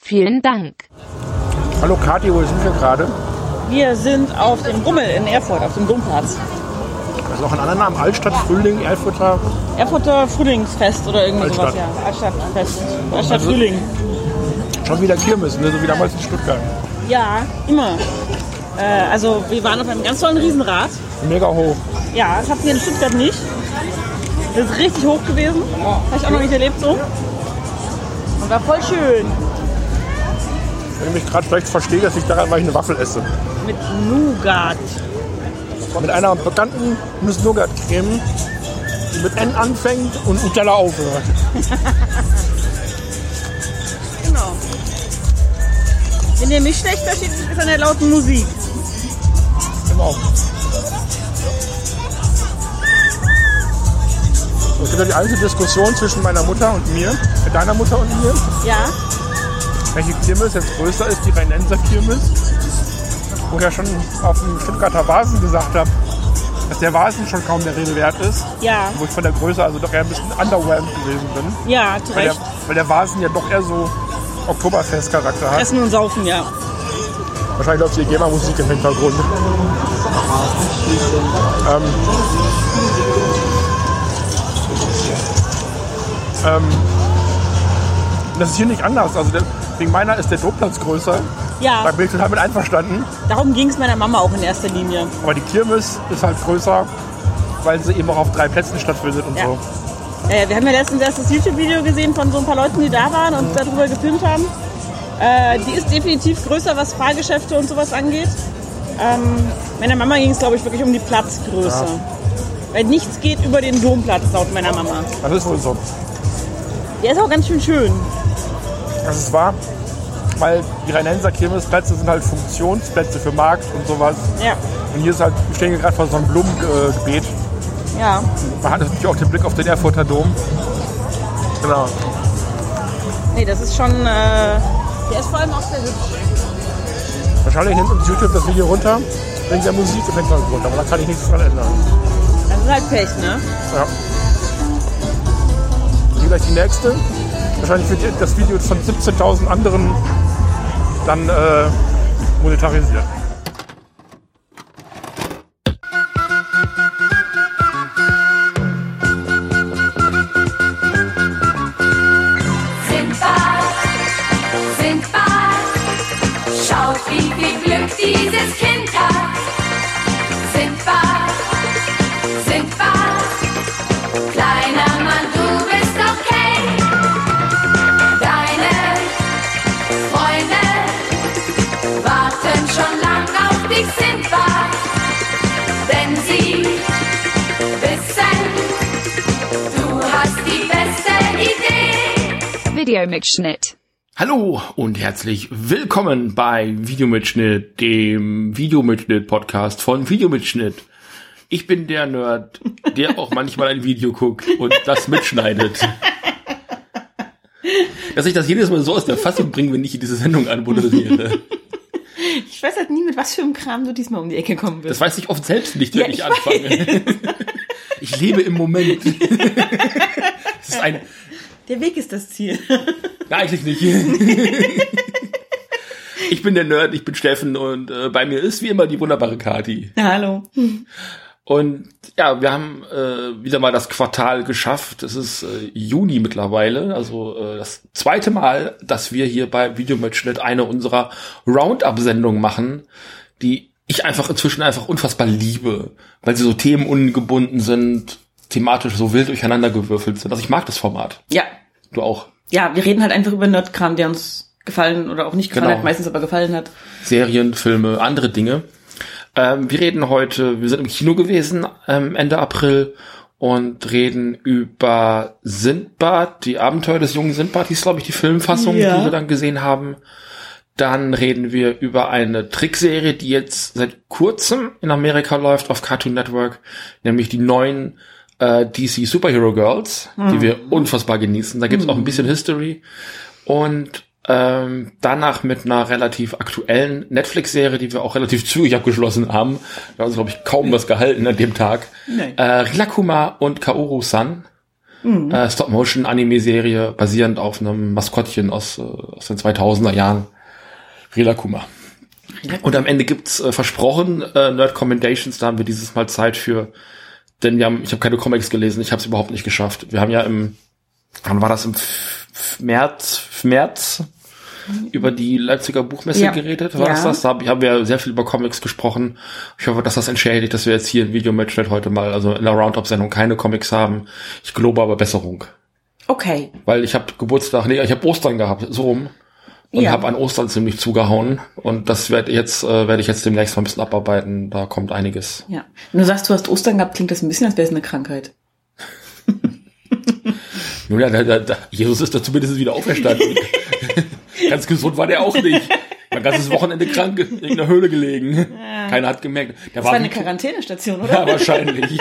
Vielen Dank. Hallo Kathi, wo sind wir gerade? Wir sind auf dem Rummel in Erfurt, auf dem Domplatz. Das ist noch ein anderer Name, Altstadt, Frühling, Erfurter. Erfurter Frühlingsfest oder irgendwie Altstadt. sowas, ja. Altstadtfest. Altstadt Also- Frühling. Schon wieder Kirmes, ne? so wie damals in Stuttgart. Ja, immer. Äh, also wir waren auf einem ganz tollen Riesenrad. Mega hoch. Ja, das hatten wir in Stuttgart nicht. Das ist richtig hoch gewesen. Habe ich auch noch nicht erlebt so. Und war voll schön. Wenn ich mich gerade schlecht verstehe, dass ich daran, weil ich eine Waffel esse. Mit Nougat. Mit einer bekannten Nuss-Nougat-Creme, die mit N anfängt und Nutella aufhört. Genau. Wenn ihr mich schlecht versteht, ist es an der lauten Musik. Genau. Es gibt ja die alte Diskussion zwischen meiner Mutter und mir, mit deiner Mutter und mir, Ja, welche Kirmes jetzt größer ist, die Rheinenser Kirmes. Wo ich ja schon auf dem Stuttgarter Vasen gesagt habe, dass der Vasen schon kaum der Rede wert ist. ja, Wo ich von der Größe also doch eher ein bisschen underwhelmed gewesen bin. ja, zu Weil der, Recht. weil der Vasen ja doch eher so Oktoberfest-Charakter hat. Essen und saufen, ja. Wahrscheinlich läuft die GEMA-Musik im Hintergrund. Ähm, ähm, das ist hier nicht anders. Also der, wegen meiner ist der Dopplatz größer. Ja, Da bin ich total mit einverstanden. darum ging es meiner Mama auch in erster Linie. Aber die Kirmes ist halt größer, weil sie eben auch auf drei Plätzen stattfindet und Ja. so. Äh, wir haben ja letztens erst das YouTube-Video gesehen von so ein paar Leuten, die da waren und darüber gefilmt haben. Äh, die ist definitiv größer, was Fahrgeschäfte und sowas angeht. Ähm, meiner Mama ging es, glaube ich, wirklich um die Platzgröße. Weil nichts geht über den Domplatz, laut meiner Mama. Das ist wohl so. Der ist auch ganz schön schön. Das ist wahr. Weil die Rheinenser Kirmesplätze sind halt Funktionsplätze für Markt und sowas. Ja, Und hier ist halt, wir stehen hier gerade vor so einem Blumenbeet. ja. Man hat natürlich auch den Blick auf den Erfurter Dom. Genau. Nee, das ist schon. Äh, der ist vor allem auch sehr hübsch. Wahrscheinlich nimmt uns YouTube das Video runter wegen der Musik im Hintergrund, aber da kann ich nichts dran ändern. Das ist halt Pech, ne? Ja. Hier gleich die nächste. Wahrscheinlich wird das Video von 17.000 anderen dann äh, monetarisiert. Videomitschnitt. Hallo und herzlich willkommen bei Videomitschnitt, dem Videomitschnitt-Podcast von Videomitschnitt. Ich bin der Nerd, der auch manchmal ein Video guckt und das mitschneidet. Dass ich das jedes Mal so aus der Fassung bringe, wenn ich diese Sendung anmoderiere. Ich weiß halt nie, mit was für einem Kram du diesmal um die Ecke kommen wirst. Das weiß ich oft selbst nicht, wenn Ja, ich ich anfange. Ich lebe im Moment. Das ist ein, Der Weg ist das Ziel. Eigentlich nicht. Ich bin der Nerd, ich bin Steffen und äh, bei mir ist wie immer die wunderbare Kati. Hallo. Und ja, wir haben äh, wieder mal das Quartal geschafft. Es ist äh, Juni mittlerweile, also äh, das zweite Mal, dass wir hier bei Videomitschnitt eine unserer Roundup-Sendungen machen, die ich einfach inzwischen einfach unfassbar liebe, weil sie so themenungebunden sind, thematisch so wild durcheinander gewürfelt sind. Also ich mag das Format. Ja. Du auch. Ja, wir reden halt einfach über Nerdkram, der uns gefallen oder auch nicht gefallen Genau. hat, meistens aber gefallen hat. Serien, Filme, andere Dinge. Ähm, wir reden heute, wir sind im Kino gewesen ähm, Ende April und reden über Sindbad, die Abenteuer des jungen Sindbad, hieß glaube ich die Filmfassung, Ja. die wir dann gesehen haben. Dann reden wir über eine Trickserie, die jetzt seit kurzem in Amerika läuft auf Cartoon Network, nämlich die neuen äh, DC Superhero Girls, die wir unfassbar genießen. Da gibt's auch ein bisschen History. Und ähm, danach mit einer relativ aktuellen Netflix-Serie, die wir auch relativ zügig abgeschlossen haben. Wir haben uns, glaube ich, kaum was gehalten an dem Tag. Nein. Äh, Rilakuma und Kaoru-san. Äh, Stop-Motion-Anime-Serie basierend auf einem Maskottchen aus, äh, aus den 2000er Jahren. Rilakuma. Und am Ende gibt's äh, versprochen äh, Nerd Commendations, da haben wir dieses Mal Zeit für, denn wir haben, ich habe keine Comics gelesen, ich habe es überhaupt nicht geschafft. Wir haben ja im, wann war das im März, März über die Leipziger Buchmesse Ja. geredet, war Ja. das das? Da haben wir sehr viel über Comics gesprochen. Ich hoffe, dass das entschädigt, dass wir jetzt hier im Videomatchnet heute mal, also in der Roundup-Sendung keine Comics haben. Ich gelobe aber Besserung. Okay. Weil ich habe Geburtstag, nee, ich habe Ostern gehabt, so rum. Und Ja. habe an Ostern ziemlich zugehauen. Und das werde jetzt, äh, werde ich jetzt demnächst mal ein bisschen abarbeiten. Da kommt einiges. Ja. Wenn du sagst, du hast Ostern gehabt, klingt das ein bisschen, als wäre es eine Krankheit. Nun ja, da, da, da, Jesus ist da zumindest wieder auferstanden. Ganz gesund war der auch nicht. Mein ganzes Wochenende krank in irgendeiner Höhle gelegen. Keiner hat gemerkt. Der Das war eine wie- Quarantänestation, oder? Ja, wahrscheinlich.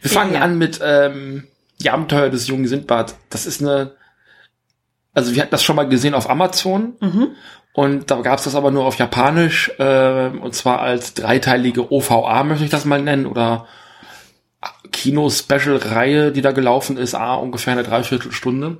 Wir fangen Ja. an mit ähm, die Abenteuer des jungen Sindbad. Das ist eine, also wir hatten das schon mal gesehen auf Amazon und da gab es das aber nur auf Japanisch äh, und zwar als dreiteilige OVA möchte ich das mal nennen oder Kino-Special-Reihe, die da gelaufen ist, ah, ungefähr eine Dreiviertelstunde.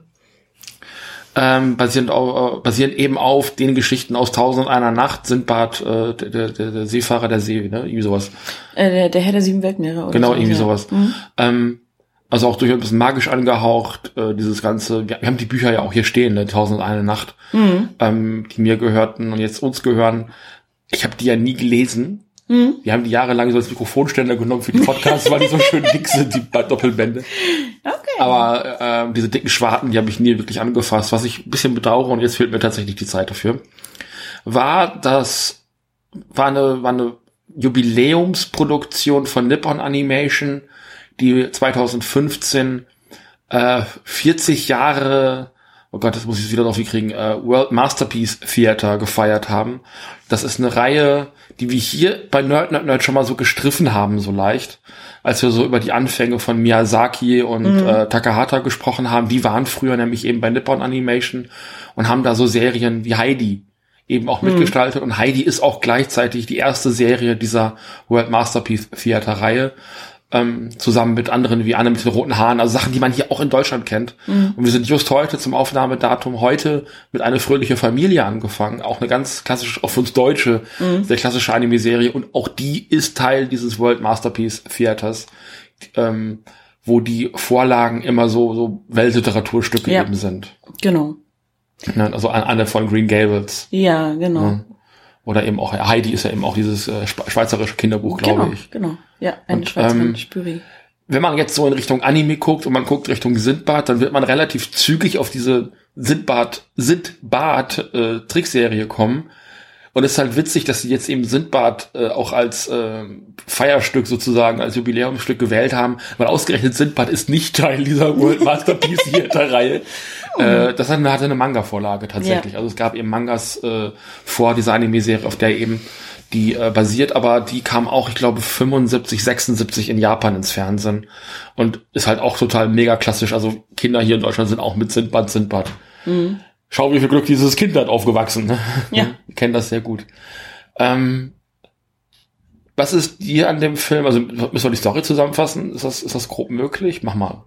Ähm, basierend, auf, äh, basierend eben auf den Geschichten aus Tausend und einer Nacht, Sindbad, äh, der, der, der Seefahrer der See, ne? Irgendwie sowas. Äh, der, der Herr der sieben Weltmeere, oder Genau, so, irgendwie ja. sowas. Ähm, also auch durchaus ein bisschen magisch angehaucht, äh, dieses ganze, wir, wir haben die Bücher ja auch hier stehen, ne? Tausend und eine Nacht, ähm, die mir gehörten und jetzt uns gehören. Ich habe die ja nie gelesen. Wir haben die jahrelang so als Mikrofonständer genommen für die Podcasts, weil die so schön dick sind, die Doppelbände. Okay. Aber ähm, diese dicken Schwarten, die habe ich nie wirklich angefasst, was ich ein bisschen bedauere und jetzt fehlt mir tatsächlich die Zeit dafür. War das war eine, war eine Jubiläumsproduktion von Nippon Animation, die 2015 äh, 40 Jahre, oh Gott, das muss ich jetzt wieder drauf kriegen, äh, World Masterpiece Theater gefeiert haben. Das ist eine Reihe, die wir hier bei Nerd Nerd Nerd schon mal so gestriffen haben, so leicht, als wir so über die Anfänge von Miyazaki und äh, Takahata gesprochen haben. Die waren früher nämlich eben bei Nippon Animation und haben da so Serien wie Heidi eben auch mitgestaltet und Heidi ist auch gleichzeitig die erste Serie dieser World Masterpiece Theater Reihe ähm, zusammen mit anderen wie Anne mit den roten Haaren, also Sachen, die man hier auch in Deutschland kennt. Und wir sind just heute zum Aufnahmedatum heute mit eine fröhliche Familie angefangen, auch eine ganz klassische, auch für uns Deutsche, sehr klassische Anime-Serie und auch die ist Teil dieses World Masterpiece Theaters, ähm, wo die Vorlagen immer so so Weltliteraturstücke Ja. eben sind. Genau. Ne, Also Anne von Green Gables. Ja, genau. Oder eben auch Heidi ist ja eben auch dieses äh, Schwe- schweizerische Kinderbuch, glaube Genau, ich. genau. Ja, eine Und, Schweizerin ähm. Wenn man jetzt so in Richtung Anime guckt und man guckt Richtung Sindbad, dann wird man relativ zügig auf diese Sindbad, Sindbad äh, Trickserie kommen. Und es ist halt witzig, dass sie jetzt eben Sindbad äh, auch als äh, Feierstück sozusagen, als Jubiläumsstück gewählt haben, weil ausgerechnet Sindbad ist nicht Teil dieser World Masterpiece Theater Reihe. Äh, das hat eine, hatte eine Manga-Vorlage tatsächlich. Ja. Also es gab eben Mangas äh, vor dieser Anime-Serie, auf der eben die äh, basiert, aber die kam auch, ich glaube, 75, 76 in Japan ins Fernsehen und ist halt auch total mega klassisch. Also Kinder hier in Deutschland sind auch mit Sindbad, Sindbad. Schau, wie viel Glück dieses Kind hat aufgewachsen. Ne? Ja. Ich kenne das sehr gut. Ähm, was ist dir an dem Film, also müssen wir die Story zusammenfassen? Ist das, ist das grob möglich? Mach mal.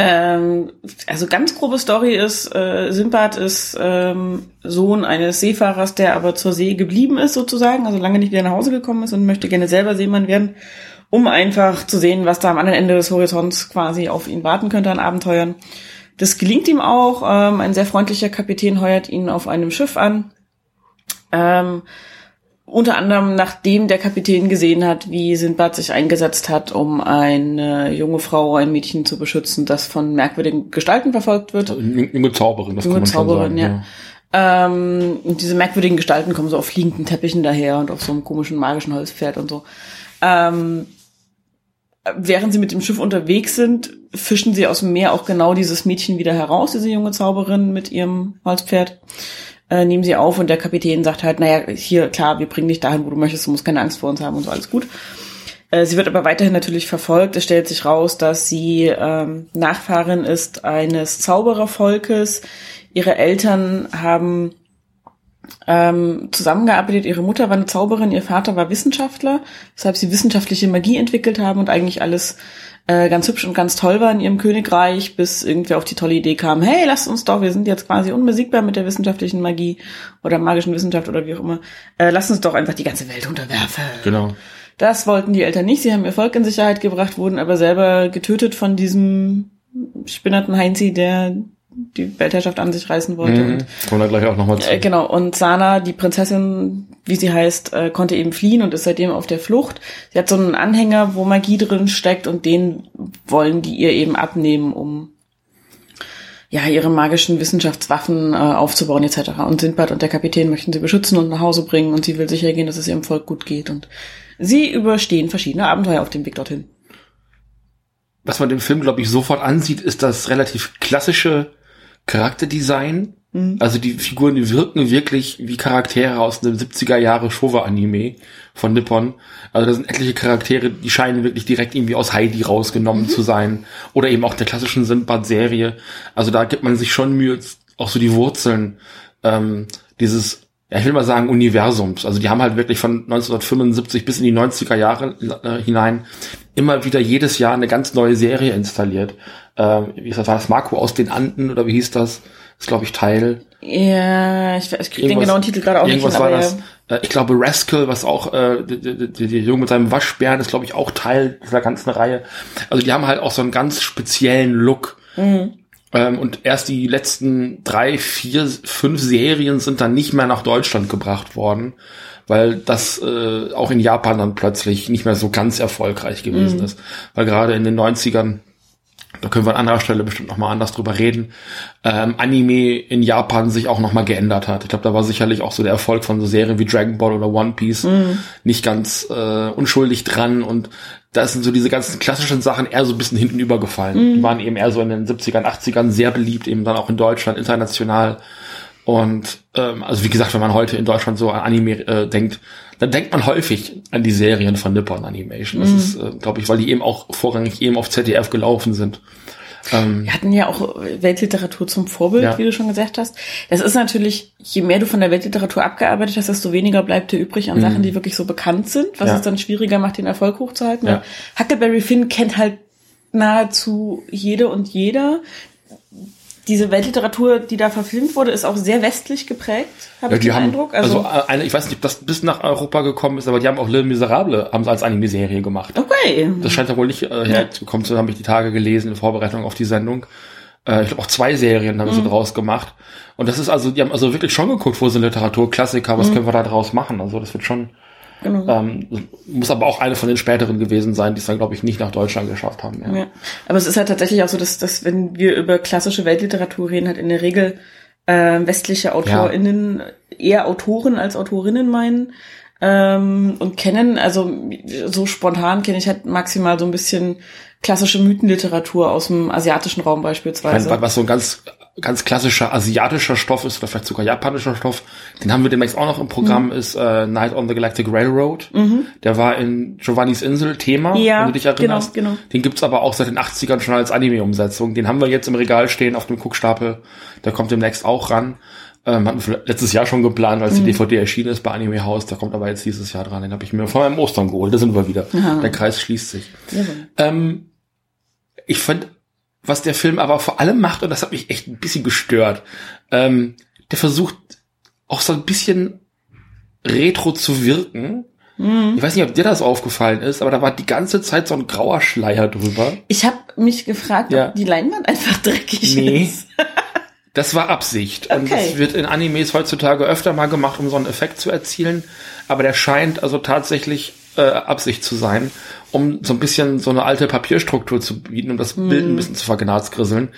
Ähm, also ganz grobe Story ist, äh, Simbad ist ähm, Sohn eines Seefahrers, der aber zur See geblieben ist sozusagen, also lange nicht wieder nach Hause gekommen ist und möchte gerne selber Seemann werden, um einfach zu sehen, was da am anderen Ende des Horizonts quasi auf ihn warten könnte an Abenteuern. Das gelingt ihm auch. Ähm, ein sehr freundlicher Kapitän heuert ihn auf einem Schiff an. Ähm, unter anderem nachdem der Kapitän gesehen hat, wie Sindbad sich eingesetzt hat, um eine junge Frau, ein Mädchen zu beschützen, das von merkwürdigen Gestalten verfolgt wird. Also, junge Zauberin, das Junge kann man schon Zauberin, sagen. ja. Ähm, und diese merkwürdigen Gestalten kommen so auf fliegenden Teppichen daher und auf so einem komischen magischen Holzpferd und so. Ähm, während sie mit dem Schiff unterwegs sind, fischen sie aus dem Meer auch genau dieses Mädchen wieder heraus, diese junge Zauberin mit ihrem Holzpferd. Äh, nehmen sie auf und der Kapitän sagt halt, naja, hier, klar, wir bringen dich dahin, wo du möchtest, du musst keine Angst vor uns haben und so, alles gut. Äh, sie wird aber weiterhin natürlich verfolgt. Es stellt sich raus, dass sie ähm, Nachfahrin ist eines Zauberervolkes. Ihre Eltern haben ähm, zusammengearbeitet. Ihre Mutter war eine Zauberin, ihr Vater war Wissenschaftler, weshalb sie wissenschaftliche Magie entwickelt haben und eigentlich alles äh, ganz hübsch und ganz toll war in ihrem Königreich, bis irgendwer auf die tolle Idee kam, hey, lasst uns doch, wir sind jetzt quasi unbesiegbar mit der wissenschaftlichen Magie oder magischen Wissenschaft oder wie auch immer, äh, lasst uns doch einfach die ganze Welt unterwerfen. Genau. Das wollten die Eltern nicht. Sie haben ihr Volk in Sicherheit gebracht, wurden aber selber getötet von diesem spinnerten Heinzi, der die Weltherrschaft an sich reißen wollte. Mhm. Und, Kommen wir gleich auch nochmal zu. äh, genau. Und Sana, die Prinzessin, wie sie heißt, äh, konnte eben fliehen und ist seitdem auf der Flucht. Sie hat so einen Anhänger, wo Magie drin steckt und den wollen die ihr eben abnehmen, um ja, ihre magischen Wissenschaftswaffen äh, aufzubauen etc. Und Sindbad und der Kapitän möchten sie beschützen und nach Hause bringen und sie will sicher gehen, dass es ihrem Volk gut geht. Und sie überstehen verschiedene Abenteuer auf dem Weg dorthin. was man dem Film, glaube ich, sofort ansieht, ist das relativ klassische Charakterdesign. Also die Figuren, die wirken wirklich wie Charaktere aus einem 70er Jahre Showa-Anime von Nippon. Also da sind etliche Charaktere, die scheinen wirklich direkt irgendwie aus Heidi rausgenommen zu sein. Oder eben auch der klassischen Sinbad-Serie. Also da gibt man sich schon Mühe, auch so die Wurzeln ähm, dieses ja, ich will mal sagen, Universums. Also die haben halt wirklich von 1975 bis in die 90er Jahre äh, hinein immer wieder jedes Jahr eine ganz neue Serie installiert. Äh, wie ist das, war das Marco aus den Anden oder wie hieß das? Das ist, glaube ich, Teil. Ja, ich, ich krieg den genauen Titel gerade auch nicht Irgendwas hin, war das. Äh, ich glaube, Rascal, was auch, äh, der, Junge mit seinem Waschbären ist, glaube ich, auch Teil dieser ganzen Reihe. Also die haben halt auch so einen ganz speziellen Look. Ähm, und erst die letzten drei, vier, fünf Serien sind dann nicht mehr nach Deutschland gebracht worden, weil das äh, auch in Japan dann plötzlich nicht mehr so ganz erfolgreich gewesen ist. Weil gerade in den 90ern, da können wir an anderer Stelle bestimmt nochmal anders drüber reden, ähm, Anime in Japan sich auch nochmal geändert hat. Ich glaube, da war sicherlich auch so der Erfolg von so Serien wie Dragon Ball oder One Piece nicht ganz äh, unschuldig dran und da sind so diese ganzen klassischen Sachen eher so ein bisschen hinten übergefallen. Die waren eben eher so in den 70ern, 80ern sehr beliebt, eben dann auch in Deutschland, international. Und ähm, also wie gesagt, wenn man heute in Deutschland so an Anime äh, denkt, dann denkt man häufig an die Serien von Nippon Animation. Das ist, äh, glaube ich, weil die eben auch vorrangig eben auf ZDF gelaufen sind. Ähm, Wir hatten ja auch Weltliteratur zum Vorbild, Ja. wie du schon gesagt hast. Das ist natürlich, je mehr du von der Weltliteratur abgearbeitet hast, desto weniger bleibt dir übrig an Sachen, die wirklich so bekannt sind, was Mhm. Ja. es dann schwieriger macht, den Erfolg hochzuhalten. Ja. Huckleberry Finn kennt halt nahezu jede und jeder. Diese Weltliteratur, die da verfilmt wurde, ist auch sehr westlich geprägt, habe Ja, ich den haben, Eindruck. also, äh, eine, ich weiß nicht, ob das bis nach Europa gekommen ist, aber die haben auch Le Miserable haben sie als Anime-Serie gemacht. okay. Das scheint ja wohl nicht äh, herzukommen, so habe ich die Tage gelesen in Vorbereitung auf die Sendung. Äh, ich glaube auch zwei Serien haben sie draus gemacht. Und das ist also, die haben also wirklich schon geguckt, wo sind Literaturklassiker, was können wir da draus machen? Also das wird schon, Genau. ähm, muss aber auch eine von den späteren gewesen sein, die es dann, glaube ich, nicht nach Deutschland geschafft haben. Ja. Ja. Aber es ist halt tatsächlich auch so, dass, dass wenn wir über klassische Weltliteratur reden, halt in der Regel äh, westliche AutorInnen eher Autoren als Autorinnen meinen ähm, und kennen. Also so spontan kenne ich halt maximal so ein bisschen klassische Mythenliteratur aus dem asiatischen Raum beispielsweise. was so ein ganz, ganz klassischer asiatischer Stoff ist, oder vielleicht sogar japanischer Stoff, den haben wir demnächst auch noch im Programm, Mhm. ist äh, Night on the Galactic Railroad. Der war in Giovannis Insel Thema, Ja, wenn du dich erinnerst. genau, genau. Den gibt's aber auch seit den 80ern schon als Anime-Umsetzung. Den haben wir jetzt im Regal stehen auf dem Guckstapel. Der kommt demnächst auch ran. Ähm, hatten wir letztes Jahr schon geplant, Mhm. als die DVD erschienen ist bei Anime House. Der kommt aber jetzt dieses Jahr dran. Den habe ich mir vor meinem Ostern geholt. Da sind wir wieder. Der Kreis schließt sich. Ähm, ich fand, was der Film aber vor allem macht, und das hat mich echt ein bisschen gestört, ähm, der versucht auch so ein bisschen retro zu wirken. Ich weiß nicht, ob dir das aufgefallen ist, aber da war die ganze Zeit so ein grauer Schleier drüber. Ich habe mich gefragt, Ja. ob die Leinwand einfach dreckig Nee. ist. Das war Absicht. Und Okay. das wird in Animes heutzutage öfter mal gemacht, um so einen Effekt zu erzielen. Aber der scheint also tatsächlich äh, Absicht zu sein, um so ein bisschen so eine alte Papierstruktur zu bieten und das Bild ein bisschen zu vergnazgrisseln.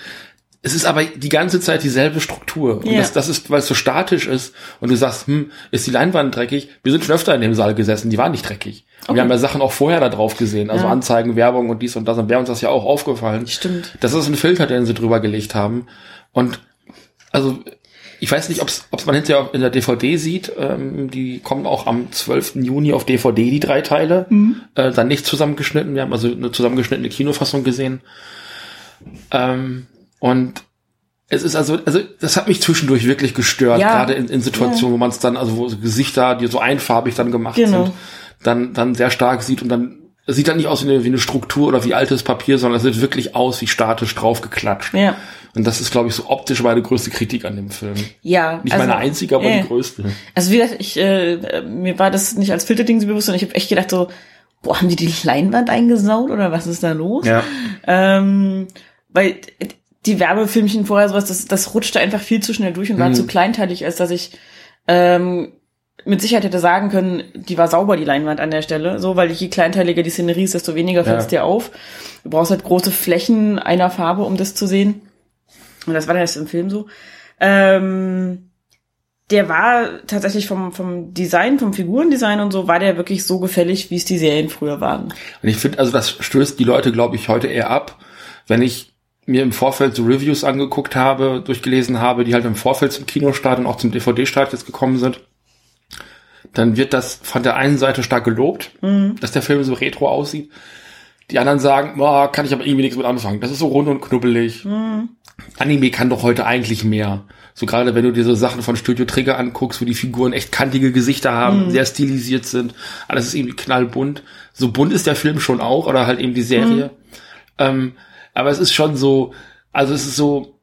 es ist aber die ganze Zeit dieselbe Struktur. Und Ja. das, das ist, weil es so statisch ist und du sagst, hm, ist die Leinwand dreckig? Wir sind schon öfter in dem Saal gesessen, die waren nicht dreckig. Und wir haben ja Sachen auch vorher da drauf gesehen, also Ja. Anzeigen, Werbung und dies und das. Und wäre uns das ja auch aufgefallen. Stimmt. Das ist ein Filter, den sie drüber gelegt haben. Und also ich weiß nicht, ob es man hinterher auch in der DVD sieht. Ähm, die kommen auch am 12. Juni auf DVD, die drei Teile. Äh, dann nicht zusammengeschnitten. Wir haben also eine zusammengeschnittene Kinofassung gesehen. Ähm, und es ist also, also das hat mich zwischendurch wirklich gestört, Ja. gerade in, in Situationen, wo man es dann, also wo so Gesichter, die so einfarbig dann gemacht Genau. sind, dann, dann sehr stark sieht und dann es sieht dann nicht aus wie eine, wie eine Struktur oder wie altes Papier, sondern es sieht wirklich aus wie statisch draufgeklatscht. Ja. Und das ist, glaube ich, so optisch meine größte Kritik an dem Film. Ja. Nicht also, meine einzige, aber äh, die größte. Also wie gesagt, ich, äh, mir war das nicht als Filterding so bewusst, sondern ich habe echt gedacht so, boah, haben die die Leinwand eingesaut oder was ist da los? Ja. Ähm, weil die Werbefilmchen vorher sowas, das, das rutschte einfach viel zu schnell durch und war Mhm. zu kleinteilig, als dass ich ähm, mit Sicherheit hätte sagen können, die war sauber, die Leinwand an der Stelle. So, weil je kleinteiliger die Szenerie ist, desto weniger fällt es Ja. dir auf. Du brauchst halt große Flächen einer Farbe, um das zu sehen. Und das war dann erst im Film so. Ähm, der war tatsächlich vom, vom Design, vom Figurendesign und so, war der wirklich so gefällig, wie es die Serien früher waren. Und ich finde, also das stößt die Leute, glaube ich, heute eher ab, wenn ich mir im Vorfeld so Reviews angeguckt habe, durchgelesen habe, die halt im Vorfeld zum Kinostart und auch zum DVD-Start jetzt gekommen sind, dann wird das von der einen Seite stark gelobt, dass der Film so retro aussieht. Die anderen sagen, boah, kann ich aber irgendwie nichts mit anfangen. Das ist so rund und knubbelig. Anime kann doch heute eigentlich mehr. So gerade wenn du dir so Sachen von Studio Trigger anguckst, wo die Figuren echt kantige Gesichter haben, sehr stilisiert sind, alles ist irgendwie knallbunt. So bunt ist der Film schon auch, oder halt eben die Serie. Ähm, aber es ist schon so, also es ist so,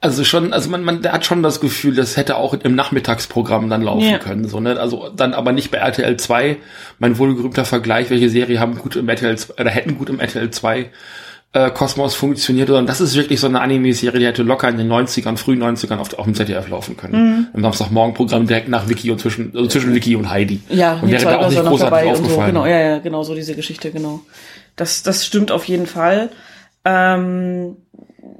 also schon, also man, man hat schon das Gefühl, das hätte auch im Nachmittagsprogramm dann laufen Ja. können, so, ne? Also dann aber nicht bei RTL 2. Mein wohlgerühmter Vergleich, welche Serie haben gut im RTL 2, oder hätten gut im RTL 2 äh, Kosmos funktioniert, sondern das ist wirklich so eine Anime-Serie, die hätte locker in den 90ern, frühen 90ern auf, auf dem ZDF laufen können. Im Samstagmorgenprogramm direkt nach Wiki und zwischen, also zwischen Wiki und Heidi. Ja, und wäre da auch nicht großartig und so. aufgefallen. Genau, ja, ja, genau so diese Geschichte, genau. Das, das stimmt auf jeden Fall. Ähm,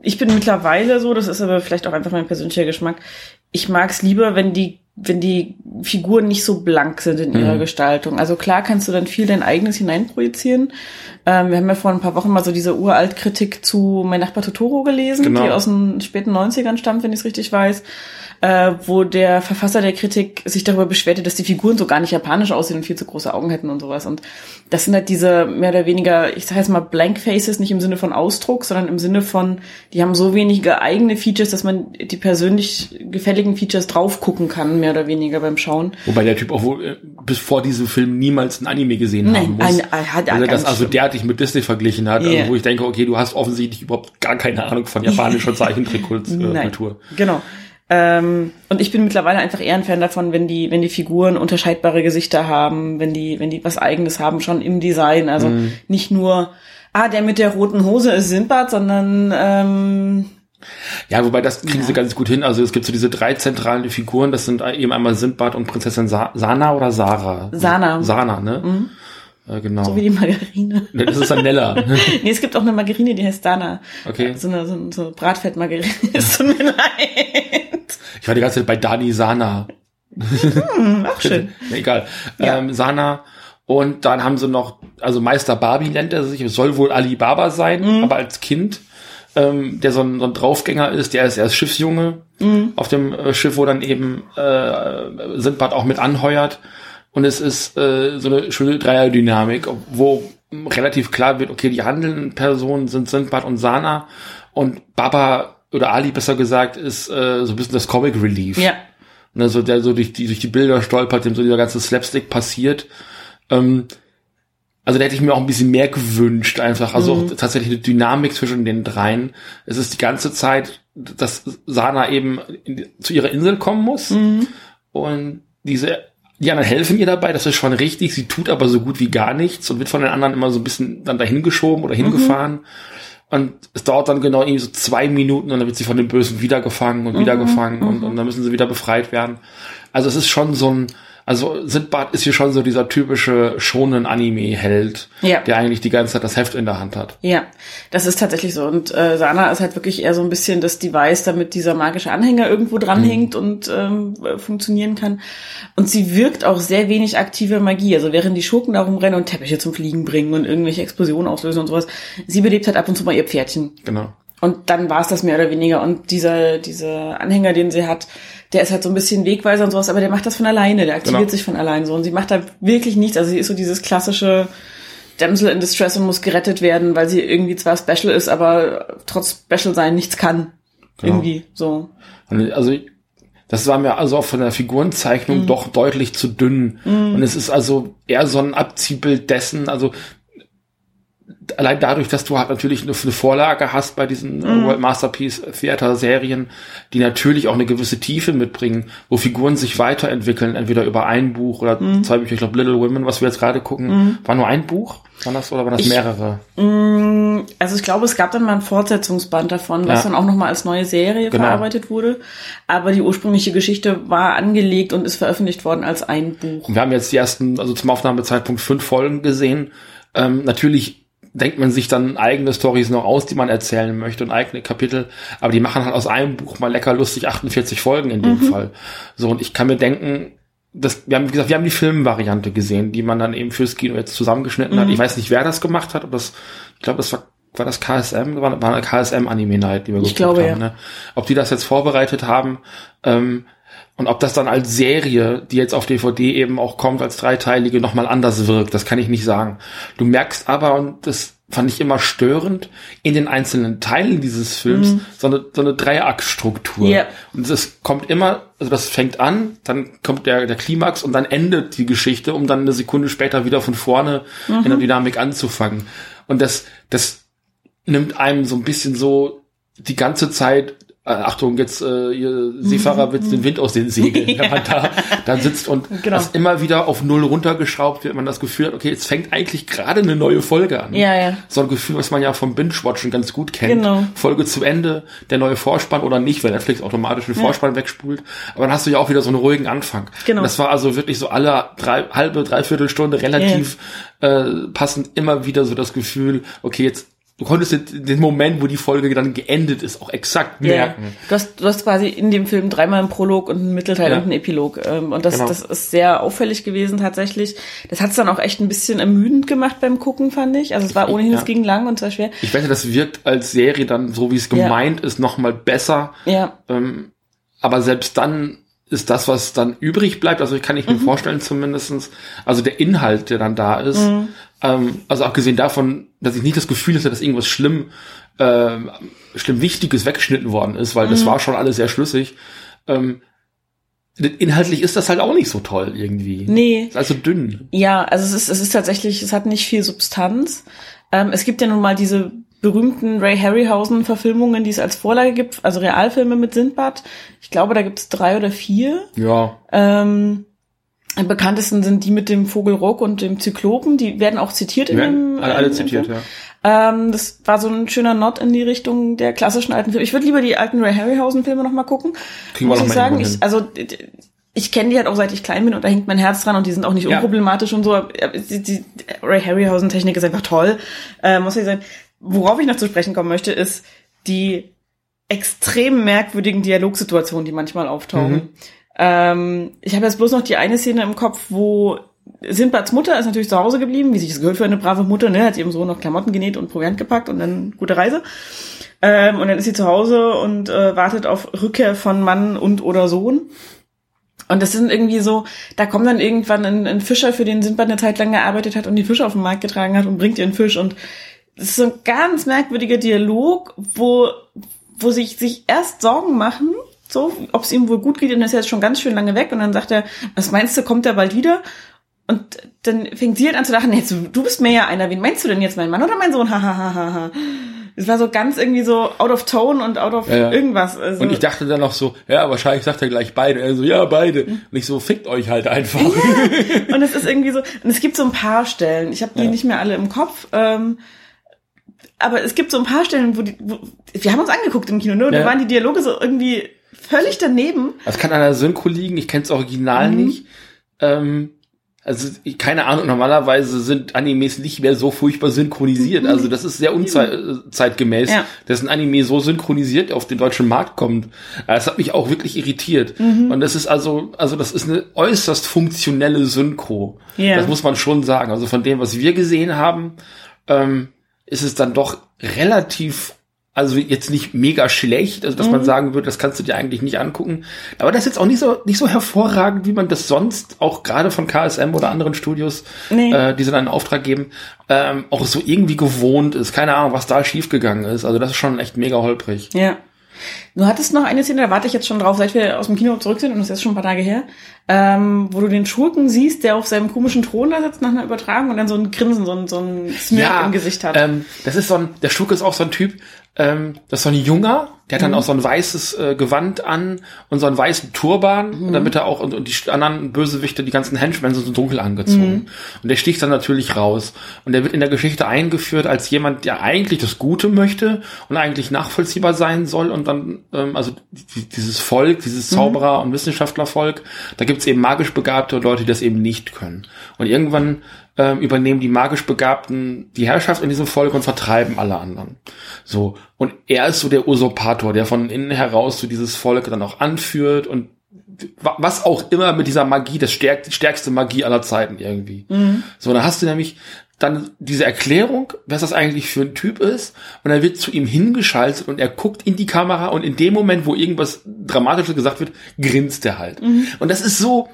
ich bin mittlerweile so, das ist aber vielleicht auch einfach mein persönlicher Geschmack. Ich mag es lieber, wenn die, wenn die Figuren nicht so blank sind in ihrer Gestaltung. Also klar kannst du dann viel dein eigenes hineinprojizieren. Ähm, wir haben ja vor ein paar Wochen mal so diese Uralt-Kritik zu Mein Nachbar Totoro gelesen, Genau. die aus den späten 90ern stammt, wenn ich es richtig weiß äh, wo der Verfasser der Kritik sich darüber beschwerte, dass die Figuren so gar nicht japanisch aussehen und viel zu große Augen hätten und sowas. Und das sind halt diese mehr oder weniger, ich sage jetzt mal Blank Faces, nicht im Sinne von Ausdruck, sondern im Sinne von, die haben so wenige eigene Features, dass man die persönlich gefälligen Features drauf gucken kann, mehr oder weniger beim Schauen. Wobei der Typ auch wohl äh, bis vor diesem Film niemals ein Anime gesehen Nein, haben muss. ein- er hat- also das also derartig mit Disney verglichen hat, Ja. also wo ich denke, okay, du hast offensichtlich überhaupt gar keine Ahnung von japanischer Zeichentrickkultur. Genau. Ähm, und ich bin mittlerweile einfach eher ein Fan davon, wenn die, wenn die Figuren unterscheidbare Gesichter haben, wenn die, wenn die was Eigenes haben, schon im Design. Also Mhm. nicht nur, ah, der mit der roten Hose ist Sinbad, sondern ähm, Ja, wobei das kriegen sie ganz gut hin. Also es gibt so diese drei zentralen Figuren, das sind eben einmal Sindbad und Prinzessin Sa Sana oder Sarah? Sana. Sana, ne? Äh, genau. so wie die Margarine. das ist dann Nella. nee, es gibt auch eine Margarine, die heißt Dana. Okay. So eine, so eine, so eine Bratfettmargarine. Es tut mir leid. Ich war die ganze Zeit bei Dani Sana. Auch schön. Egal. Ja. Ähm, Sana. Und dann haben sie noch, also Meister Barbie nennt er sich, es soll wohl Alibaba sein, Mhm. aber als Kind, ähm, der so ein, so ein Draufgänger ist, der ist erst Schiffsjunge Mhm. auf dem äh, Schiff, wo dann eben äh, Sindbad auch mit anheuert. Und es ist äh, so eine schöne Dreierdynamik, wo relativ klar wird, okay, die handelnden Personen sind Sindbad und Sana und Baba oder Ali besser gesagt ist äh, so ein bisschen das Comic Relief. Ja. Ne, so der so durch die, durch die Bilder stolpert, dem so dieser ganze Slapstick passiert. Ähm, also da hätte ich mir auch ein bisschen mehr gewünscht, einfach. Also auch tatsächlich eine Dynamik zwischen den dreien. Es ist die ganze Zeit, dass Sana eben in, zu ihrer Insel kommen muss. Und diese, die anderen helfen ihr dabei, das ist schon richtig. Sie tut aber so gut wie gar nichts und wird von den anderen immer so ein bisschen dann dahin geschoben oder hingefahren. Und es dauert dann genau irgendwie so zwei Minuten und dann wird sie von den Bösen wieder gefangen und wieder gefangen und, und dann müssen sie wieder befreit werden. Also es ist schon so ein, Also Sindbad ist hier schon so dieser typische schonen Anime-Held, Ja. der eigentlich die ganze Zeit das Heft in der Hand hat. Ja, das ist tatsächlich so. Und äh, Sana ist halt wirklich eher so ein bisschen das Device, damit dieser magische Anhänger irgendwo dranhängt und ähm, äh, funktionieren kann. Und sie wirkt auch sehr wenig aktive Magie. Also während die Schurken da rumrennen und Teppiche zum Fliegen bringen und irgendwelche Explosionen auslösen und sowas, sie belebt halt ab und zu mal ihr Pferdchen. Genau. Und dann war es das mehr oder weniger. Und dieser, dieser Anhänger, den sie hat, der ist halt so ein bisschen Wegweiser und sowas, aber der macht das von alleine, der aktiviert Genau. sich von allein so. Und sie macht da wirklich nichts. Also sie ist so dieses klassische Damsel in Distress und muss gerettet werden, weil sie irgendwie zwar special ist, aber trotz special sein nichts kann. Genau. Irgendwie so. Also das war mir also auch von der Mhm. Figurenzeichnung doch deutlich zu dünn. Und es ist also eher so ein Abziehbild dessen, also allein dadurch, dass du halt natürlich eine, eine Vorlage hast bei diesen Mhm. äh, World Masterpiece Theater Serien, die natürlich auch eine gewisse Tiefe mitbringen, wo Figuren sich weiterentwickeln, entweder über ein Buch oder Mhm. zwei Bücher. Ich glaube, Little Women, was wir jetzt gerade gucken, war nur ein Buch? War das oder waren das Ich- mehrere? Mm, Also ich glaube, es gab dann mal ein Fortsetzungsband davon, was Ja. dann auch nochmal als neue Serie Genau. verarbeitet wurde. Aber die ursprüngliche Geschichte war angelegt und ist veröffentlicht worden als ein Buch. Und wir haben jetzt die ersten, also zum Aufnahmezeitpunkt fünf Folgen gesehen. Ähm, natürlich denkt man sich dann eigene Stories noch aus, die man erzählen möchte und eigene Kapitel, aber die machen halt aus einem Buch mal lecker lustig 48 Folgen in dem Fall. So, und ich kann mir denken, das, wir haben, wie gesagt, wir haben die Filmvariante gesehen, die man dann eben fürs Kino jetzt zusammengeschnitten hat. Ich weiß nicht, wer das gemacht hat, ob das, ich glaube, das war, war das KSM, war, war eine KSM Anime Night, die wir Ich geguckt glaube, haben, ja. ne? Ob die das jetzt vorbereitet haben, ähm, und ob das dann als Serie, die jetzt auf DVD eben auch kommt, als dreiteilige, nochmal anders wirkt, das kann ich nicht sagen. Du merkst aber, und das fand ich immer störend, in den einzelnen Teilen dieses Films so eine, so eine Dreiaktstruktur. Ja. Und das kommt immer, also das fängt an, dann kommt der, der Klimax und dann endet die Geschichte, um dann eine Sekunde später wieder von vorne in der Dynamik anzufangen. Und das, das nimmt einem so ein bisschen so die ganze Zeit, äh, Achtung, jetzt äh, ihr Seefahrer wird den Wind aus den Segeln, wenn man da, da sitzt und Genau. das immer wieder auf Null runtergeschraubt wird, man das Gefühl hat, okay, jetzt fängt eigentlich gerade eine neue Folge an. Ja, ja. So ein Gefühl, was man ja vom Binge-Watchen ganz gut kennt. Genau. Folge zu Ende, der neue Vorspann oder nicht, weil Netflix automatisch den Vorspann wegspult. Aber dann hast du ja auch wieder so einen ruhigen Anfang. Genau. Und das war also wirklich so alle drei, halbe, dreiviertel Stunde relativ äh, passend immer wieder so das Gefühl, okay, jetzt du konntest den, den Moment, wo die Folge dann geendet ist, auch exakt Ja, merken. du hast, du hast quasi in dem Film dreimal einen Prolog und einen Mittelteil Ja. und einen Epilog. Ähm, Und das, Genau. das ist sehr auffällig gewesen tatsächlich. Das hat es dann auch echt ein bisschen ermüdend gemacht beim Gucken, fand ich. Also es war ohnehin, Ja. es ging lang und zwar schwer. Ich wette, das wirkt als Serie dann, so wie es Ja. gemeint ist, noch mal besser. Ja, Ähm, aber selbst dann ist das, was dann übrig bleibt, also kann ich Mhm. mir vorstellen zumindestens, also der Inhalt, der dann da ist, Mhm. ähm, also abgesehen davon, dass ich nicht das Gefühl hatte, dass irgendwas schlimm, ähm, schlimm Wichtiges weggeschnitten worden ist, weil Mhm. das war schon alles sehr schlüssig. Ähm, inhaltlich ist das halt auch nicht so toll irgendwie. nee. Ist also dünn. Ja, also es ist, es ist tatsächlich, es hat nicht viel Substanz. Ähm, es gibt ja nun mal diese berühmten Ray Harryhausen-Verfilmungen, die es als Vorlage gibt, also Realfilme mit Sindbad. Ich glaube, da gibt es drei oder vier. Ja. Ähm, am bekanntesten sind die mit dem Vogel Rock und dem Zyklopen. Die werden auch zitiert Die in dem. alle, alle äh, zitiert, Film. ja. Ähm, das war so ein schöner Nod in die Richtung der klassischen alten Filme. Ich würde lieber die alten Ray Harryhausen-Filme noch mal gucken. Kriegen wir muss noch ich mal sagen. Ich, also ich kenne die halt auch seit ich klein bin und da hängt mein Herz dran und die sind auch nicht Ja. unproblematisch und so. Die, die Ray Harryhausen-Technik ist einfach toll. Äh, muss ich sagen. Worauf ich noch zu sprechen kommen möchte, ist die extrem merkwürdigen Dialogsituationen, die manchmal auftauchen. Mhm. Ähm, ich habe jetzt bloß noch die eine Szene im Kopf, wo Sindbads Mutter ist natürlich zu Hause geblieben, wie sich das gehört für eine brave Mutter, ne, hat ihrem Sohn noch Klamotten genäht und Proviant gepackt und dann gute Reise. Ähm, und dann ist sie zu Hause und äh, wartet auf Rückkehr von Mann und oder Sohn. Und das sind irgendwie so, da kommt dann irgendwann ein, ein Fischer, für den Sindbad eine Zeit lang gearbeitet hat und die Fische auf den Markt getragen hat und bringt ihren Fisch. Und das ist so ein ganz merkwürdiger Dialog, wo, wo sich, sich erst Sorgen machen, so, ob es ihm wohl gut geht, und er ist jetzt schon ganz schön lange weg. Und dann sagt er, was meinst du, kommt er bald wieder? Und dann fängt sie halt an zu lachen, jetzt, du bist mir ja einer, wen meinst du denn jetzt, mein Mann oder mein Sohn? Ha, ha, ha, ha, ha. Es war so ganz irgendwie so out of tone und out of Ja, ja. irgendwas. Also, Und ich dachte dann noch so, ja, wahrscheinlich sagt er gleich beide. Er so, ja, beide. Und ich so, fickt euch halt einfach. Und es ist irgendwie so, und es gibt so ein paar Stellen, ich habe die Ja. nicht mehr alle im Kopf, ähm, aber es gibt so ein paar Stellen, wo die, wo, wir haben uns angeguckt im Kino, ne? Und Ja. da waren die Dialoge so irgendwie völlig daneben. Das kann an der Synchro liegen, ich kenne das Original Mhm. nicht. Ähm, also keine Ahnung, normalerweise sind Animes nicht mehr so furchtbar synchronisiert. Also das ist sehr unzeitgemäß, Ja. dass ein Anime so synchronisiert auf den deutschen Markt kommt. Äh, Das hat mich auch wirklich irritiert. Mhm. Und das ist also, also das ist eine äußerst funktionelle Synchro. Ja. Das muss man schon sagen. Also von dem, was wir gesehen haben, ähm, ist es dann doch relativ also jetzt nicht mega schlecht, also dass man sagen würde, das kannst du dir eigentlich nicht angucken. Aber das ist jetzt auch nicht so nicht so hervorragend, wie man das sonst auch gerade von KSM oder anderen Studios, Nee. äh, die sie dann einen Auftrag geben, ähm, auch so irgendwie gewohnt ist. Keine Ahnung, was da schiefgegangen ist. Also das ist schon echt mega holprig. Ja. Du hattest noch eine Szene, da warte ich jetzt schon drauf, seit wir aus dem Kino zurück sind, und das ist schon ein paar Tage her, ähm, wo du den Schurken siehst, der auf seinem komischen Thron da sitzt nach einer Übertragung und dann so ein Grinsen, so ein, so ein Smirk im Gesicht hat. Ähm, das ist so ein, der Schurke ist auch so ein Typ, ähm, das ist so ein Junger, der hat dann Mhm. auch so ein weißes äh, Gewand an und so einen weißen Turban, Mhm. damit er auch, und, und die anderen Bösewichte, die ganzen Henchmen sind so dunkel angezogen. Mhm. Und der sticht dann natürlich raus. Und der wird in der Geschichte eingeführt als jemand, der eigentlich das Gute möchte und eigentlich nachvollziehbar sein soll. Und dann, ähm, also die, dieses Volk, Mhm. dieses Zauberer- und Wissenschaftlervolk, da gibt's eben magisch Begabte Leute, die das eben nicht können. Und irgendwann ähm, übernehmen die magisch Begabten die Herrschaft in diesem Volk und vertreiben alle anderen. So. Und er ist so der Usurpator, der von innen heraus so dieses Volk dann auch anführt und wa- was auch immer mit dieser Magie, das stärk, die stärkste Magie aller Zeiten irgendwie. So, dann hast du nämlich dann diese Erklärung, was das eigentlich für ein Typ ist, und dann wird zu ihm hingeschaltet und er guckt in die Kamera und in dem Moment, wo irgendwas Dramatisches gesagt wird, grinst er halt. Und das ist so,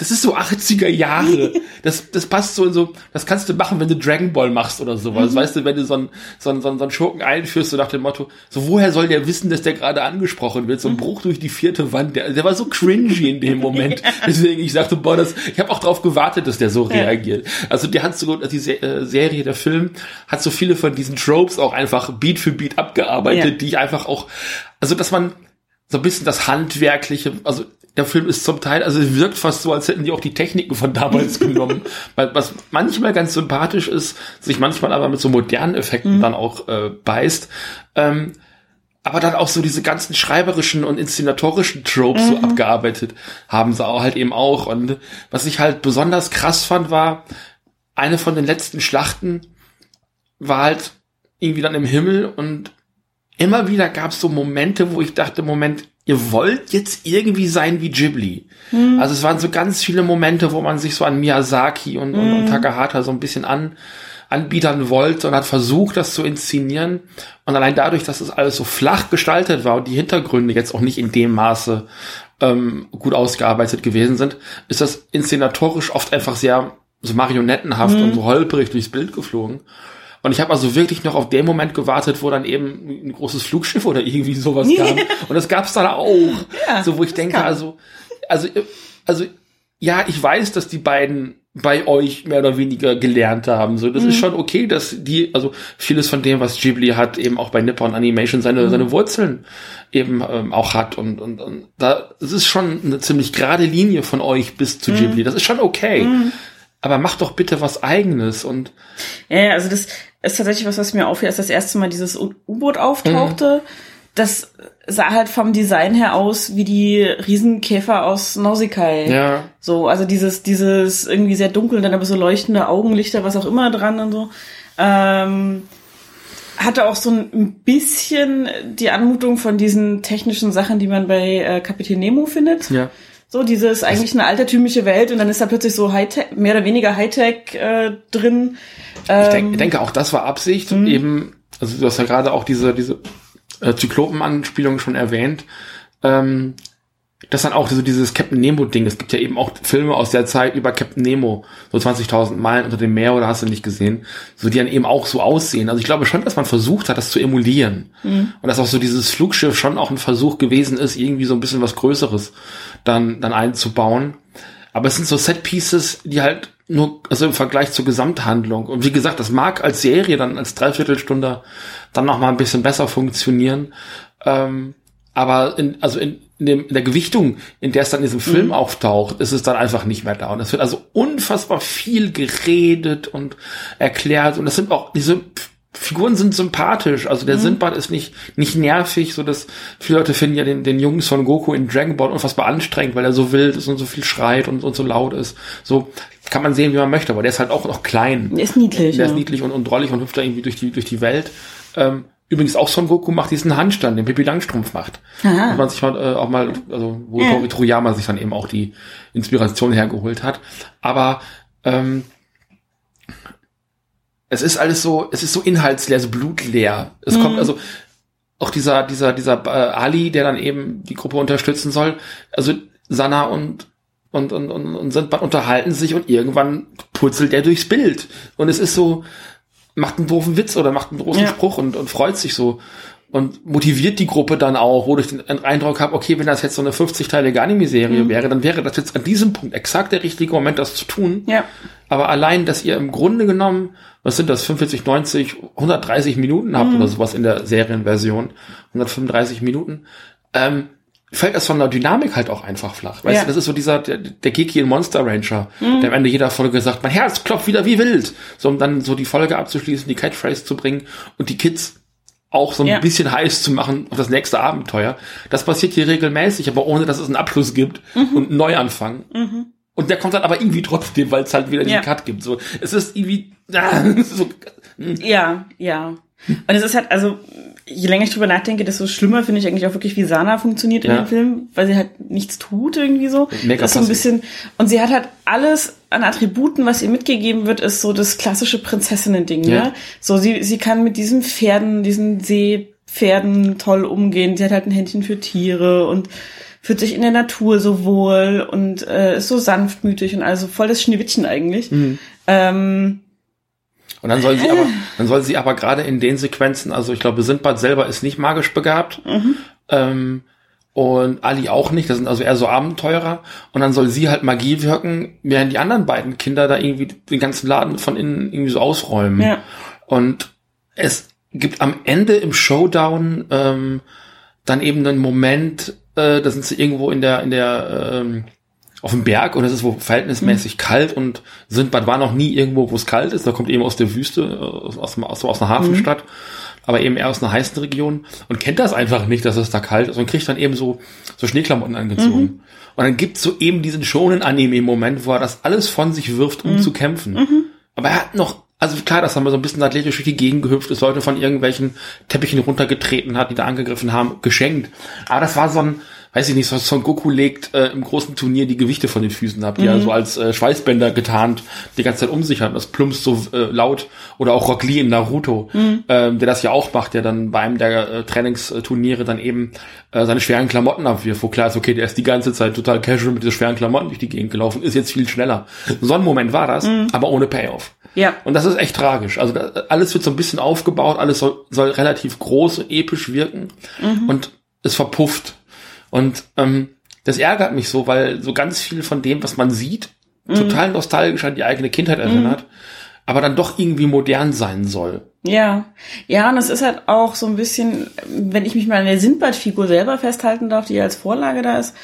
das ist so 80er Jahre. Das, das passt so in so, das kannst du machen, wenn du Dragon Ball machst oder sowas. Weißt du, wenn du so einen, so einen, so einen, Schurken einführst, so nach dem Motto, so woher soll der wissen, dass der gerade angesprochen wird? So ein Bruch durch die vierte Wand. Der, der war so cringy in dem Moment. Deswegen, ich sagte, boah, das, ich habe auch drauf gewartet, dass der so reagiert. Also der hat so, die äh, Serie, der Film, hat so viele von diesen Tropes auch einfach Beat für Beat abgearbeitet, Ja. die ich einfach auch, also dass man so ein bisschen das Handwerkliche, also der Film ist zum Teil, also es wirkt fast so, als hätten die auch die Techniken von damals genommen. Weil was manchmal ganz sympathisch ist, sich manchmal aber mit so modernen Effekten dann auch äh, beißt. Ähm, aber dann auch so diese ganzen schreiberischen und inszenatorischen Tropes so abgearbeitet haben sie auch halt eben auch. Und was ich halt besonders krass fand, war, eine von den letzten Schlachten war halt irgendwie dann im Himmel und immer wieder gab es so Momente, wo ich dachte, Moment, ihr wollt jetzt irgendwie sein wie Ghibli. Also es waren so ganz viele Momente, wo man sich so an Miyazaki und, und, und Takahata so ein bisschen an anbiedern wollte und hat versucht, das zu inszenieren. Und allein dadurch, dass es alles so flach gestaltet war und die Hintergründe jetzt auch nicht in dem Maße ähm, gut ausgearbeitet gewesen sind, ist das inszenatorisch oft einfach sehr so marionettenhaft und so holperig durchs Bild geflogen. Und ich habe also wirklich noch auf den Moment gewartet, wo dann eben ein großes Flugschiff oder irgendwie sowas kam. Und das gab's dann auch. so, wo ich denke, also, also, also, ja, ich weiß, dass die beiden bei euch mehr oder weniger gelernt haben. So, das ist schon okay, dass die, also vieles von dem, was Ghibli hat, eben auch bei Nippon Animation seine, seine Wurzeln eben ähm, auch hat. Und, und, und da, es ist schon eine ziemlich gerade Linie von euch bis zu Ghibli. Das ist schon okay. Aber macht doch bitte was eigenes und Ja, also das ist tatsächlich was, was mir auffiel, als das erste Mal dieses U-Boot auftauchte. Das sah halt vom Design her aus wie die Riesenkäfer aus Nausicaa. ja. So, also dieses, dieses irgendwie sehr dunkel, dann aber so leuchtende Augenlichter, was auch immer dran und so. Ähm, hatte auch so ein bisschen die Anmutung von diesen technischen Sachen, die man bei äh, Kapitän Nemo findet. Ja. So, dieses eigentlich eine altertümliche Welt und dann ist da plötzlich so Hightech, mehr oder weniger Hightech äh, drin. Ich Ähm, denk, denke auch, das war Absicht. Mhm. Eben, also du hast ja gerade auch diese, diese äh, Zyklopen-Anspielung schon erwähnt. Ähm, das dann auch so dieses Captain Nemo-Ding. Es gibt ja eben auch Filme aus der Zeit über Captain Nemo, so 20.000 Meilen unter dem Meer oder hast du nicht gesehen, so die dann eben auch so aussehen. Also ich glaube schon, dass man versucht hat, das zu emulieren. Und dass auch so dieses Flugschiff schon auch ein Versuch gewesen ist, irgendwie so ein bisschen was Größeres dann, dann einzubauen. Aber es sind so Set-Pieces, die halt nur, also im Vergleich zur Gesamthandlung. Und wie gesagt, das mag als Serie dann als Dreiviertelstunde dann noch mal ein bisschen besser funktionieren. Ähm, aber in, also in, in, dem, in der Gewichtung, in der es dann in diesem Film auftaucht, ist es dann einfach nicht mehr da. Und es wird also unfassbar viel geredet und erklärt. Und es sind auch diese Figuren sind sympathisch. Also der Sindbad ist nicht, nicht nervig, so dass viele Leute finden ja den, den jungen Son Goku in Dragon Ball unfassbar anstrengend, weil er so wild ist und so viel schreit und, und so laut ist. So kann man sehen, wie man möchte, aber der ist halt auch noch klein. Der ist niedlich. Der ja. ist niedlich und, und drollig und hüpft da irgendwie durch die, durch die Welt. Ähm, übrigens auch Son Goku macht diesen Handstand, den Pippi Langstrumpf macht. Aha. Muss man sich mal, äh, auch mal, also wo Ja. Tori Toriyama sich dann eben auch die Inspiration hergeholt hat. Aber ähm, es ist alles so, es ist so inhaltsleer, so blutleer. Es kommt also auch dieser, dieser, dieser äh, Ali, der dann eben die Gruppe unterstützen soll. Also Sana und und und und, und Sindbad unterhalten sich und irgendwann purzelt er durchs Bild und es ist so macht einen doofen Witz oder macht einen großen Ja. Spruch und, und freut sich so und motiviert die Gruppe dann auch, wo ich den Eindruck habe, okay, wenn das jetzt so eine 50-teilige Anime-Serie wäre, dann wäre das jetzt an diesem Punkt exakt der richtige Moment, das zu tun. Ja. Aber allein, dass ihr im Grunde genommen, was sind das, 45, 90, 130 Minuten habt oder sowas in der Serienversion, 135 Minuten, ähm, fällt das von der Dynamik halt auch einfach flach. Weißt Ja. du, das ist so dieser, der, der Kiki in Monster Rancher, der am Ende jeder Folge sagt, mein Herz klopft wieder wie wild. So, um dann so die Folge abzuschließen, die Catchphrase zu bringen und die Kids auch so ein Ja. bisschen heiß zu machen auf das nächste Abenteuer. Das passiert hier regelmäßig, aber ohne, dass es einen Abschluss gibt Mhm. und einen Neuanfang. Und der kommt dann aber irgendwie trotzdem, weil es halt wieder Ja. diesen Cut gibt. So, es ist irgendwie, ah, so, Ja, ja. Und es ist halt, also, je länger ich drüber nachdenke, desto schlimmer finde ich eigentlich auch wirklich, wie Sana funktioniert in Ja. dem Film, weil sie halt nichts tut irgendwie so. Mega das ist so ein bisschen, und sie hat halt alles an Attributen, was ihr mitgegeben wird, ist so das klassische Prinzessinnen-Ding, Ja. ne? So, sie, sie kann mit diesen Pferden, diesen Seepferden toll umgehen. Sie hat halt ein Händchen für Tiere und fühlt sich in der Natur so wohl und äh, ist so sanftmütig und also voll das Schneewittchen eigentlich. Mhm. Ähm, Und dann soll sie aber, dann soll sie aber gerade in den Sequenzen, also ich glaube, Sindbad selber ist nicht magisch begabt. Ähm, und Ali auch nicht, das sind also eher so Abenteurer. Und dann soll sie halt Magie wirken, während die anderen beiden Kinder da irgendwie den ganzen Laden von innen irgendwie so ausräumen. Ja. Und es gibt am Ende im Showdown ähm, dann eben einen Moment, äh, da sind sie irgendwo in der, in der, ähm, auf dem Berg und es ist wo verhältnismäßig kalt und Sindbad war noch nie irgendwo, wo es kalt ist. Da kommt eben aus der Wüste, aus, aus, aus, aus einer Hafenstadt, aber eben eher aus einer heißen Region und kennt das einfach nicht, dass es da kalt ist und kriegt dann eben so, so Schneeklamotten angezogen. Und dann gibt's so eben diesen schonen Anime-Moment, wo er das alles von sich wirft, um zu kämpfen. Aber er hat noch, also klar, dass er mal so ein bisschen athletisch durch die Gegend gehüpft ist, Leute von irgendwelchen Teppichen runtergetreten hat, die da angegriffen haben, geschenkt. Aber das war so ein, weiß ich nicht, so Son Goku legt äh, im großen Turnier die Gewichte von den Füßen ab, die er so als äh, Schweißbänder getarnt die ganze Zeit um sich hat. Das plumpst so äh, laut. Oder auch Rock Lee in Naruto, ähm, der das ja auch macht, der dann bei einem der äh, Trainingsturniere dann eben äh, seine schweren Klamotten abwirft, wo klar ist, okay, der ist die ganze Zeit total casual mit diesen schweren Klamotten durch die Gegend gelaufen, ist jetzt viel schneller. So ein Moment war das, aber ohne Payoff. ja. Und das ist echt tragisch. Also da, alles wird so ein bisschen aufgebaut, alles soll, soll relativ groß und episch wirken und es verpufft. Und ähm, das ärgert mich so, weil so ganz viel von dem, was man sieht, total nostalgisch an die eigene Kindheit erinnert, aber dann doch irgendwie modern sein soll. Ja, ja, und es ist halt auch so ein bisschen, wenn ich mich mal an der Sindbad-Figur selber festhalten darf, die ja als Vorlage da ist.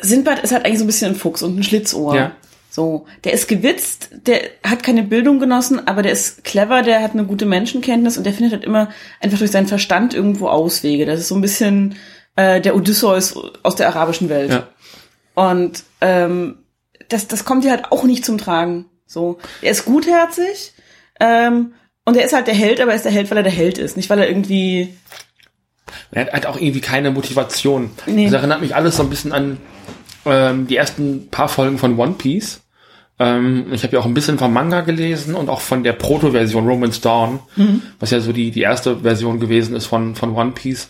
Sindbad ist halt eigentlich so ein bisschen ein Fuchs und ein Schlitzohr. Ja. So, der ist gewitzt, der hat keine Bildung genossen, aber der ist clever, der hat eine gute Menschenkenntnis und der findet halt immer einfach durch seinen Verstand irgendwo Auswege. Das ist so ein bisschen äh, der Odysseus aus der arabischen Welt. Ja. Und ähm, das, das kommt hier halt auch nicht zum Tragen. So, er ist gutherzig ähm, und er ist halt der Held, aber er ist der Held, weil er der Held ist, nicht weil er irgendwie Er hat halt auch irgendwie keine Motivation. Nee. Das erinnert mich alles so ein bisschen an ähm, die ersten paar Folgen von One Piece. Ähm, ich habe ja auch ein bisschen vom Manga gelesen und auch von der Proto-Version Romance Dawn, was ja so die, die erste Version gewesen ist von, von One Piece.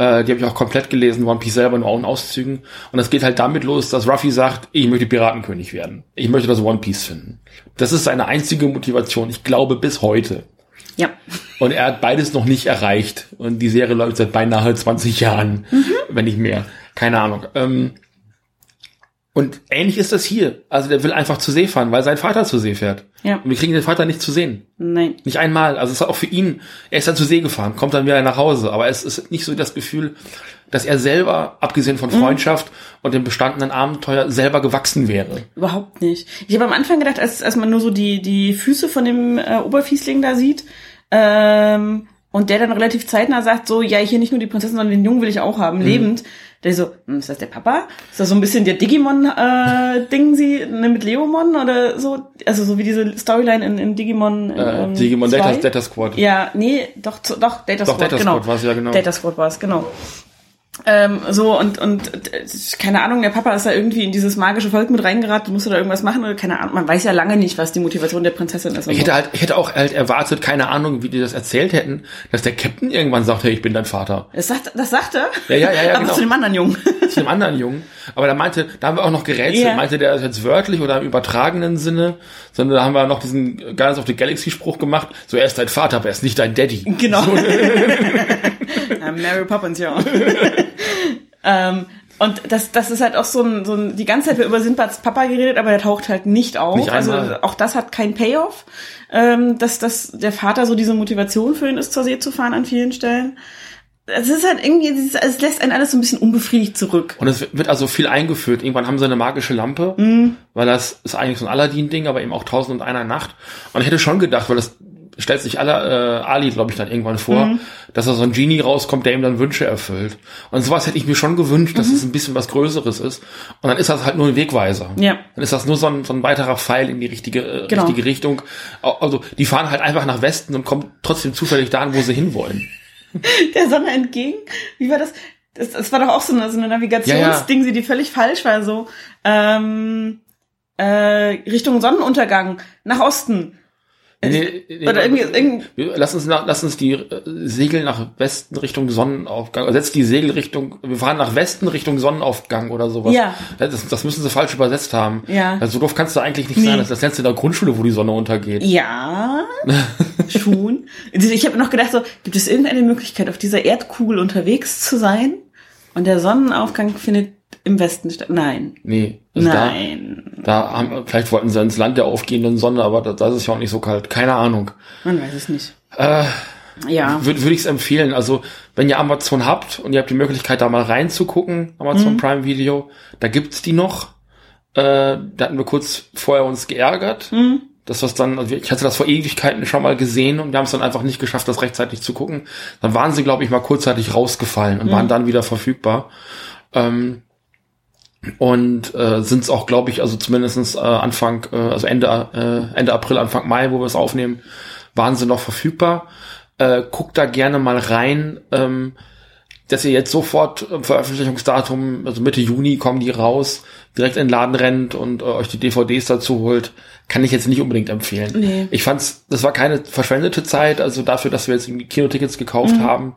Äh, die habe ich auch komplett gelesen, One Piece selber nur auch in Auszügen. Und das geht halt damit los, dass Ruffy sagt, ich möchte Piratenkönig werden. Ich möchte das One Piece finden. Das ist seine einzige Motivation, ich glaube bis heute. ja Und er hat beides noch nicht erreicht. Und die Serie läuft seit beinahe 20 Jahren, wenn nicht mehr. Keine Ahnung. Ähm, und ähnlich ist das hier. Also der will einfach zur See fahren, weil sein Vater zur See fährt. Ja. Und wir kriegen den Vater nicht zu sehen. nein Nicht einmal. Also es ist auch für ihn, er ist dann zur See gefahren, kommt dann wieder nach Hause. Aber es ist nicht so das Gefühl, dass er selber, abgesehen von Freundschaft und dem bestandenen Abenteuer, selber gewachsen wäre. überhaupt nicht. Ich habe am Anfang gedacht, als als man nur so die die Füße von dem äh, Oberfiesling da sieht, Ähm, und der dann relativ zeitnah sagt so, ja, hier nicht nur die Prinzessin, sondern den Jungen will ich auch haben, lebend. Der so, hm, ist das der Papa? Ist das so ein bisschen der Digimon-Ding, sie ne, mit Leomon oder so? Also so wie diese Storyline in, in Digimon. Äh, ähm, Digimon 2? Data, Data Squad. Ja, nee, doch, doch, Data Doch, Squad, Data genau. Squad war's, ja, genau. Data Squad war es, genau. Ähm, so und und äh, keine Ahnung, der Papa ist da irgendwie in dieses magische Volk mit reingeraten, musste da irgendwas machen oder keine Ahnung. Man weiß ja lange nicht, was die Motivation der Prinzessin ist. Ich so. hätte halt, ich hätte auch halt erwartet, keine Ahnung, wie die das erzählt hätten, dass der Captain irgendwann sagt, hey, ich bin dein Vater. das sagt, das sagt er. Ja, ja, ja, ja, Aber genau. zu dem anderen Jungen. Zu dem anderen Jungen. Aber da meinte, da haben wir auch noch gerätselt. Ja. Meinte der das jetzt wörtlich oder im übertragenen Sinne? Sondern da haben wir noch diesen Guardians of the Galaxy Spruch gemacht. So, er ist dein Vater, aber er ist nicht dein Daddy. Genau. ja, Mary Poppins, ja. ähm, und das, das ist halt auch so ein, so ein, die ganze Zeit wird über Sindbads Papa geredet, aber der taucht halt nicht auf. Nicht also auch das hat kein Payoff, ähm, dass, dass der Vater so diese Motivation für ihn ist, zur See zu fahren an vielen Stellen. Es ist halt irgendwie, es es lässt einen alles so ein bisschen unbefriedigt zurück. Und es wird also viel eingeführt. Irgendwann haben sie eine magische Lampe, Mhm. weil das ist eigentlich so ein Aladdin-Ding, aber eben auch Tausend und einer Nacht. Und ich hätte schon gedacht, weil das stellt sich aller, äh, Ali, glaube ich, dann irgendwann vor, Mhm. dass da so ein Genie rauskommt, der ihm dann Wünsche erfüllt. Und sowas hätte ich mir schon gewünscht, dass Mhm. es ein bisschen was Größeres ist. Und dann ist das halt nur ein Wegweiser. Ja. Dann ist das nur so ein, so ein weiterer Pfeil in die richtige, äh, Genau. richtige Richtung. Also die fahren halt einfach nach Westen und kommen trotzdem zufällig dahin, wo sie hinwollen. der Sonne entgegen. Wie war das? Das, das war doch auch so eine, so eine Navigationsding, die völlig falsch war. So ähm, äh, Richtung Sonnenuntergang nach Osten. Nee, nee, Oder irgendwie, irgendwie Lass uns, nach, lass uns die äh, Segel nach Westen Richtung Sonnenaufgang, oder setzt die Segel Richtung, wir fahren nach Westen Richtung Sonnenaufgang oder sowas. Ja. Das, das müssen sie falsch übersetzt haben. Ja. Also so doof kannst du eigentlich nicht Nee. sein. Das, das lernst du in der Grundschule, wo die Sonne untergeht. ja, schon. Ich habe noch gedacht, so gibt es irgendeine Möglichkeit, auf dieser Erdkugel unterwegs zu sein? Und der Sonnenaufgang findet im Westen statt? Nein, Nee. Also nein, Da, da haben, vielleicht wollten sie ins Land der aufgehenden Sonne, aber da, da ist es ja auch nicht so kalt. Keine Ahnung. man weiß es nicht. Äh, Ja, Würde würd ich es empfehlen. Also, wenn ihr Amazon habt und ihr habt die Möglichkeit, da mal reinzugucken, Amazon Prime Video, da gibt's die noch. Äh, da hatten wir kurz vorher uns geärgert. Das was dann, also ich hatte das vor Ewigkeiten schon mal gesehen und wir haben es dann einfach nicht geschafft, das rechtzeitig zu gucken. Dann waren sie, glaube ich, mal kurzzeitig rausgefallen und waren dann wieder verfügbar. Ähm, und äh, sind es auch, glaube ich, also zumindestens äh, Anfang, äh, also Ende, äh, Ende April, Anfang Mai, wo wir es aufnehmen, waren sie noch verfügbar. Äh, guckt da gerne mal rein. Ähm, dass ihr jetzt sofort im Veröffentlichungsdatum, also Mitte Juni kommen die raus, direkt in den Laden rennt und äh, euch die DVDs dazu holt, kann ich jetzt nicht unbedingt empfehlen. Nee. Ich fand's, das war keine verschwendete Zeit, also dafür, dass wir jetzt irgendwie Kinotickets gekauft Mhm. haben.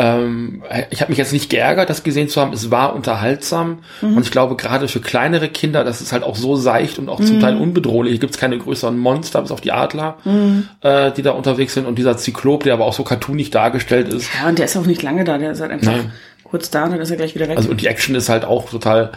Ähm, ich habe mich jetzt nicht geärgert, das gesehen zu haben. Es war unterhaltsam Mhm. und ich glaube gerade für kleinere Kinder, das ist halt auch so seicht und auch Mhm. zum Teil unbedrohlich. Hier gibt's keine größeren Monster, bis auf die Adler, Mhm. äh, die da unterwegs sind und dieser Zyklop, der aber auch so cartoonig dargestellt ist. ja, und der ist auch nicht lange da, der ist halt einfach Nein. kurz da und dann ist er gleich wieder weg. Also und die Action ist halt auch total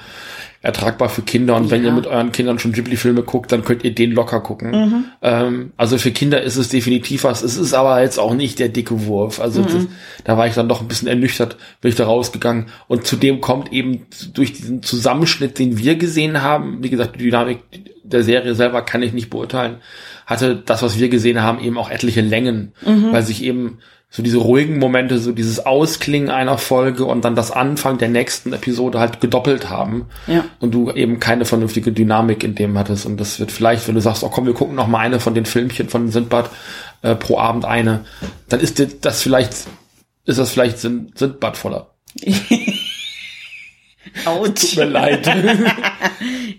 ertragbar für Kinder. Und wenn Ja. ihr mit euren Kindern schon Ghibli-Filme guckt, dann könnt ihr den locker gucken. Mhm. Ähm, also für Kinder ist es definitiv was. Es ist aber jetzt auch nicht der dicke Wurf. Also das, da war ich dann doch ein bisschen ernüchtert, bin ich da rausgegangen. Und zudem kommt eben durch diesen Zusammenschnitt, den wir gesehen haben, wie gesagt, die Dynamik der Serie selber kann ich nicht beurteilen, hatte das, was wir gesehen haben, eben auch etliche Längen, weil sich eben so diese ruhigen Momente, so dieses Ausklingen einer Folge und dann das Anfang der nächsten Episode halt gedoppelt haben. Ja. Und du eben keine vernünftige Dynamik in dem hattest. Und das wird vielleicht, wenn du sagst, oh komm, wir gucken noch mal eine von den Filmchen von Sindbad äh, pro Abend eine, dann ist dir das vielleicht, ist das vielleicht Sind, Sindbad voller. Autsch. Tut mir leid.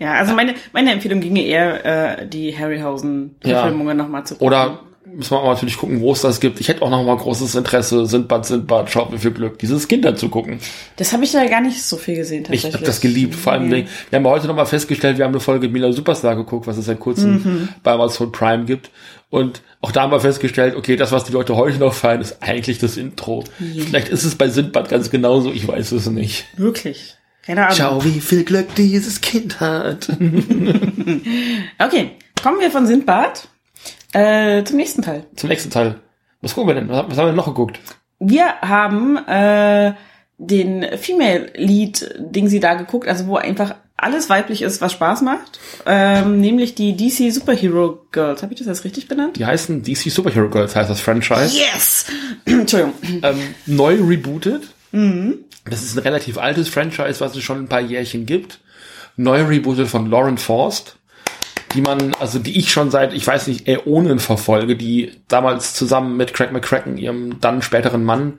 Ja, also meine, meine Empfehlung ginge eher, äh, die Harryhausen-Verfilmungen noch nochmal zu gucken. Oder müssen wir auch natürlich gucken, wo es das gibt. Ich hätte auch noch mal großes Interesse, Sindbad, Sindbad, schaut mir viel Glück, dieses Kinder zu gucken. Das habe ich da gar nicht so viel gesehen, Ich tatsächlich. habe das geliebt. Vor allem, Nee. wir haben heute noch mal festgestellt, wir haben eine Folge Mila Superstar geguckt, was es seit kurzem Mhm. bei Amazon Prime gibt. Und auch da haben wir festgestellt, okay, das, was die Leute heute noch feiern, ist eigentlich das Intro. Vielleicht ist es bei Sindbad ganz genauso, ich weiß es nicht. Wirklich. Keine Ahnung. Schau, wie viel Glück dieses Kind hat. Okay, kommen wir von Sindbad äh, zum nächsten Teil. Zum nächsten Teil. Was gucken wir denn? Was haben wir denn noch geguckt? Wir haben äh, den Female Lead, Ding sie da geguckt, also wo einfach alles weiblich ist, was Spaß macht. Ähm, nämlich die DC Superhero Girls. Habe ich das jetzt richtig benannt? Die heißen DC Superhero Girls, heißt das Franchise. Yes! Entschuldigung. Ähm, neu rebootet. Das ist ein relativ altes Franchise, was es schon ein paar Jährchen gibt. Neu rebootet von Lauren Forst, die man, also die ich schon seit, ich weiß nicht, Äonen verfolge, die damals zusammen mit Craig McCracken, ihrem dann späteren Mann,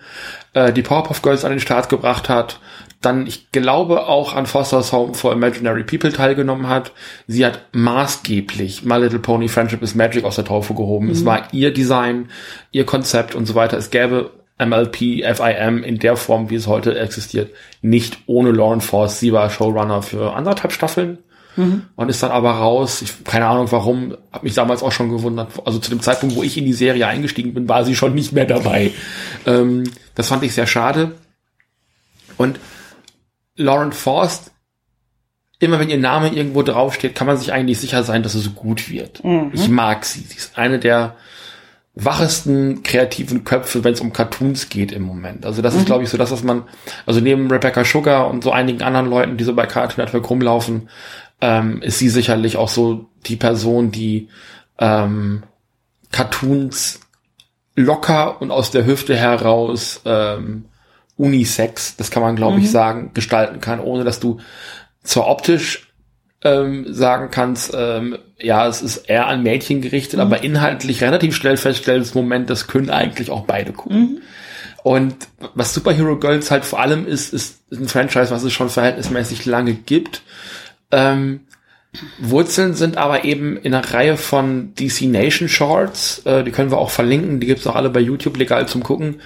äh, die Powerpuff Girls an den Start gebracht hat. Dann, ich glaube, auch an Foster's Home for Imaginary People teilgenommen hat. Sie hat maßgeblich My Little Pony Friendship is Magic aus der Taufe gehoben. Es war ihr Design, ihr Konzept und so weiter. Es gäbe MLP, FIM in der Form, wie es heute existiert, nicht ohne Lauren Force. Sie war Showrunner für anderthalb Staffeln und ist dann aber raus. Ich, keine Ahnung warum, habe mich damals auch schon gewundert. Also zu dem Zeitpunkt, wo ich in die Serie eingestiegen bin, war sie schon nicht mehr dabei. Ähm, das fand ich sehr schade. Und Lauren Forst, immer wenn ihr Name irgendwo draufsteht, kann man sich eigentlich sicher sein, dass es gut wird. Ich mag sie. Sie ist eine der wachesten kreativen Köpfe, wenn es um Cartoons geht im Moment. Also das ist, glaube ich, so das, was man, also neben Rebecca Sugar und so einigen anderen Leuten, die so bei Cartoon Network rumlaufen, ähm, ist sie sicherlich auch so die Person, die ähm, Cartoons locker und aus der Hüfte heraus ähm, Unisex, das kann man glaube ich sagen, gestalten kann, ohne dass du zwar optisch ähm, sagen kannst, ähm, ja, es ist eher an Mädchen gerichtet, aber inhaltlich relativ schnell feststellst, Moment, das können eigentlich auch beide gucken. Und was Superhero Girls halt vor allem ist, ist ein Franchise, was es schon verhältnismäßig lange gibt. Ähm, Wurzeln sind aber eben in einer Reihe von DC Nation Shorts, äh, die können wir auch verlinken, die gibt's auch alle bei YouTube legal zum Gucken,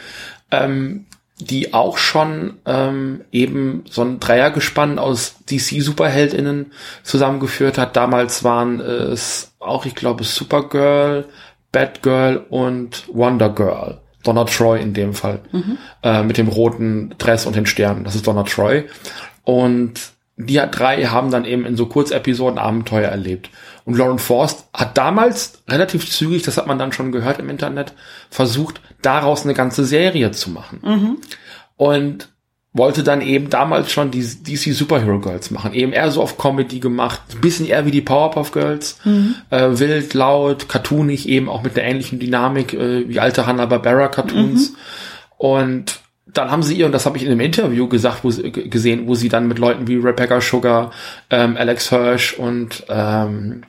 ähm, die auch schon ähm, eben so ein Dreiergespann aus DC-SuperheldInnen zusammengeführt hat. Damals waren es auch, ich glaube, Supergirl, Batgirl und Wonder Girl. Donna Troy in dem Fall. Äh, mit dem roten Dress und den Sternen. Das ist Donna Troy. Und die drei haben dann eben in so Kurzepisoden Abenteuer erlebt. Und Lauren Forst hat damals relativ zügig, das hat man dann schon gehört im Internet, versucht, daraus eine ganze Serie zu machen. Und wollte dann eben damals schon die DC Superhero Girls machen. Eben eher so auf Comedy gemacht, ein bisschen eher wie die Powerpuff Girls. Äh, wild, laut, cartoonig, eben auch mit einer ähnlichen Dynamik äh, wie alte Hanna-Barbera Cartoons. Und dann haben sie ihr, und das habe ich in einem Interview gesagt, wo sie, gesehen, wo sie dann mit Leuten wie Rebecca Sugar, ähm, Alex Hirsch und ähm,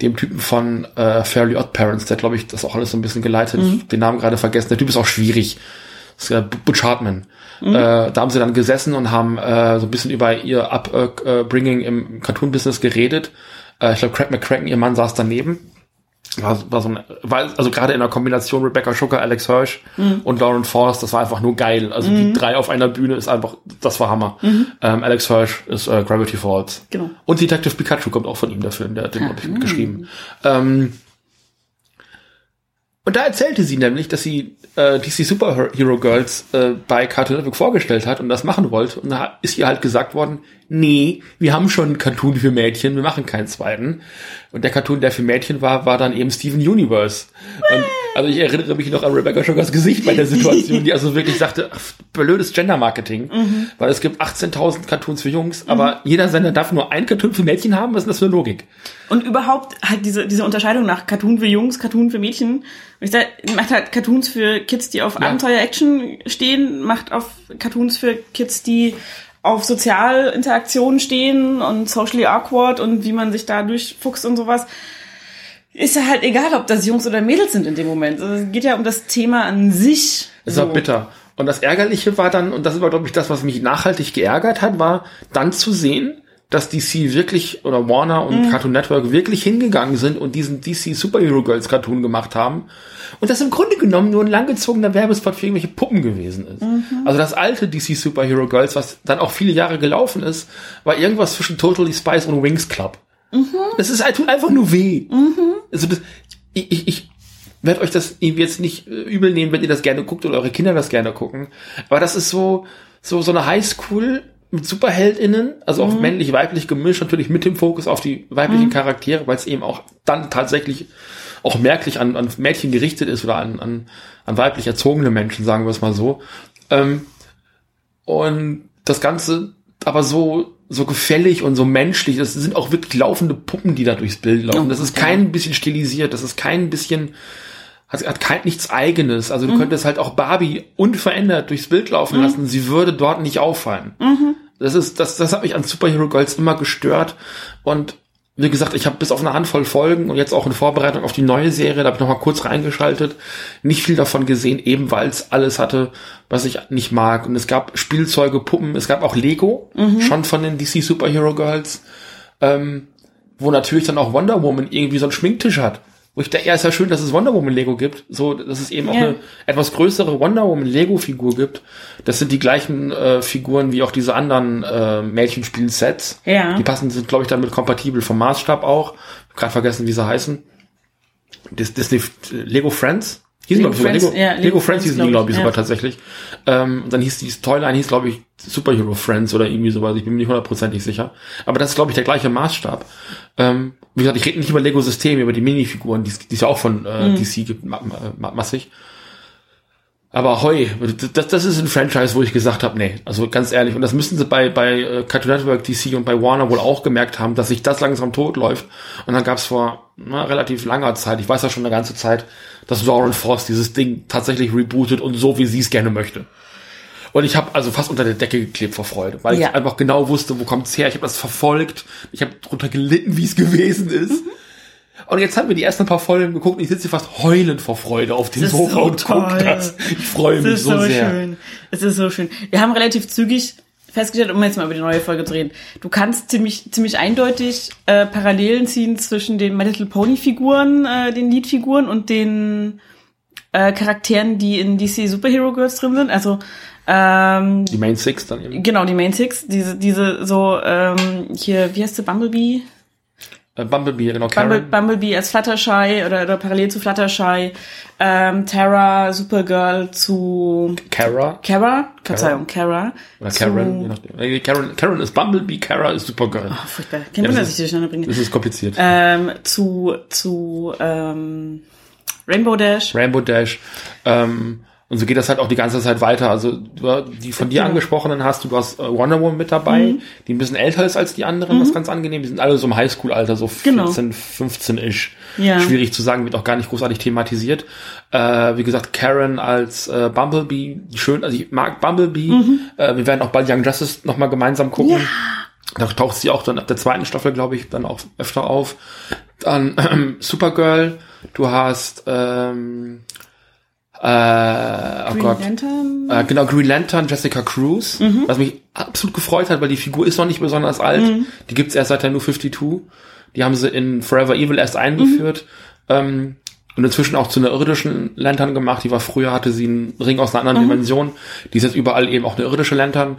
dem Typen von äh, Fairly Odd Parents, der glaube ich das auch alles so ein bisschen geleitet, den Namen gerade vergessen, der Typ ist auch schwierig. Das ist ja Butch Hartman. Äh, da haben sie dann gesessen und haben äh, so ein bisschen über ihr Upbringing im Cartoon-Business geredet. Äh, ich glaube, Craig McCracken, ihr Mann, saß daneben. War, war so ein, war, also gerade in der Kombination Rebecca Sugar, Alex Hirsch und Lauren Forrest, das war einfach nur geil. Also die drei auf einer Bühne ist einfach, das war Hammer. Ähm, Alex Hirsch ist äh, Gravity Falls. Genau. Und Detective Pikachu kommt auch von ihm, der Film, der hat den, glaube ich, mitgeschrieben. Ähm, und da erzählte sie nämlich, dass sie äh, DC Superhero Girls äh, bei Cartoon Network vorgestellt hat und das machen wollte. Und da ist ihr halt gesagt worden, nee, wir haben schon einen Cartoon für Mädchen, wir machen keinen zweiten. Und der Cartoon, der für Mädchen war, war dann eben Steven Universe. Und, also ich erinnere mich noch an Rebecca Sugars Gesicht bei der Situation, die also wirklich sagte, ach, blödes Gender-Marketing, weil es gibt 18.000 Cartoons für Jungs, aber jeder Sender darf nur ein Cartoon für Mädchen haben. Was ist das für eine Logik? Und überhaupt halt diese, diese Unterscheidung nach Cartoon für Jungs, Cartoon für Mädchen. Und ich sag, macht halt Cartoons für Kids, die auf Ja. Abenteuer-Action stehen, macht auf Cartoons für Kids, die auf Sozialinteraktion stehen und socially awkward und wie man sich da durchfuchst und sowas. Ist ja halt egal, ob das Jungs oder Mädels sind in dem Moment. Also es geht ja um das Thema an sich. Das war bitter. Und das Ärgerliche war dann, und das war, glaube ich, das, was mich nachhaltig geärgert hat, war dann zu sehen, dass DC wirklich oder Warner und Cartoon Network wirklich hingegangen sind und diesen DC Superhero Girls Cartoon gemacht haben. Und das im Grunde genommen nur ein langgezogener Werbespot für irgendwelche Puppen gewesen ist. Also das alte DC Superhero Girls, was dann auch viele Jahre gelaufen ist, war irgendwas zwischen Totally Spice und Wings Club. Das ist halt tut einfach nur weh. Also das, ich, ich, ich werde euch das jetzt nicht äh, übel nehmen, wenn ihr das gerne guckt oder eure Kinder das gerne gucken. Aber das ist so, so, so eine Highschool mit SuperheldInnen, also auch männlich-weiblich gemischt, natürlich mit dem Fokus auf die weiblichen Charaktere, weil es eben auch dann tatsächlich auch merklich an, an Mädchen gerichtet ist oder an, an, an weiblich erzogene Menschen, sagen wir es mal so. Ähm, und das Ganze aber so, so gefällig und so menschlich. Das sind auch wirklich laufende Puppen, die da durchs Bild laufen. Das ist kein bisschen stilisiert, das ist kein bisschen, hat, hat kein nichts eigenes. Also du könntest halt auch Barbie unverändert durchs Bild laufen lassen. Sie würde dort nicht auffallen. Das ist, das, das hat mich an Superhero Girls immer gestört. Und wie gesagt, ich habe bis auf eine Handvoll Folgen und jetzt auch in Vorbereitung auf die neue Serie, da habe ich noch mal kurz reingeschaltet, nicht viel davon gesehen, eben weil es alles hatte, was ich nicht mag. Und es gab Spielzeuge, Puppen, es gab auch Lego, schon von den DC Superhero Girls, ähm, wo natürlich dann auch Wonder Woman irgendwie so einen Schminktisch hat. Wo ich denke, ja, ist ja schön, dass es Wonder Woman Lego gibt, so, dass es eben auch Ja. eine etwas größere Wonder Woman Lego Figur gibt. Das sind die gleichen äh, Figuren wie auch diese anderen äh, Mädchenspiel-Sets. Ja. Die passen, sind, glaube ich, damit kompatibel vom Maßstab auch. Gerade vergessen, wie sie heißen. Dis Disney Lego Friends. Hießen, Lego ich, sogar Friends, Lego, ja, Lego, Lego Friends hießen die, glaub glaube ich, ich, sogar ja. tatsächlich. Ähm, dann hieß die Toyline, hieß, glaube ich, Superhero Friends oder irgendwie sowas. Ich bin mir nicht hundertprozentig sicher. Aber das ist, glaube ich, der gleiche Maßstab. Ähm, wie gesagt, ich rede nicht über Lego-Systeme, über die Minifiguren, die es ja auch von äh, Mhm. DC gibt, ma ma massig. Aber heu, das, das ist ein Franchise, wo ich gesagt habe, nee, also ganz ehrlich, und das müssen sie bei, bei äh, Cartoon Network, DC und bei Warner wohl auch gemerkt haben, dass sich das langsam tot läuft. Und dann gab es vor na, relativ langer Zeit, ich weiß ja schon eine ganze Zeit, dass Lauren Force dieses Ding tatsächlich rebootet und so, wie sie es gerne möchte. Und ich habe also fast unter der Decke geklebt vor Freude, weil Ja. ich einfach genau wusste, wo kommt's her. Ich habe das verfolgt, ich habe drunter gelitten, wie es gewesen ist. Und jetzt haben wir die ersten paar Folgen geguckt und ich sitze fast heulend vor Freude auf dem Sofa so und guck toll. das. Ich freue Es mich ist so, so, sehr. schön. Es ist so schön. Wir haben relativ zügig festgestellt, um jetzt mal über die neue Folge zu reden. Du kannst ziemlich, ziemlich eindeutig äh, Parallelen ziehen zwischen den My Little Pony Figuren, äh, den Lead-Figuren und den äh, Charakteren, die in DC Superhero Girls drin sind. Also ähm, Die Main Six dann eben. genau die Main Six, diese diese so ähm, hier wie heißt sie Bumblebee? Äh, Bumblebee, genau, Bumble. Bumblebee als Fluttershy oder, oder parallel zu Fluttershy, ähm, Tara, Supergirl zu Kara. Kara, Verzeihung, Kara. Oder Karen, je nachdem. Äh, Karen, Karen ist Bumblebee, Kara ist Supergirl. Oh, furchtbar. Kein Ja, Wunder, das dass ich die durcheinander bringe. Das ist kompliziert. Ähm, zu, zu, ähm, Rainbow Dash. Rainbow Dash. Ähm, und so geht das halt auch die ganze Zeit weiter. Also die von dir Genau. angesprochenen hast du, du hast äh, Wonder Woman mit dabei, Mhm. die ein bisschen älter ist als die anderen, was ganz angenehm. Die sind alle so im Highschool-Alter, so Genau. 14, 15-ish. Ja. Schwierig zu sagen, wird auch gar nicht großartig thematisiert. Äh, wie gesagt, Karen als äh, Bumblebee, schön, also ich mag Bumblebee. Mhm. Äh, wir werden auch bald Young Justice nochmal gemeinsam gucken. Da taucht sie auch dann ab der zweiten Staffel, glaube ich, dann auch öfter auf. Dann ähm, Supergirl, du hast ähm, äh, oh Green Gott. Lantern. Äh, genau, Green Lantern, Jessica Cruz, Mhm. was mich absolut gefreut hat, weil die Figur ist noch nicht besonders alt. Mhm. Die gibt's erst seit der New 52. Die haben sie in Forever Evil erst eingeführt. Mhm. Ähm, und inzwischen auch zu einer irdischen Lantern gemacht. Die war früher, hatte sie einen Ring aus einer Mhm. anderen Dimension. Die ist jetzt überall eben auch eine irdische Lantern.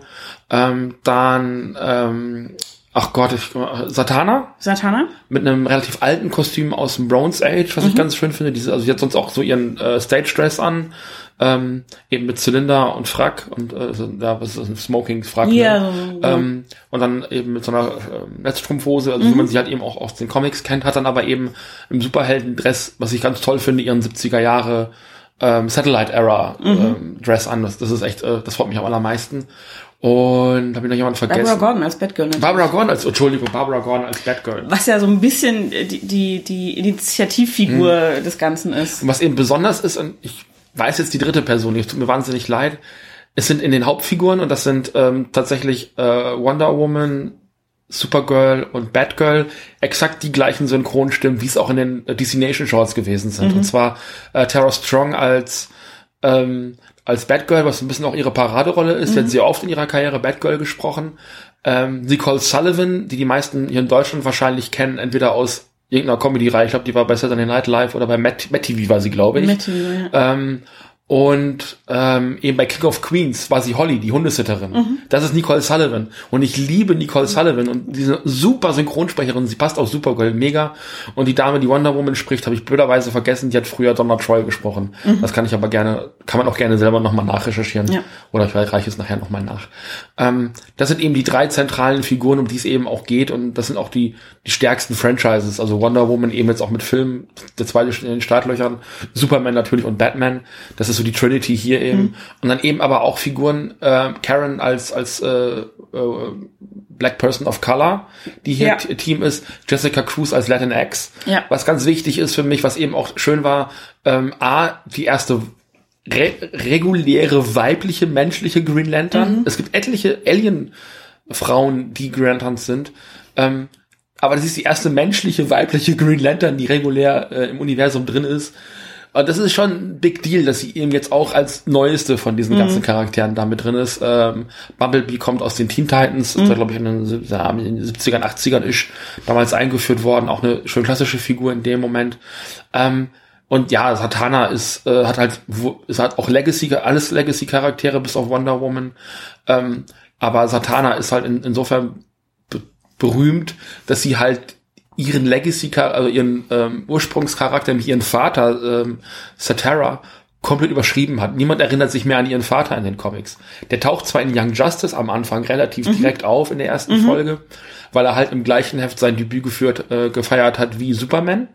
Ähm, dann, ähm, ach Gott, ich, Satana Satana. mit einem relativ alten Kostüm aus dem Bronze Age, was ich ganz schön finde. Diese, also sie hat sonst auch so ihren äh, Stage Dress an, ähm, eben mit Zylinder und Frack und äh, so, ja, was ist das, ein Smoking Frack. Ja, ne? so. ähm, und dann eben mit so einer äh, Netzstrumpfhose, also wie man sie halt eben auch aus den Comics kennt, hat dann aber eben im Superhelden-Dress, was ich ganz toll finde, ihren 70er Jahre ähm, Satellite Era ähm, Dress an. Das, das ist echt, äh, das freut mich am allermeisten. Und habe ich noch jemanden vergessen? Barbara Gordon als Batgirl. natürlich. Barbara Gordon als, Entschuldigung, Barbara Gordon als Batgirl. Was ja so ein bisschen die, die, die Initiativfigur Mhm. des Ganzen ist. Und was eben besonders ist, und ich weiß jetzt die dritte Person, es tut mir wahnsinnig leid, es sind in den Hauptfiguren, und das sind ähm, tatsächlich äh, Wonder Woman, Supergirl und Batgirl, exakt die gleichen Synchronstimmen, wie es auch in den DC Nation Shorts gewesen sind. Und zwar äh, Tara Strong als ähm, als Batgirl, was ein bisschen auch ihre Paraderolle ist, mhm. hat sie oft in ihrer Karriere Batgirl gesprochen. Ähm, Nicole Sullivan, die die meisten hier in Deutschland wahrscheinlich kennen, entweder aus irgendeiner Comedy-Reihe, ich glaube, die war bei Saturday Night Live oder bei Matt, Matt TV war sie, glaube ich. Matt TV, ja. Ähm, und ähm, eben bei King of Queens war sie Holly, die Hundesitterin. Mhm. Das ist Nicole Sullivan. Und ich liebe Nicole Sullivan und diese super Synchronsprecherin, sie passt auch super Supergirl, mega. Und die Dame, die Wonder Woman spricht, habe ich blöderweise vergessen, die hat früher Donna Troy gesprochen. Das kann ich aber gerne, kann man auch gerne selber nochmal nachrecherchieren. Mhm. Ja. Oder ich reiche es nachher nochmal nach. Ähm, das sind eben die drei zentralen Figuren, um die es eben auch geht. Und das sind auch die, die stärksten Franchises. Also Wonder Woman eben jetzt auch mit Filmen, der zweite in den Startlöchern, Superman natürlich und Batman. Das ist so so die Trinity hier eben. Und dann eben aber auch Figuren, äh, Karen als, als äh, äh, Black Person of Color, die hier Ja. Team ist, Jessica Cruz als Latinx. Ja. Was ganz wichtig ist für mich, was eben auch schön war, ähm, A, die erste re reguläre weibliche menschliche Green Lantern. Es gibt etliche Alien-Frauen, die Green Lanterns sind. Ähm, aber das ist die erste menschliche weibliche Green Lantern, die regulär äh, im Universum drin ist. Und das ist schon ein Big Deal, dass sie eben jetzt auch als neueste von diesen ganzen Charakteren da mit drin ist. Ähm, Bumblebee kommt aus den Teen Titans, ist da glaube ich in den, sieb- ja, in den 70ern, 80ern ist damals eingeführt worden, auch eine schön klassische Figur in dem Moment. Ähm, und ja, Satana ist, äh, hat halt, ist halt auch Legacy, alles Legacy-Charaktere bis auf Wonder Woman. Ähm, aber Satana ist halt in, insofern be berühmt, dass sie halt ihren Legacy, also ihren ähm, Ursprungscharakter, nämlich ihren Vater, ähm, Satara, komplett überschrieben hat. Niemand erinnert sich mehr an ihren Vater in den Comics. Der taucht zwar in Young Justice am Anfang relativ direkt auf in der ersten Folge, weil er halt im gleichen Heft sein Debüt geführt, äh, gefeiert hat wie Superman.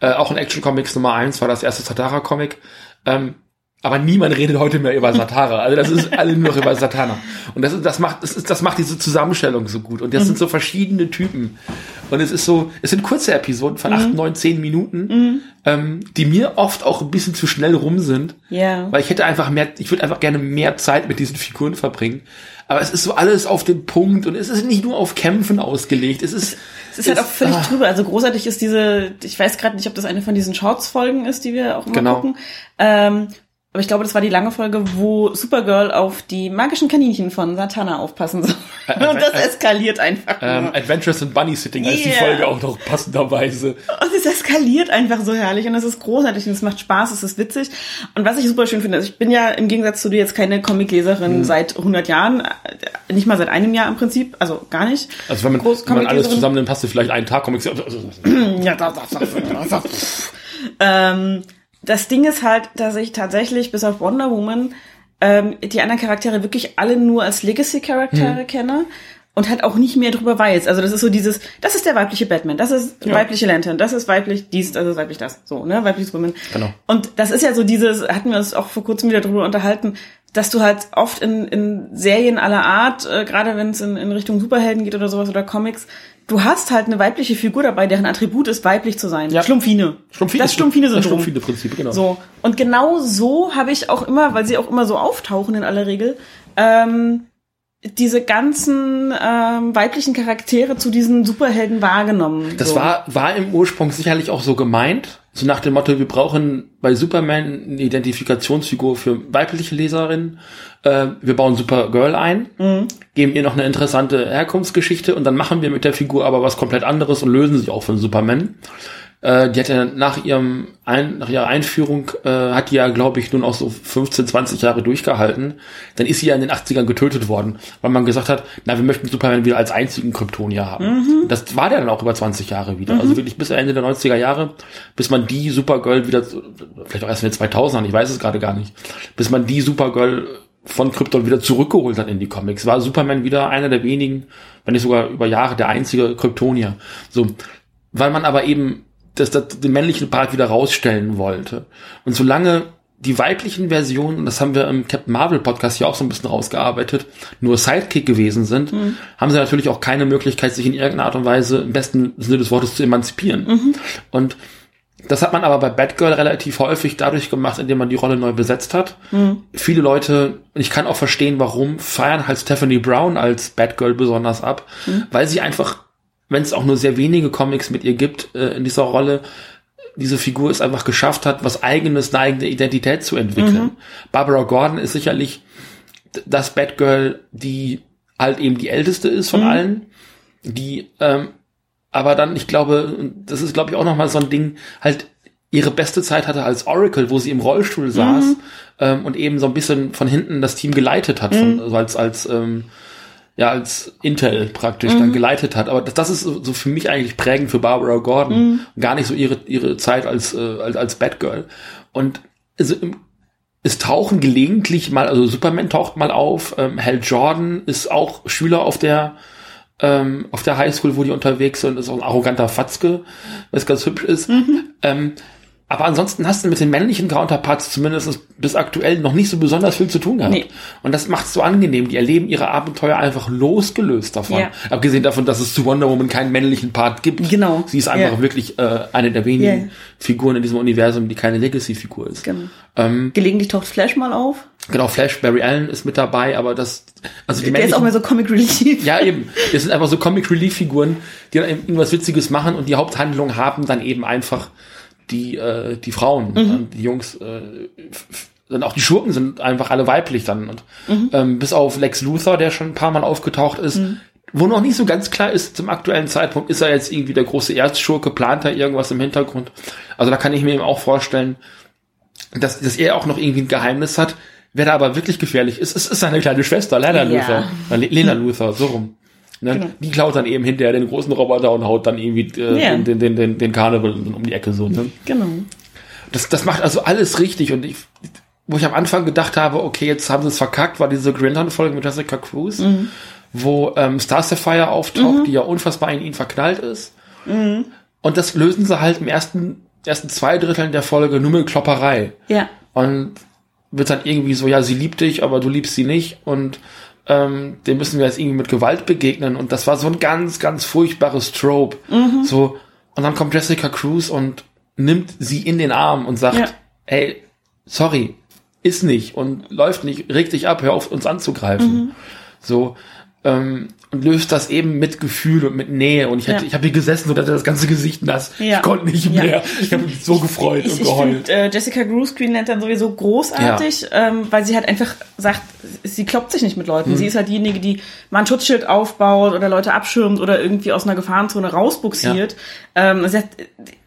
Äh, auch in Action Comics Nummer eins war das erste Satara-Comic. Ähm, aber niemand redet heute mehr über Satara. Also das ist alle nur noch über Satana. Und das, ist, das macht, das ist, das macht diese Zusammenstellung so gut. Und das sind so verschiedene Typen. Und es ist so, es sind kurze Episoden von acht, neun, zehn Minuten, ähm, die mir oft auch ein bisschen zu schnell rum sind. Ja. Weil ich hätte einfach mehr, ich würde einfach gerne mehr Zeit mit diesen Figuren verbringen. Aber es ist so alles auf den Punkt und es ist nicht nur auf Kämpfen ausgelegt. Es ist, Es ist halt auch völlig ah. drüber. Also großartig ist diese, ich weiß gerade nicht, ob das eine von diesen Shorts-Folgen ist, die wir auch immer Genau. gucken. Ähm, aber ich glaube, das war die lange Folge, wo Supergirl auf die magischen Kaninchen von Satana aufpassen soll. Äh, Und das äh, eskaliert einfach. ähm. Adventures in Bunny Sitting heißt die Yeah. Folge auch noch passenderweise. Und es eskaliert einfach so herrlich und es ist großartig und es macht Spaß, es ist witzig. Und was ich super schön finde, also ich bin ja im Gegensatz zu dir jetzt keine Comicleserin seit 100 Jahren, äh, nicht mal seit einem Jahr im Prinzip, also gar nicht. Also wenn man, wenn man alles zusammennimmt, hast du vielleicht einen Tag Comics. Ja, das, das, das, das, das. ähm, das Ding ist halt, dass ich tatsächlich bis auf Wonder Woman ähm, die anderen Charaktere wirklich alle nur als Legacy-Charaktere kenne und halt auch nicht mehr drüber weiß. Also das ist so dieses, das ist der weibliche Batman, das ist weibliche Lantern, das ist weiblich dies, das ist weiblich das. So, ne, weiblich Woman. Genau. Und das ist ja so dieses, hatten wir uns auch vor kurzem wieder drüber unterhalten, dass du halt oft in, in Serien aller Art, äh, gerade wenn es in, in Richtung Superhelden geht oder sowas oder Comics, du hast halt eine weibliche Figur dabei, deren Attribut ist, weiblich zu sein. Ja. Schlumpfine. Schlumpfine das Schlumpfine-Syndrom. Das Schlumpfine-Prinzip, genau. So. Und genau so habe ich auch immer, weil sie auch immer so auftauchen in aller Regel, ähm, diese ganzen ähm, weiblichen Charaktere zu diesen Superhelden wahrgenommen. Das so. war, war im Ursprung sicherlich auch so gemeint. So nach dem Motto, wir brauchen bei Superman eine Identifikationsfigur für weibliche Leserinnen. Äh, wir bauen Supergirl ein, geben ihr noch eine interessante Herkunftsgeschichte und dann machen wir mit der Figur aber was komplett anderes und lösen sie auch von Superman. Äh, die hat ja nach ihrem ein, nach ihrer Einführung äh, hat die ja, glaube ich, nun auch so 15, 20 Jahre durchgehalten. Dann ist sie ja in den 80ern getötet worden, weil man gesagt hat, na, wir möchten Superman wieder als einzigen Kryptonier haben. Das war der dann auch über 20 Jahre wieder. Also wirklich bis Ende der 90er Jahre, bis man die Supergirl wieder, vielleicht auch erst in den 2000ern, ich weiß es gerade gar nicht, bis man die Supergirl von Krypton wieder zurückgeholt hat in die Comics. War Superman wieder einer der wenigen, wenn nicht sogar über Jahre der einzige Kryptonier. So, weil man aber eben das, das, den männlichen Part wieder rausstellen wollte. Und solange die weiblichen Versionen, und das haben wir im Captain Marvel Podcast ja auch so ein bisschen rausgearbeitet, nur Sidekick gewesen sind, haben sie natürlich auch keine Möglichkeit, sich in irgendeiner Art und Weise im besten Sinne des Wortes zu emanzipieren. Und das hat man aber bei Batgirl relativ häufig dadurch gemacht, indem man die Rolle neu besetzt hat. Viele Leute, und ich kann auch verstehen, warum, feiern halt Stephanie Brown als Batgirl besonders ab, weil sie einfach, wenn es auch nur sehr wenige Comics mit ihr gibt äh, in dieser Rolle, diese Figur es einfach geschafft hat, was eigenes, eine eigene Identität zu entwickeln. Barbara Gordon ist sicherlich das Batgirl, die halt eben die älteste ist von allen, die ähm, aber dann, ich glaube, das ist, glaube ich, auch nochmal so ein Ding, halt ihre beste Zeit hatte als Oracle, wo sie im Rollstuhl saß ähm, und eben so ein bisschen von hinten das Team geleitet hat, von, also als, als ähm, ja, als Intel praktisch dann geleitet hat. Aber das, das ist so, für mich eigentlich prägend für Barbara Gordon. Gar nicht so ihre, ihre Zeit als, äh, als, als Batgirl. Und also, im- es tauchen gelegentlich mal, also Superman taucht mal auf, ähm, Hal Jordan ist auch Schüler auf der ähm, auf der Highschool, wo die unterwegs sind, ist auch ein arroganter Fatzke, was ganz hübsch ist. Ähm, aber ansonsten hast du mit den männlichen Counterparts zumindest bis aktuell noch nicht so besonders viel zu tun gehabt. Nee. Und das macht es so angenehm. Die erleben ihre Abenteuer einfach losgelöst davon. Ja. Abgesehen davon, dass es zu Wonder Woman keinen männlichen Part gibt. Genau. Sie ist einfach Ja. wirklich äh, eine der wenigen Ja. Figuren in diesem Universum, die keine Legacy-Figur ist. Genau. Ähm, Gelegentlich taucht Flash mal auf. genau, Flash, Barry Allen ist mit dabei, aber das, also die Der ist auch mehr so Comic Relief. ja, eben. Das sind einfach so Comic Relief Figuren, die dann irgendwas Witziges machen und die Haupthandlung haben dann eben einfach die, äh, die Frauen. Und die Jungs, äh, dann auch die Schurken sind einfach alle weiblich dann. Und, ähm, bis auf Lex Luthor, der schon ein paar Mal aufgetaucht ist, wo noch nicht so ganz klar ist zum aktuellen Zeitpunkt, ist er jetzt irgendwie der große Erzschurke, plant er irgendwas im Hintergrund. Also da kann ich mir eben auch vorstellen, dass, dass er auch noch irgendwie ein Geheimnis hat. Wer da aber wirklich gefährlich ist, es ist seine kleine Schwester, Lena Ja. Luthor. Äh, Le- Lena Luthor, so rum. Ne? Genau. Die klaut dann eben hinterher den großen Roboter und haut dann irgendwie äh, Ja. den, den, den, den, Carnival um die Ecke so. Ne? Genau. Das, das macht also alles richtig und ich, wo ich am Anfang gedacht habe, okay, jetzt haben sie es verkackt, war diese Grindhound-Folge mit Jessica Cruz, Mhm. wo ähm, Star Sapphire auftaucht, die ja unfassbar in ihn verknallt ist. Mhm. Und das lösen sie halt im ersten, ersten zwei Dritteln der Folge nur mit Klopperei. Ja. Und wird dann irgendwie so, ja, sie liebt dich, aber du liebst sie nicht und ähm, dem müssen wir jetzt irgendwie mit Gewalt begegnen. Und das war so ein ganz, ganz furchtbares Trope. Mhm. So, und dann kommt Jessica Cruz und nimmt sie in den Arm und sagt, Ja. ey, sorry, ist nicht und läuft nicht, reg dich ab, hör auf, uns anzugreifen. Mhm. So, ähm, und löst das eben mit Gefühl und mit Nähe. Und ich, hätte, Ja. ich habe hier gesessen und hatte das ganze Gesicht nass. Ja. Ich konnte nicht Ja. mehr. Ich habe mich so gefreut Ich, und ich geheult. finde äh, Jessica Cruz Green Lantern sowieso großartig, ähm, weil sie halt einfach sagt, sie kloppt sich nicht mit Leuten. Mhm. Sie ist halt diejenige, die mal ein Schutzschild aufbaut oder Leute abschirmt oder irgendwie aus einer Gefahrenzone rausbuxiert. Ähm, sie hat,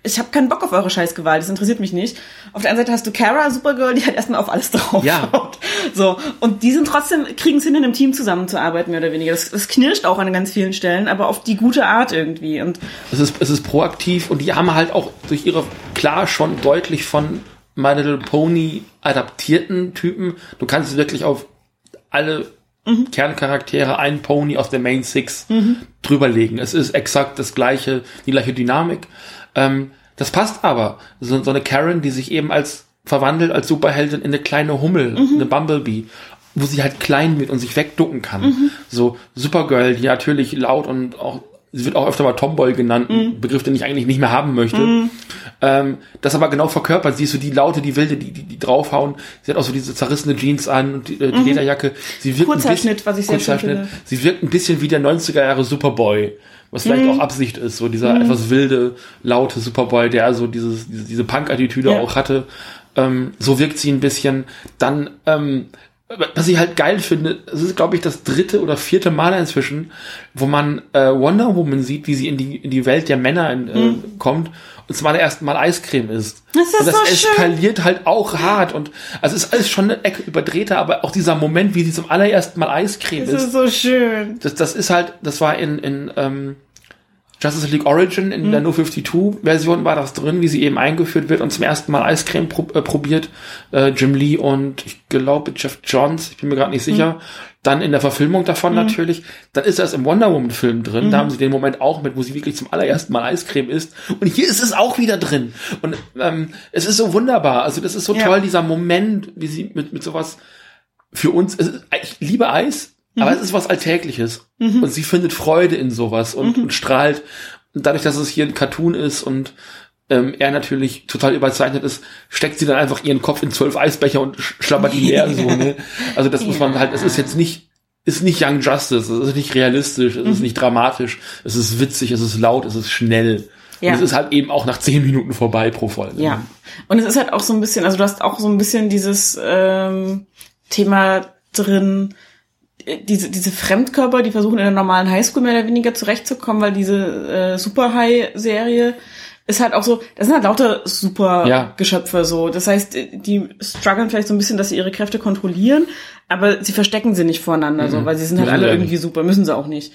ich habe keinen Bock auf eure Scheißgewalt, das interessiert mich nicht. Auf der anderen Seite hast du Kara, Supergirl, die halt erstmal auf alles drauf Ja. schaut. So, und die sind trotzdem, kriegen es hin, in einem Team zusammenzuarbeiten, mehr oder weniger. Das, das knirscht auch an ganz vielen Stellen, aber auf die gute Art irgendwie. Und Es ist, es ist proaktiv und die haben halt auch durch ihre, klar schon deutlich von My Little Pony adaptierten Typen. Du kannst wirklich auf alle Kerncharaktere einen Pony aus der Main Six drüberlegen. Es ist exakt das gleiche, die gleiche Dynamik. Ähm, das passt aber. So, so eine Karen, die sich eben als verwandelt als Superheldin in eine kleine Hummel, eine Bumblebee, wo sie halt klein wird und sich wegducken kann. So Supergirl, die natürlich laut und auch sie wird auch öfter mal Tomboy genannt, ein Begriff, den ich eigentlich nicht mehr haben möchte. Ähm, das aber genau verkörpert. Sie ist so die Laute, die Wilde, die, die, die draufhauen. Sie hat auch so diese zerrissene Jeans an und die, äh, die Lederjacke. Sie wirkt Kurzer ein bisschen, Schnitt, was ich sehr schön finde. Sie wirkt ein bisschen wie der 90er Jahre Superboy. Was vielleicht Mhm. auch Absicht ist, so dieser etwas wilde, laute Superboy, der also dieses, diese, diese Punk-Attitüde Ja. auch hatte. Ähm, so wirkt sie ein bisschen. Dann, ähm, was ich halt geil finde, es ist, glaube ich, das dritte oder vierte Mal inzwischen, wo man äh, Wonder Woman sieht, wie sie in die, in die Welt der Männer in, äh, kommt und zum allerersten Mal Eiscreme isst. Mhm. Das ist und das so schön. eskaliert halt auch hart und also es ist alles schon eine Ecke überdrehter, aber auch dieser Moment, wie sie zum allerersten Mal Eiscreme das isst, ist so schön. das, das ist halt, das war in, in ähm, Justice League Origin, in der No 52-Version war das drin, wie sie eben eingeführt wird und zum ersten Mal Eiscreme pro, äh, probiert. Äh, Jim Lee und ich glaube Jeff Johns, ich bin mir gerade nicht sicher. Dann in der Verfilmung davon natürlich. Dann ist das im Wonder Woman-Film drin. Da haben sie den Moment auch mit, wo sie wirklich zum allerersten Mal Eiscreme isst. Und hier ist es auch wieder drin. Und ähm, es ist so wunderbar. Also das ist so Ja. toll, dieser Moment, wie sie mit, mit sowas für uns, ist, ich liebe Eis, aber es ist was Alltägliches. Und sie findet Freude in sowas und, und strahlt. Und dadurch, dass es hier ein Cartoon ist und ähm, er natürlich total überzeichnet ist, steckt sie dann einfach ihren Kopf in zwölf Eisbecher und sch- schlabbert die leer so, ne? Also das muss man halt, es ist jetzt nicht, ist nicht Young Justice, es ist nicht realistisch, es ist nicht dramatisch, es ist witzig, es ist laut, es ist schnell. Ja. Und es ist halt eben auch nach zehn Minuten vorbei pro Folge. Ja. Und es ist halt auch so ein bisschen, also du hast auch so ein bisschen dieses ähm, Thema drin, diese, diese Fremdkörper, die versuchen in der normalen Highschool mehr oder weniger zurechtzukommen, weil diese äh, Super High-Serie ist halt auch so, das sind halt lauter super Ja. Geschöpfe so. Das heißt, die strugglen vielleicht so ein bisschen, dass sie ihre Kräfte kontrollieren, aber sie verstecken sie nicht voreinander so, weil sie sind halt Mhm. Alle irgendwie super, müssen sie auch nicht.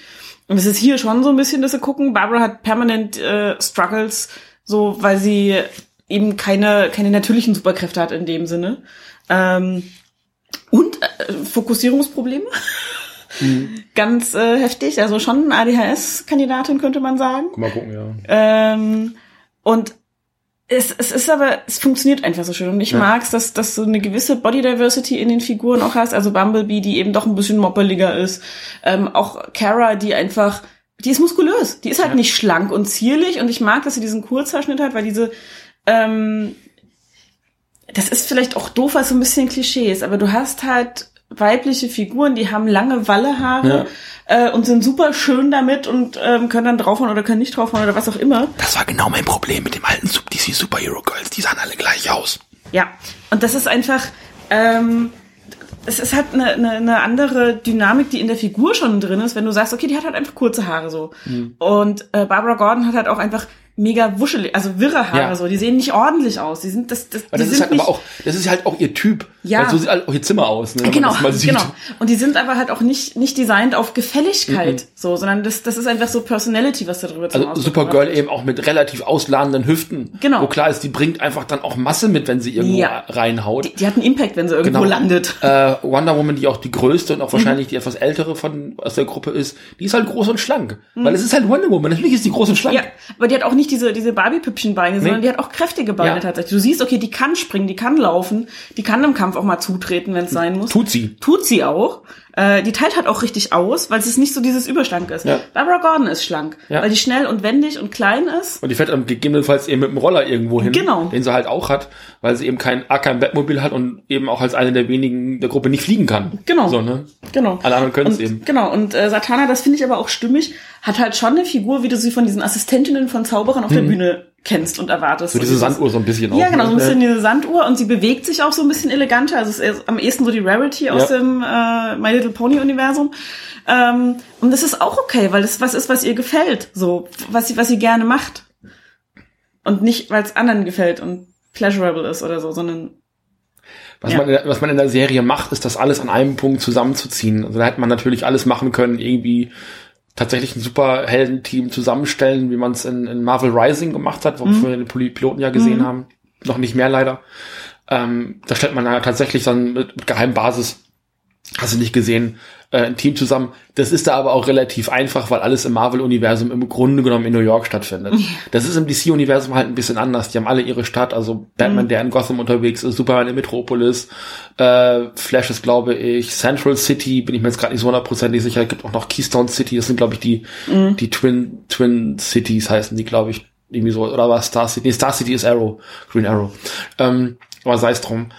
Und es ist hier schon so ein bisschen, dass sie gucken, Barbara hat permanent äh, Struggles, so weil sie eben keine, keine natürlichen Superkräfte hat in dem Sinne. Ähm, und äh, Fokussierungsprobleme. Ganz äh, heftig, also schon ADHS-Kandidatin könnte man sagen. Mal gucken, ja. Ähm, und es, es ist aber, es funktioniert einfach so schön. Und ich mag's, dass, dass du eine gewisse Body Diversity in den Figuren auch hast. Also Bumblebee, die eben doch ein bisschen moppeliger ist. Ähm, auch Kara, die einfach, die ist muskulös. Die ist halt nicht schlank und zierlich. Und ich mag, dass sie diesen Kurzhaarschnitt hat, weil diese, ähm, das ist vielleicht auch doof, als so ein bisschen Klischees, aber du hast halt weibliche Figuren, die haben lange Wallehaare äh, und sind super schön damit und ähm, können dann draufhauen oder können nicht draufhauen oder was auch immer. Das war genau mein Problem mit dem alten Sub- DC Superhero Girls. Die sahen alle gleich aus. Ja, und das ist einfach, ähm, es ist halt eine, eine, eine andere Dynamik, die in der Figur schon drin ist, wenn du sagst, okay, die hat halt einfach kurze Haare so. Und äh, Barbara Gordon hat halt auch einfach mega wuschelig, also wirre Haare Ja. so. Die sehen nicht ordentlich aus. Die sind das, das, Aber die das ist sind halt nicht, aber auch, das ist halt auch ihr Typ. Ja. Weil so sieht halt auch ihr Zimmer aus, ne, Genau, genau. Und die sind aber halt auch nicht, nicht designt auf Gefälligkeit, so, sondern das, das ist einfach so Personality, was da drüber zum Also Supergirl eben auch mit relativ ausladenden Hüften. Genau. Wo klar ist, die bringt einfach dann auch Masse mit, wenn sie irgendwo Ja. reinhaut. Die, die hat einen Impact, wenn sie irgendwo Genau. landet. Äh, Wonder Woman, die auch die größte und auch Mhm. wahrscheinlich die etwas ältere von aus der Gruppe ist, die ist halt groß und schlank. Weil es ist halt Wonder Woman, natürlich ist die groß und schlank. Mhm. Ja, aber die hat auch nicht diese, diese Barbie-Püppchenbeine, sondern Nee. die hat auch kräftige Beine Ja. tatsächlich. Du siehst, okay, die kann springen, die kann laufen, die kann im Kampf auch mal zutreten, wenn es sein muss. Tut sie. Tut sie auch. Äh, die teilt halt auch richtig aus, weil es nicht so dieses Überschlank ist. Ja. Barbara Gordon ist schlank, Ja. weil die schnell und wendig und klein ist. Und die fährt dann gegebenenfalls eben mit dem Roller irgendwo hin, Genau. den sie halt auch hat, weil sie eben kein, A, kein Bettmobil hat und eben auch als eine der wenigen der Gruppe nicht fliegen kann. Genau. So, ne? Genau. Alle anderen können es eben. Genau, und äh, Satana, das finde ich aber auch stimmig, hat halt schon eine Figur, wie du sie von diesen Assistentinnen von Zauberern auf der Bühne kennst und erwartest. Mhm. So diese Sanduhr so ein bisschen auch. Ja, genau, so ein ne? bisschen diese Sanduhr und sie bewegt sich auch so ein bisschen eleganter. Also es ist am ehesten so die Rarity aus Ja. dem äh, My Little Pony Universum. Ähm, und das ist auch okay, weil das was ist, was ihr gefällt, so was sie was sie gerne macht und nicht weil es anderen gefällt und pleasurable ist oder so, sondern Was, Ja. man, in der- was man in der Serie macht, ist das alles an einem Punkt zusammenzuziehen. Also da hätte man natürlich alles machen können, irgendwie tatsächlich ein Superheldenteam zusammenstellen, wie man es in, in Marvel Rising gemacht hat, wo Mhm. wir den Piloten ja gesehen haben. Noch nicht mehr leider. Ähm, da stellt man ja tatsächlich dann mit, mit Geheimbasis, hast du nicht gesehen, äh, ein Team zusammen. Das ist da aber auch relativ einfach, weil alles im Marvel-Universum im Grunde genommen in New York stattfindet. Das ist im DC-Universum halt ein bisschen anders. Die haben alle ihre Stadt, also Batman, der in Gotham unterwegs ist, Superman in Metropolis, äh, Flash ist, glaube ich, Central City, bin ich mir jetzt gerade nicht so hundertprozentig sicher. Es gibt auch noch Keystone City, das sind, glaube ich, die, die Twin, Twin Cities heißen die, glaube ich, irgendwie so, oder war Star City? Nee, Star City ist Arrow, Green Arrow. Ähm, aber sei es drum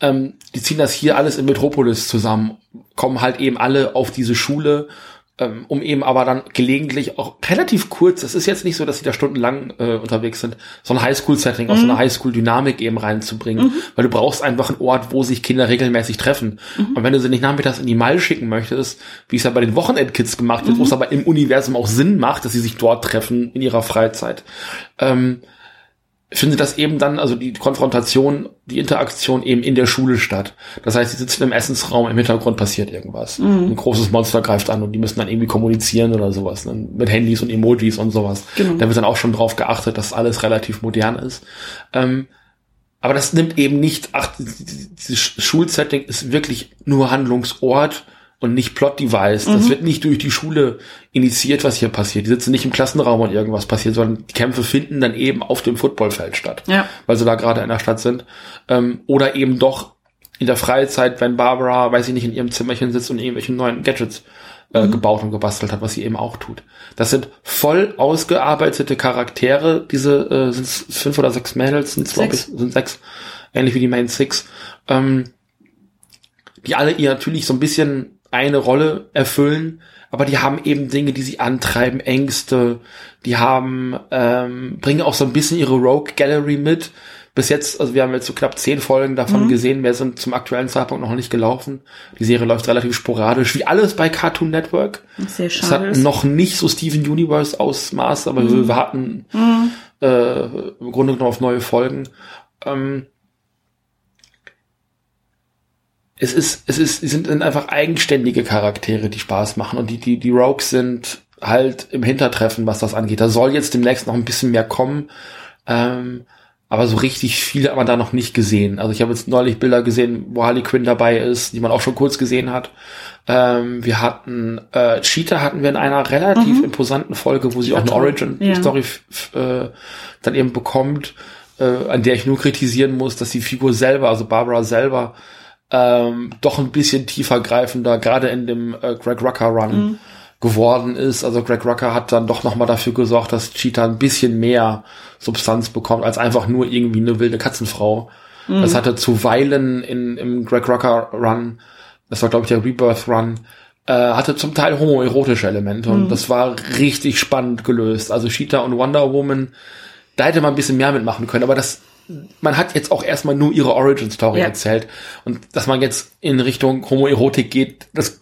ähm, die ziehen das hier alles in Metropolis zusammen, kommen halt eben alle auf diese Schule, ähm, um eben aber dann gelegentlich auch relativ kurz, es ist jetzt nicht so, dass sie da stundenlang äh, unterwegs sind, so ein Highschool-Setting, auch so eine Highschool-Dynamik eben reinzubringen, weil du brauchst einfach einen Ort, wo sich Kinder regelmäßig treffen. Und wenn du sie nicht nachmittags in die Mall schicken möchtest, wie es ja bei den Wochenendkids gemacht wird, wo es aber im Universum auch Sinn macht, dass sie sich dort treffen in ihrer Freizeit, ähm, findet das eben dann, also die Konfrontation, die Interaktion eben in der Schule statt. Das heißt, sie sitzen im Essensraum, im Hintergrund passiert irgendwas. Ein großes Monster greift an und die müssen dann irgendwie kommunizieren oder sowas, ne? mit Handys und Emojis und sowas. Genau. Da wird dann auch schon drauf geachtet, dass alles relativ modern ist. Ähm, aber das nimmt eben nicht, ach, dieses Schulsetting ist wirklich nur Handlungsort und nicht Plot-Device. Das wird nicht durch die Schule initiiert, was hier passiert. Die sitzen nicht im Klassenraum und irgendwas passiert, sondern die Kämpfe finden dann eben auf dem Footballfeld statt. Ja. Weil sie da gerade in der Stadt sind. Ähm, oder eben doch in der Freizeit, wenn Barbara, weiß ich nicht, in ihrem Zimmerchen sitzt und irgendwelche neuen Gadgets äh, gebaut und gebastelt hat, was sie eben auch tut. Das sind voll ausgearbeitete Charaktere. Diese äh, sind fünf oder sechs Mädels, sind glaube ich, Sechs. sind sechs, ähnlich wie die Main Six, ähm, die alle ihr natürlich so ein bisschen eine Rolle erfüllen, aber die haben eben Dinge, die sie antreiben, Ängste, die haben, ähm, bringen auch so ein bisschen ihre Rogue Gallery mit. Bis jetzt, also wir haben jetzt so knapp zehn Folgen davon gesehen, wir sind zum aktuellen Zeitpunkt noch nicht gelaufen. Die Serie läuft relativ sporadisch, wie alles bei Cartoon Network. sehr Es schade hat ist. noch nicht so Steven Universe Ausmaß, aber wir warten äh, im Grunde genommen auf neue Folgen. Ähm, es ist, es ist, sie sind einfach eigenständige Charaktere, die Spaß machen und die, die, die Rogues sind halt im Hintertreffen, was das angeht. Da soll jetzt demnächst noch ein bisschen mehr kommen. Ähm, aber so richtig viel hat man da noch nicht gesehen. Also ich habe jetzt neulich Bilder gesehen, wo Harley Quinn dabei ist, die man auch schon kurz gesehen hat. Ähm, wir hatten äh, Cheetah hatten wir in einer relativ imposanten Folge, wo sie auch eine. Origin-Story f- äh, dann eben bekommt. äh, an der ich nur kritisieren muss, dass die Figur selber, also Barbara selber, ähm, doch ein bisschen tiefer greifender, gerade in dem äh, Greg Rucker Run geworden ist. Also Greg Rucker hat dann doch nochmal dafür gesorgt, dass Cheetah ein bisschen mehr Substanz bekommt, als einfach nur irgendwie eine wilde Katzenfrau. Das hatte zuweilen in, im Greg Rucker Run, das war glaube ich der Rebirth Run, äh, hatte zum Teil homoerotische Elemente und das war richtig spannend gelöst. Also Cheetah und Wonder Woman, da hätte man ein bisschen mehr mitmachen können, aber das man hat jetzt auch erstmal nur ihre Origin Story Ja. erzählt und dass man jetzt in Richtung Homoerotik geht, das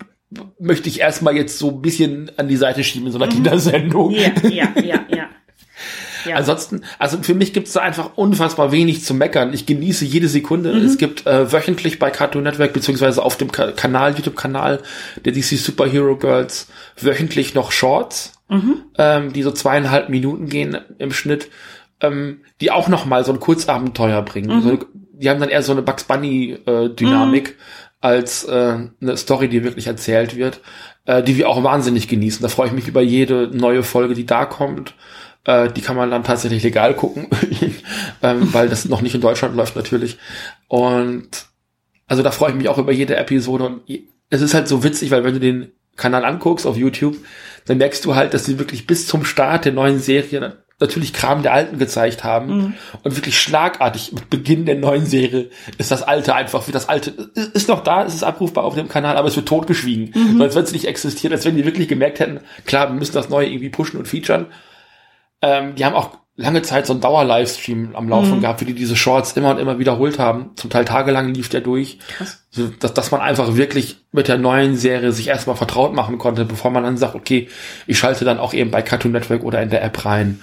möchte ich erstmal jetzt so ein bisschen an die Seite schieben in so einer Kindersendung. Ja, ja, ja, ja. ja. Ansonsten, also für mich gibt's da einfach unfassbar wenig zu meckern. Ich genieße jede Sekunde. Mhm. Es gibt äh, wöchentlich bei Cartoon Network beziehungsweise auf dem Ka Kanal, YouTube-Kanal der DC Superhero Girls wöchentlich noch Shorts, Mhm. ähm, die so zweieinhalb Minuten gehen im Schnitt, ähm, die auch noch mal so ein Kurzabenteuer bringen. Mhm. So, die haben dann eher so eine Bugs Bunny äh, Dynamik als äh, eine Story, die wirklich erzählt wird, äh, die wir auch wahnsinnig genießen. Da freue ich mich über jede neue Folge, die da kommt. Äh, die kann man dann tatsächlich legal gucken, ähm, weil das noch nicht in Deutschland läuft natürlich. Und also da freue ich mich auch über jede Episode. Und es ist halt so witzig, weil wenn du den Kanal anguckst auf YouTube, dann merkst du halt, dass sie wirklich bis zum Start der neuen Serie natürlich Kram der alten gezeigt haben. Und wirklich schlagartig mit Beginn der neuen Serie ist das alte einfach wie das alte ist noch da, es ist abrufbar auf dem Kanal, aber es wird totgeschwiegen, so als wenn es nicht existiert, als wenn die wirklich gemerkt hätten, klar, wir müssen das neue irgendwie pushen und featuren. Ähm, die haben auch lange Zeit so einen Dauer-Livestream am Laufen gehabt, wie die diese Shorts immer und immer wiederholt haben. Zum Teil tagelang lief der durch. So, dass, dass man einfach wirklich mit der neuen Serie sich erstmal vertraut machen konnte, bevor man dann sagt, okay, ich schalte dann auch eben bei Cartoon Network oder in der App rein.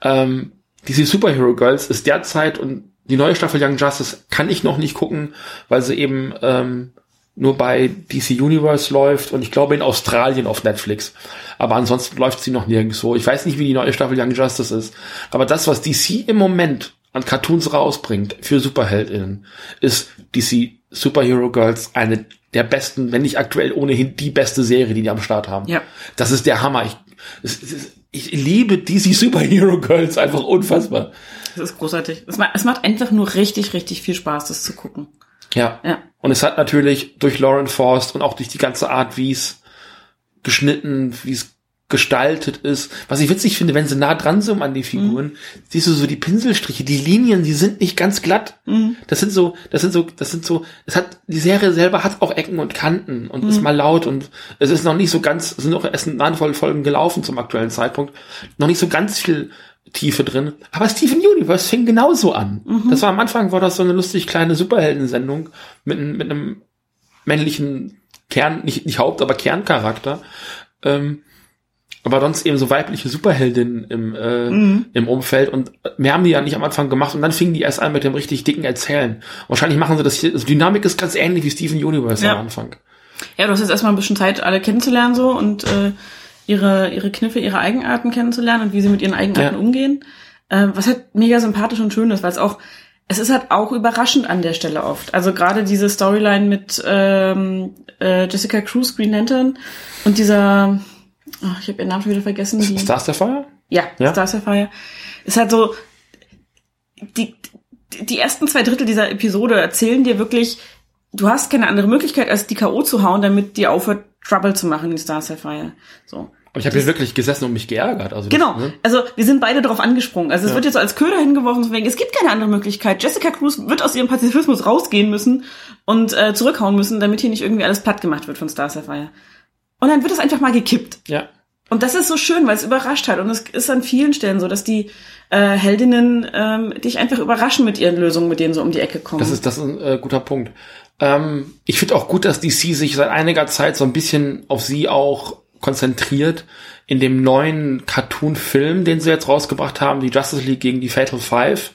Ähm, DC Superhero Girls ist derzeit und die neue Staffel Young Justice kann ich noch nicht gucken, weil sie eben ähm, nur bei DC Universe läuft und ich glaube in Australien auf Netflix. Aber ansonsten läuft sie noch nirgendwo. Ich weiß nicht, wie die neue Staffel Young Justice ist. Aber das, was DC im Moment an Cartoons rausbringt für SuperheldInnen, ist DC Superhero Girls eine der besten, wenn nicht aktuell ohnehin die beste Serie, die die am Start haben. Ja. Das ist der Hammer. Ich, es, es, ich liebe DC Superhero Girls einfach unfassbar. Das ist großartig. Es macht, es macht einfach nur richtig, richtig viel Spaß, das zu gucken. Ja. Ja. Und es hat natürlich durch Lauren Forst und auch durch die ganze Art, wie es geschnitten, wie es gestaltet ist. Was ich witzig finde, wenn sie nah dran sind an die Figuren, siehst du so die Pinselstriche, die Linien, die sind nicht ganz glatt. Das sind so, das sind so, das sind so, es hat, die Serie selber hat auch Ecken und Kanten und ist mal laut und es ist noch nicht so ganz, es sind noch erst eine Handvoll Folgen gelaufen zum aktuellen Zeitpunkt, noch nicht so ganz viel Tiefe drin. Aber Steven Universe fing genauso an. Das war am Anfang war das so eine lustig kleine Superheldensendung mit, einem- mit einem männlichen Kern, nicht, nicht Haupt, aber Kerncharakter. Ähm, aber sonst eben so weibliche Superheldinnen im, äh, im Umfeld und mehr haben die ja nicht am Anfang gemacht und dann fingen die erst an mit dem richtig dicken Erzählen. Wahrscheinlich machen sie das hier, also Dynamik ist ganz ähnlich wie Steven Universe Ja. am Anfang. Ja, du hast jetzt erstmal ein bisschen Zeit, alle kennenzulernen so und äh, ihre, ihre Kniffe, ihre Eigenarten kennenzulernen und wie sie mit ihren Eigenarten Ja. umgehen. Äh, was halt mega sympathisch und schön ist, weil es auch, es ist halt auch überraschend an der Stelle oft. Also gerade diese Storyline mit ähm, äh, Jessica Cruz, Green Lantern und dieser, ach, ich habe ihren Namen schon wieder vergessen. Die, Stars der Feuer? ja, Ja? Star Sapphire. Ist halt so, die, die ersten zwei Drittel dieser Episode erzählen dir wirklich, du hast keine andere Möglichkeit, als die K.O. zu hauen, damit die aufhört, Trouble zu machen in Star Sapphire. So. Aber ich habe hier wirklich gesessen und mich geärgert. Also das, Genau. ne? Also wir sind beide darauf angesprungen. Also es wird jetzt so als Köder hingeworfen, von wegen, es gibt keine andere Möglichkeit. Jessica Cruz wird aus ihrem Pazifismus rausgehen müssen und äh, zurückhauen müssen, damit hier nicht irgendwie alles platt gemacht wird von Star Sapphire. Und dann wird es einfach mal gekippt. Ja. Und das ist so schön, weil es überrascht hat. Und es ist an vielen Stellen so, dass die äh, Heldinnen ähm, dich einfach überraschen mit ihren Lösungen, mit denen so um die Ecke kommen. Das ist, das ist ein äh, guter Punkt. Ähm, ich finde auch gut, dass DC sich seit einiger Zeit so ein bisschen auf sie auch konzentriert. In dem neuen Cartoon-Film, den sie jetzt rausgebracht haben, die Justice League gegen die Fatal Five,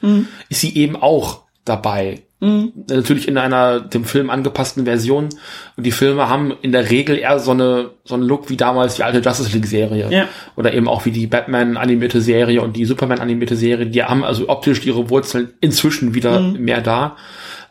ist sie eben auch dabei. Natürlich in einer dem Film angepassten Version. Und die Filme haben in der Regel eher so eine so einen Look wie damals die alte Justice League Serie Ja. oder eben auch wie die Batman animierte Serie und die Superman animierte Serie. Die haben also optisch ihre Wurzeln inzwischen wieder mehr da.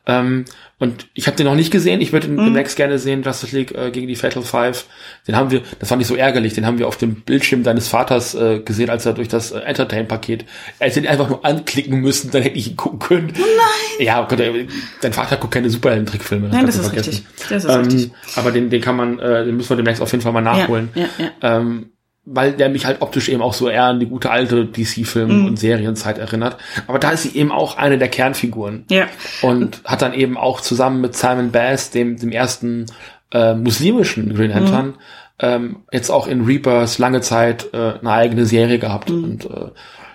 Ähm, und ich habe den noch nicht gesehen. Ich würde ihn demnächst gerne sehen, Justice League äh, gegen die Fatal Five. Den haben wir, das fand ich so ärgerlich, den haben wir auf dem Bildschirm deines Vaters äh, gesehen, als er durch das äh, Entertain-Paket. Er hätte ihn einfach nur anklicken müssen, dann hätte ich ihn gucken können. Oh nein! Ja, oh Gott, äh, dein Vater guckt keine Superhelden-Trickfilme. Nein, das ist vergessen. richtig. Das ist richtig. Ähm, aber den, den kann man, äh, den müssen wir demnächst auf jeden Fall mal nachholen. Ja, ja, ja. Ähm, weil der mich halt optisch eben auch so eher an die gute alte DC-Film- Mhm. und Serienzeit erinnert. Aber da ist sie eben auch eine der Kernfiguren. Ja. Und hat dann eben auch zusammen mit Simon Bass, dem, dem ersten äh, muslimischen Green Lantern, ähm, jetzt auch in Rebirth lange Zeit äh, eine eigene Serie gehabt und äh,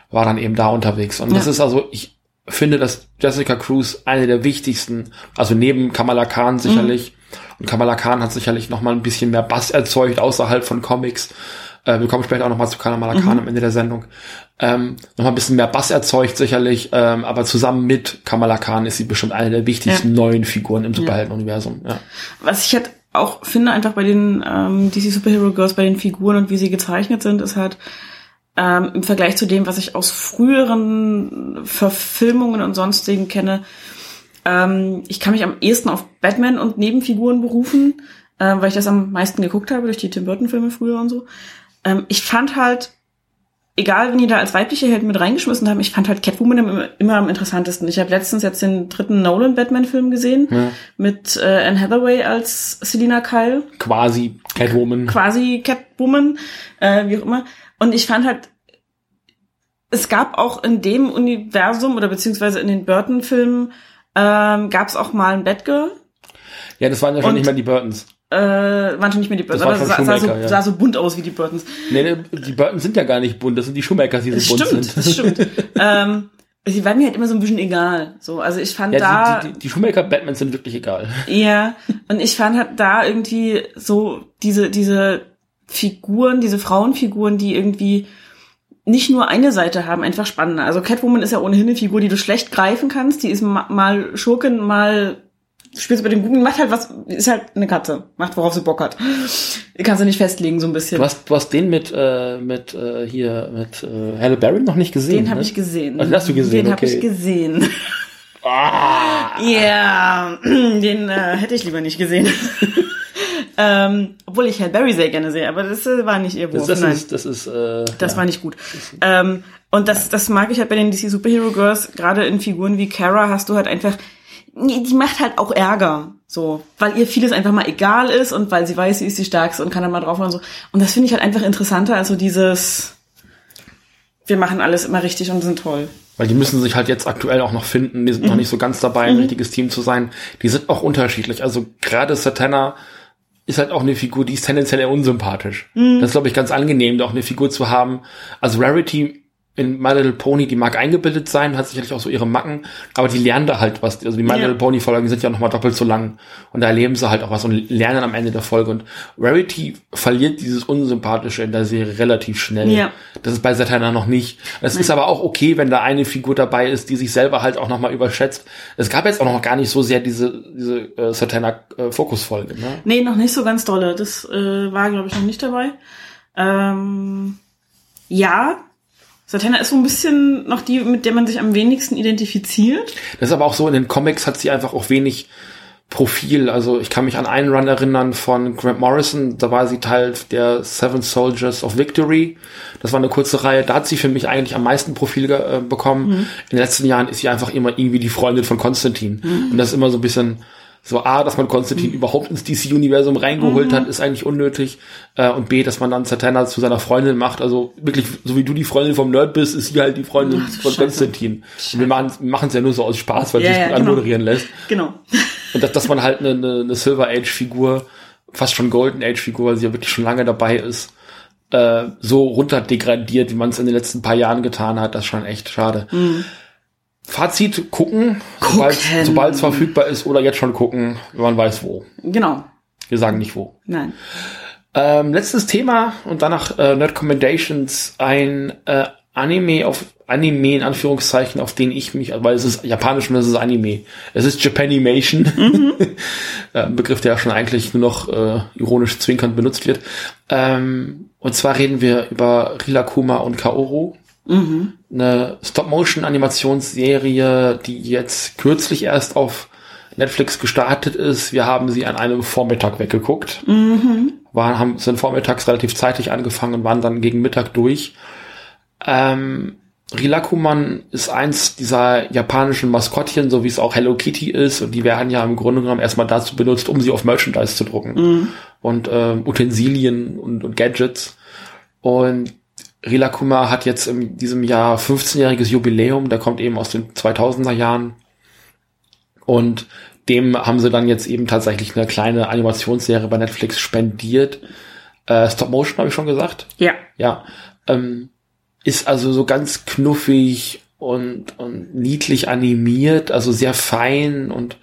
war dann eben da unterwegs. Und das Ja. ist also, ich finde, dass Jessica Cruz eine der wichtigsten, also neben Kamala Khan sicherlich, und Kamala Khan hat sicherlich noch mal ein bisschen mehr Bass erzeugt außerhalb von Comics. Äh, wir kommen später auch noch mal zu Kamala Khan am Ende der Sendung. Ähm, noch mal ein bisschen mehr Bass erzeugt sicherlich, ähm, aber zusammen mit Kamala Khan ist sie bestimmt eine der wichtigsten neuen Figuren im Superheldenuniversum. Ja. Was ich halt auch finde, einfach bei den ähm, DC Superhero Girls, bei den Figuren und wie sie gezeichnet sind, ist halt ähm, im Vergleich zu dem, was ich aus früheren Verfilmungen und sonstigen kenne, ähm, ich kann mich am ehesten auf Batman und Nebenfiguren berufen, äh, weil ich das am meisten geguckt habe durch die Tim Burton Filme früher und so. Ähm, ich fand halt, egal wenn die da als weibliche Helden mit reingeschmissen haben, ich fand halt Catwoman immer, immer am interessantesten. Ich habe letztens jetzt den dritten Nolan Batman Film gesehen mit äh, Anne Hathaway als Selina Kyle Quasi Catwoman. quasi Catwoman, äh, wie auch immer. Und ich fand halt, es gab auch in dem Universum oder beziehungsweise in den Burton-Filmen ähm, gab es auch mal ein Batgirl. Ja, das waren ja schon Und- nicht mehr die Burtons. Äh, waren schon nicht mehr die Burtons, schon es sah, sah, so, Schumacher, ja. sah so bunt aus wie die Burtons. Nee, nee, die Burtons sind ja gar nicht bunt, das sind die Schumachers, die Das so bunt stimmt, sind. das stimmt. ähm, sie waren mir halt immer so ein bisschen egal. So, also ich fand da Ja, die, die, die Schumacher-Batmans sind wirklich egal. Ja, und ich fand halt da irgendwie so diese, diese Figuren, diese Frauenfiguren, die irgendwie nicht nur eine Seite haben, einfach spannender. Also Catwoman ist ja ohnehin eine Figur, die du schlecht greifen kannst. Die ist ma mal Schurken, mal spielst bei den Guten, macht halt was, ist halt eine Katze, macht worauf sie Bock hat. Kannst du nicht festlegen, so ein bisschen. Du hast, du hast den mit, äh, mit äh, hier, mit äh, Halle Berry noch nicht gesehen. Den habe ne? ich gesehen. Ach, den hast du gesehen, Den habe okay. ich gesehen. Ah, Ja, den äh, hätte ich lieber nicht gesehen. ähm, obwohl ich Halle Berry sehr gerne sehe, aber das äh, war nicht ihr Wurf. das, das Nein, ist, das ist, äh, das ja. war nicht gut. Ähm, und das, das mag ich halt bei den DC Superhero Girls, gerade in Figuren wie Kara hast du halt einfach, die macht halt auch Ärger. So, weil ihr vieles einfach mal egal ist und weil sie weiß, sie ist die Stärkste und kann dann mal drauf und so. Und das finde ich halt einfach interessanter als so dieses, wir machen alles immer richtig und sind toll. Weil die müssen sich halt jetzt aktuell auch noch finden. Die sind noch nicht so ganz dabei, ein richtiges Team zu sein. Die sind auch unterschiedlich. Also gerade Satana ist halt auch eine Figur, die ist tendenziell eher unsympathisch. Das ist, glaube ich, ganz angenehm, da auch eine Figur zu haben. Also Rarity in My Little Pony, die mag eingebildet sein, hat sicherlich auch so ihre Macken, aber die lernen da halt was. Also die My Ja. Little Pony Folgen sind ja noch mal doppelt so lang und da erleben sie halt auch was und lernen am Ende der Folge. Und Rarity verliert dieses Unsympathische in der Serie relativ schnell. Ja. Das ist bei Satana noch nicht. Es ist aber auch okay, wenn da eine Figur dabei ist, die sich selber halt auch noch mal überschätzt. Es gab jetzt auch noch gar nicht so sehr diese, diese äh, Satana-Fokusfolge. Ne? Nee, noch nicht so ganz dolle. Das äh, war, glaube ich, noch nicht dabei. Ähm, ja, Satana ist so ein bisschen noch die, mit der man sich am wenigsten identifiziert. Das ist aber auch so, in den Comics hat sie einfach auch wenig Profil. Also ich kann mich an einen Run erinnern von Grant Morrison, da war sie Teil der Seven Soldiers of Victory. Das war eine kurze Reihe, da hat sie für mich eigentlich am meisten Profil äh, bekommen. In den letzten Jahren ist sie einfach immer irgendwie die Freundin von Konstantin. Und das ist immer so ein bisschen so A, dass man Konstantin überhaupt ins DC-Universum reingeholt hat, ist eigentlich unnötig. Äh, und B, dass man dann Zatanna zu seiner Freundin macht. Also wirklich, so wie du die Freundin vom Nerd bist, ist sie halt die Freundin Ach, von Scheiße. Konstantin. Und wir machen es ja nur so aus Spaß, weil Ja, sie sich ja, gut genau. anmoderieren lässt. Genau. Und dass, dass man halt eine, eine, eine Silver Age-Figur, fast schon Golden Age-Figur, weil sie ja wirklich schon lange dabei ist, äh, so runterdegradiert, wie man es in den letzten paar Jahren getan hat, das ist schon echt schade. Fazit, gucken, sobald Gucken. sobald es verfügbar ist oder jetzt schon gucken, wenn man weiß wo. Genau. Wir sagen nicht wo. Nein. Ähm, letztes Thema und danach äh, Nerd Commendations, ein äh, Anime auf Anime in Anführungszeichen, auf den ich mich, weil es ist japanisch und es ist Anime. Es ist Japanimation. Äh, Ein Begriff, der ja schon eigentlich nur noch äh, ironisch zwinkernd benutzt wird. Ähm, und zwar reden wir über Rilakuma und Kaoru. Eine Stop-Motion-Animationsserie, die jetzt kürzlich erst auf Netflix gestartet ist. Wir haben sie an einem Vormittag weggeguckt. Waren, haben, sind vormittags relativ zeitig angefangen und waren dann gegen Mittag durch. Ähm, Rilakuman ist eins dieser japanischen Maskottchen, so wie es auch Hello Kitty ist. Und die werden ja im Grunde genommen erstmal dazu benutzt, um sie auf Merchandise zu drucken. Und ähm, Utensilien und, und Gadgets. Und Rilakuma hat jetzt in diesem Jahr 15-jähriges Jubiläum. Der kommt eben aus den 2000er Jahren. Und dem haben sie dann jetzt eben tatsächlich eine kleine Animationsserie bei Netflix spendiert. Äh, Stop Motion habe ich schon gesagt. Ja. Ja, ähm, ist also so ganz knuffig und, und niedlich animiert, also sehr fein und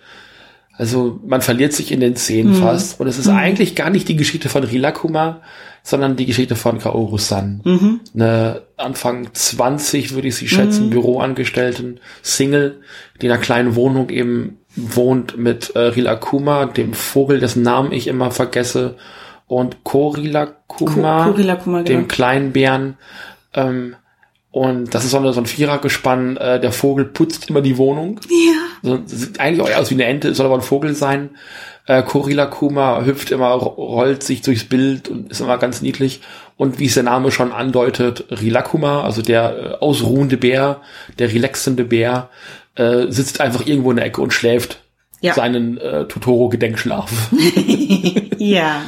also man verliert sich in den Szenen fast. Und es ist eigentlich gar nicht die Geschichte von Rilakuma, sondern die Geschichte von Kaoru-san. Eine Anfang 20, würde ich sie schätzen, Büroangestellten, Single, die in einer kleinen Wohnung eben wohnt mit äh, Rilakuma, dem Vogel, dessen Namen ich immer vergesse, und Korilakuma, Ko- Korilakuma, genau. dem kleinen Bären. Ähm, und das ist so, eine, so ein Vierergespann. Äh, der Vogel putzt immer die Wohnung. Ja. So, sieht eigentlich auch aus wie eine Ente, soll aber ein Vogel sein. Äh, Korilakuma hüpft immer, ro- rollt sich durchs Bild und ist immer ganz niedlich. Und wie es der Name schon andeutet, Rilakuma, also der äh, ausruhende Bär, der relaxende Bär, äh, sitzt einfach irgendwo in der Ecke und schläft Ja. seinen äh, Totoro-Gedenkschlaf. Ja.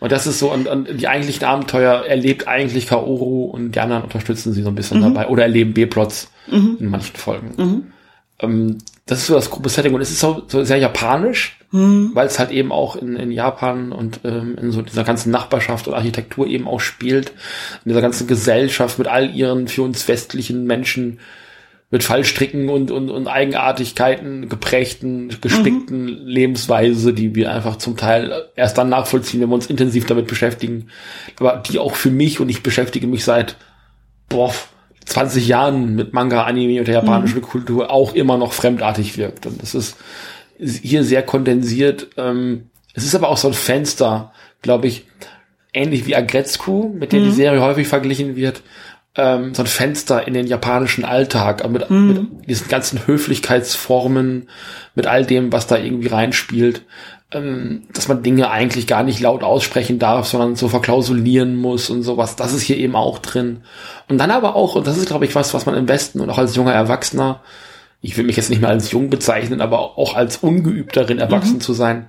Und das ist so, und, und die eigentlichen Abenteuer erlebt eigentlich Kaoru und die anderen unterstützen sie so ein bisschen Mhm. dabei oder erleben B-Plots in manchen Folgen. Ähm, das ist so das grobe Setting und es ist so, so sehr japanisch, Mhm. weil es halt eben auch in, in Japan und ähm, in so dieser ganzen Nachbarschaft und Architektur eben auch spielt, in dieser ganzen Gesellschaft mit all ihren für uns westlichen Menschen mit Fallstricken und, und, und Eigenartigkeiten geprägten, gespickten Lebensweise, die wir einfach zum Teil erst dann nachvollziehen, wenn wir uns intensiv damit beschäftigen. Aber die auch für mich, und ich beschäftige mich seit boah, 20 Jahren mit Manga, Anime und der japanischen Kultur, auch immer noch fremdartig wirkt. Und das ist hier sehr kondensiert. Ähm, es ist aber auch so ein Fenster, glaube ich, ähnlich wie Agretzku, mit der die Serie häufig verglichen wird, ähm, so ein Fenster in den japanischen Alltag, mit, mit diesen ganzen Höflichkeitsformen, mit all dem, was da irgendwie reinspielt, ähm, dass man Dinge eigentlich gar nicht laut aussprechen darf, sondern so verklausulieren muss und sowas. Das ist hier eben auch drin. Und dann aber auch, und das ist, glaube ich, was, was man im Westen und auch als junger Erwachsener, ich will mich jetzt nicht mehr als jung bezeichnen, aber auch als ungeübt darin, erwachsen zu sein,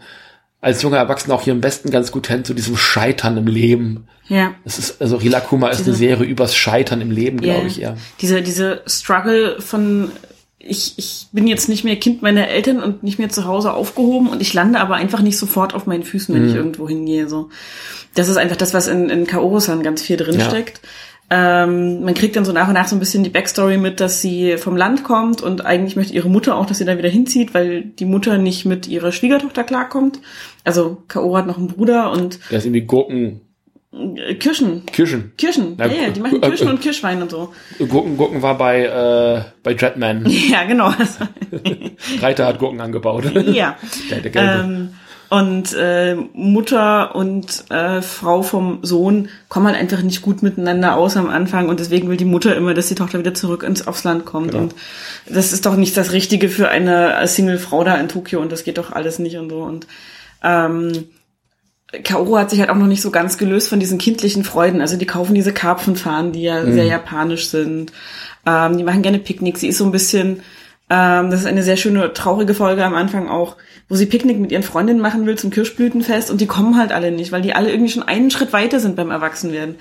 als junger Erwachsener auch hier im Westen ganz gut kennt, zu diesem Scheitern im Leben. Ja. Es ist, also Rilakuma ist eine Serie übers Scheitern im Leben, glaube Ja. ich eher. Diese, diese Struggle von, ich, ich bin jetzt nicht mehr Kind meiner Eltern und nicht mehr zu Hause aufgehoben und ich lande aber einfach nicht sofort auf meinen Füßen, Mhm. wenn ich irgendwo hingehe. So. Das ist einfach das, was in, in Kaoru-san ganz viel drin Ja. Ähm, man kriegt dann so nach und nach so ein bisschen die Backstory mit, dass sie vom Land kommt und eigentlich möchte ihre Mutter auch, dass sie da wieder hinzieht, weil die Mutter nicht mit ihrer Schwiegertochter klarkommt. Also Kaoru hat noch einen Bruder und Der ist irgendwie Gurken, Kirschen. Kirschen. Kirschen, Na, ja, ja, die machen äh, Kirschen äh, und Kirschwein und so. Gurken, Gurken war bei, äh, bei Dreadman. Ja, genau. Reiter hat Gurken angebaut. ja. Der, der. Ähm, und äh, Mutter und äh, Frau vom Sohn kommen halt einfach nicht gut miteinander aus am Anfang und deswegen will die Mutter immer, dass die Tochter wieder zurück ins aufs Land kommt Genau. und das ist doch nicht das Richtige für eine Single-Frau da in Tokio und das geht doch alles nicht und so und ähm, Kaoru hat sich halt auch noch nicht so ganz gelöst von diesen kindlichen Freuden. Also die kaufen diese Karpfenfahnen, die ja sehr japanisch sind. Ähm, die machen gerne Picknicks. Sie ist so ein bisschen, ähm, das ist eine sehr schöne, traurige Folge am Anfang auch, wo sie Picknick mit ihren Freundinnen machen will zum Kirschblütenfest und die kommen halt alle nicht, weil die alle irgendwie schon einen Schritt weiter sind beim Erwachsenwerden.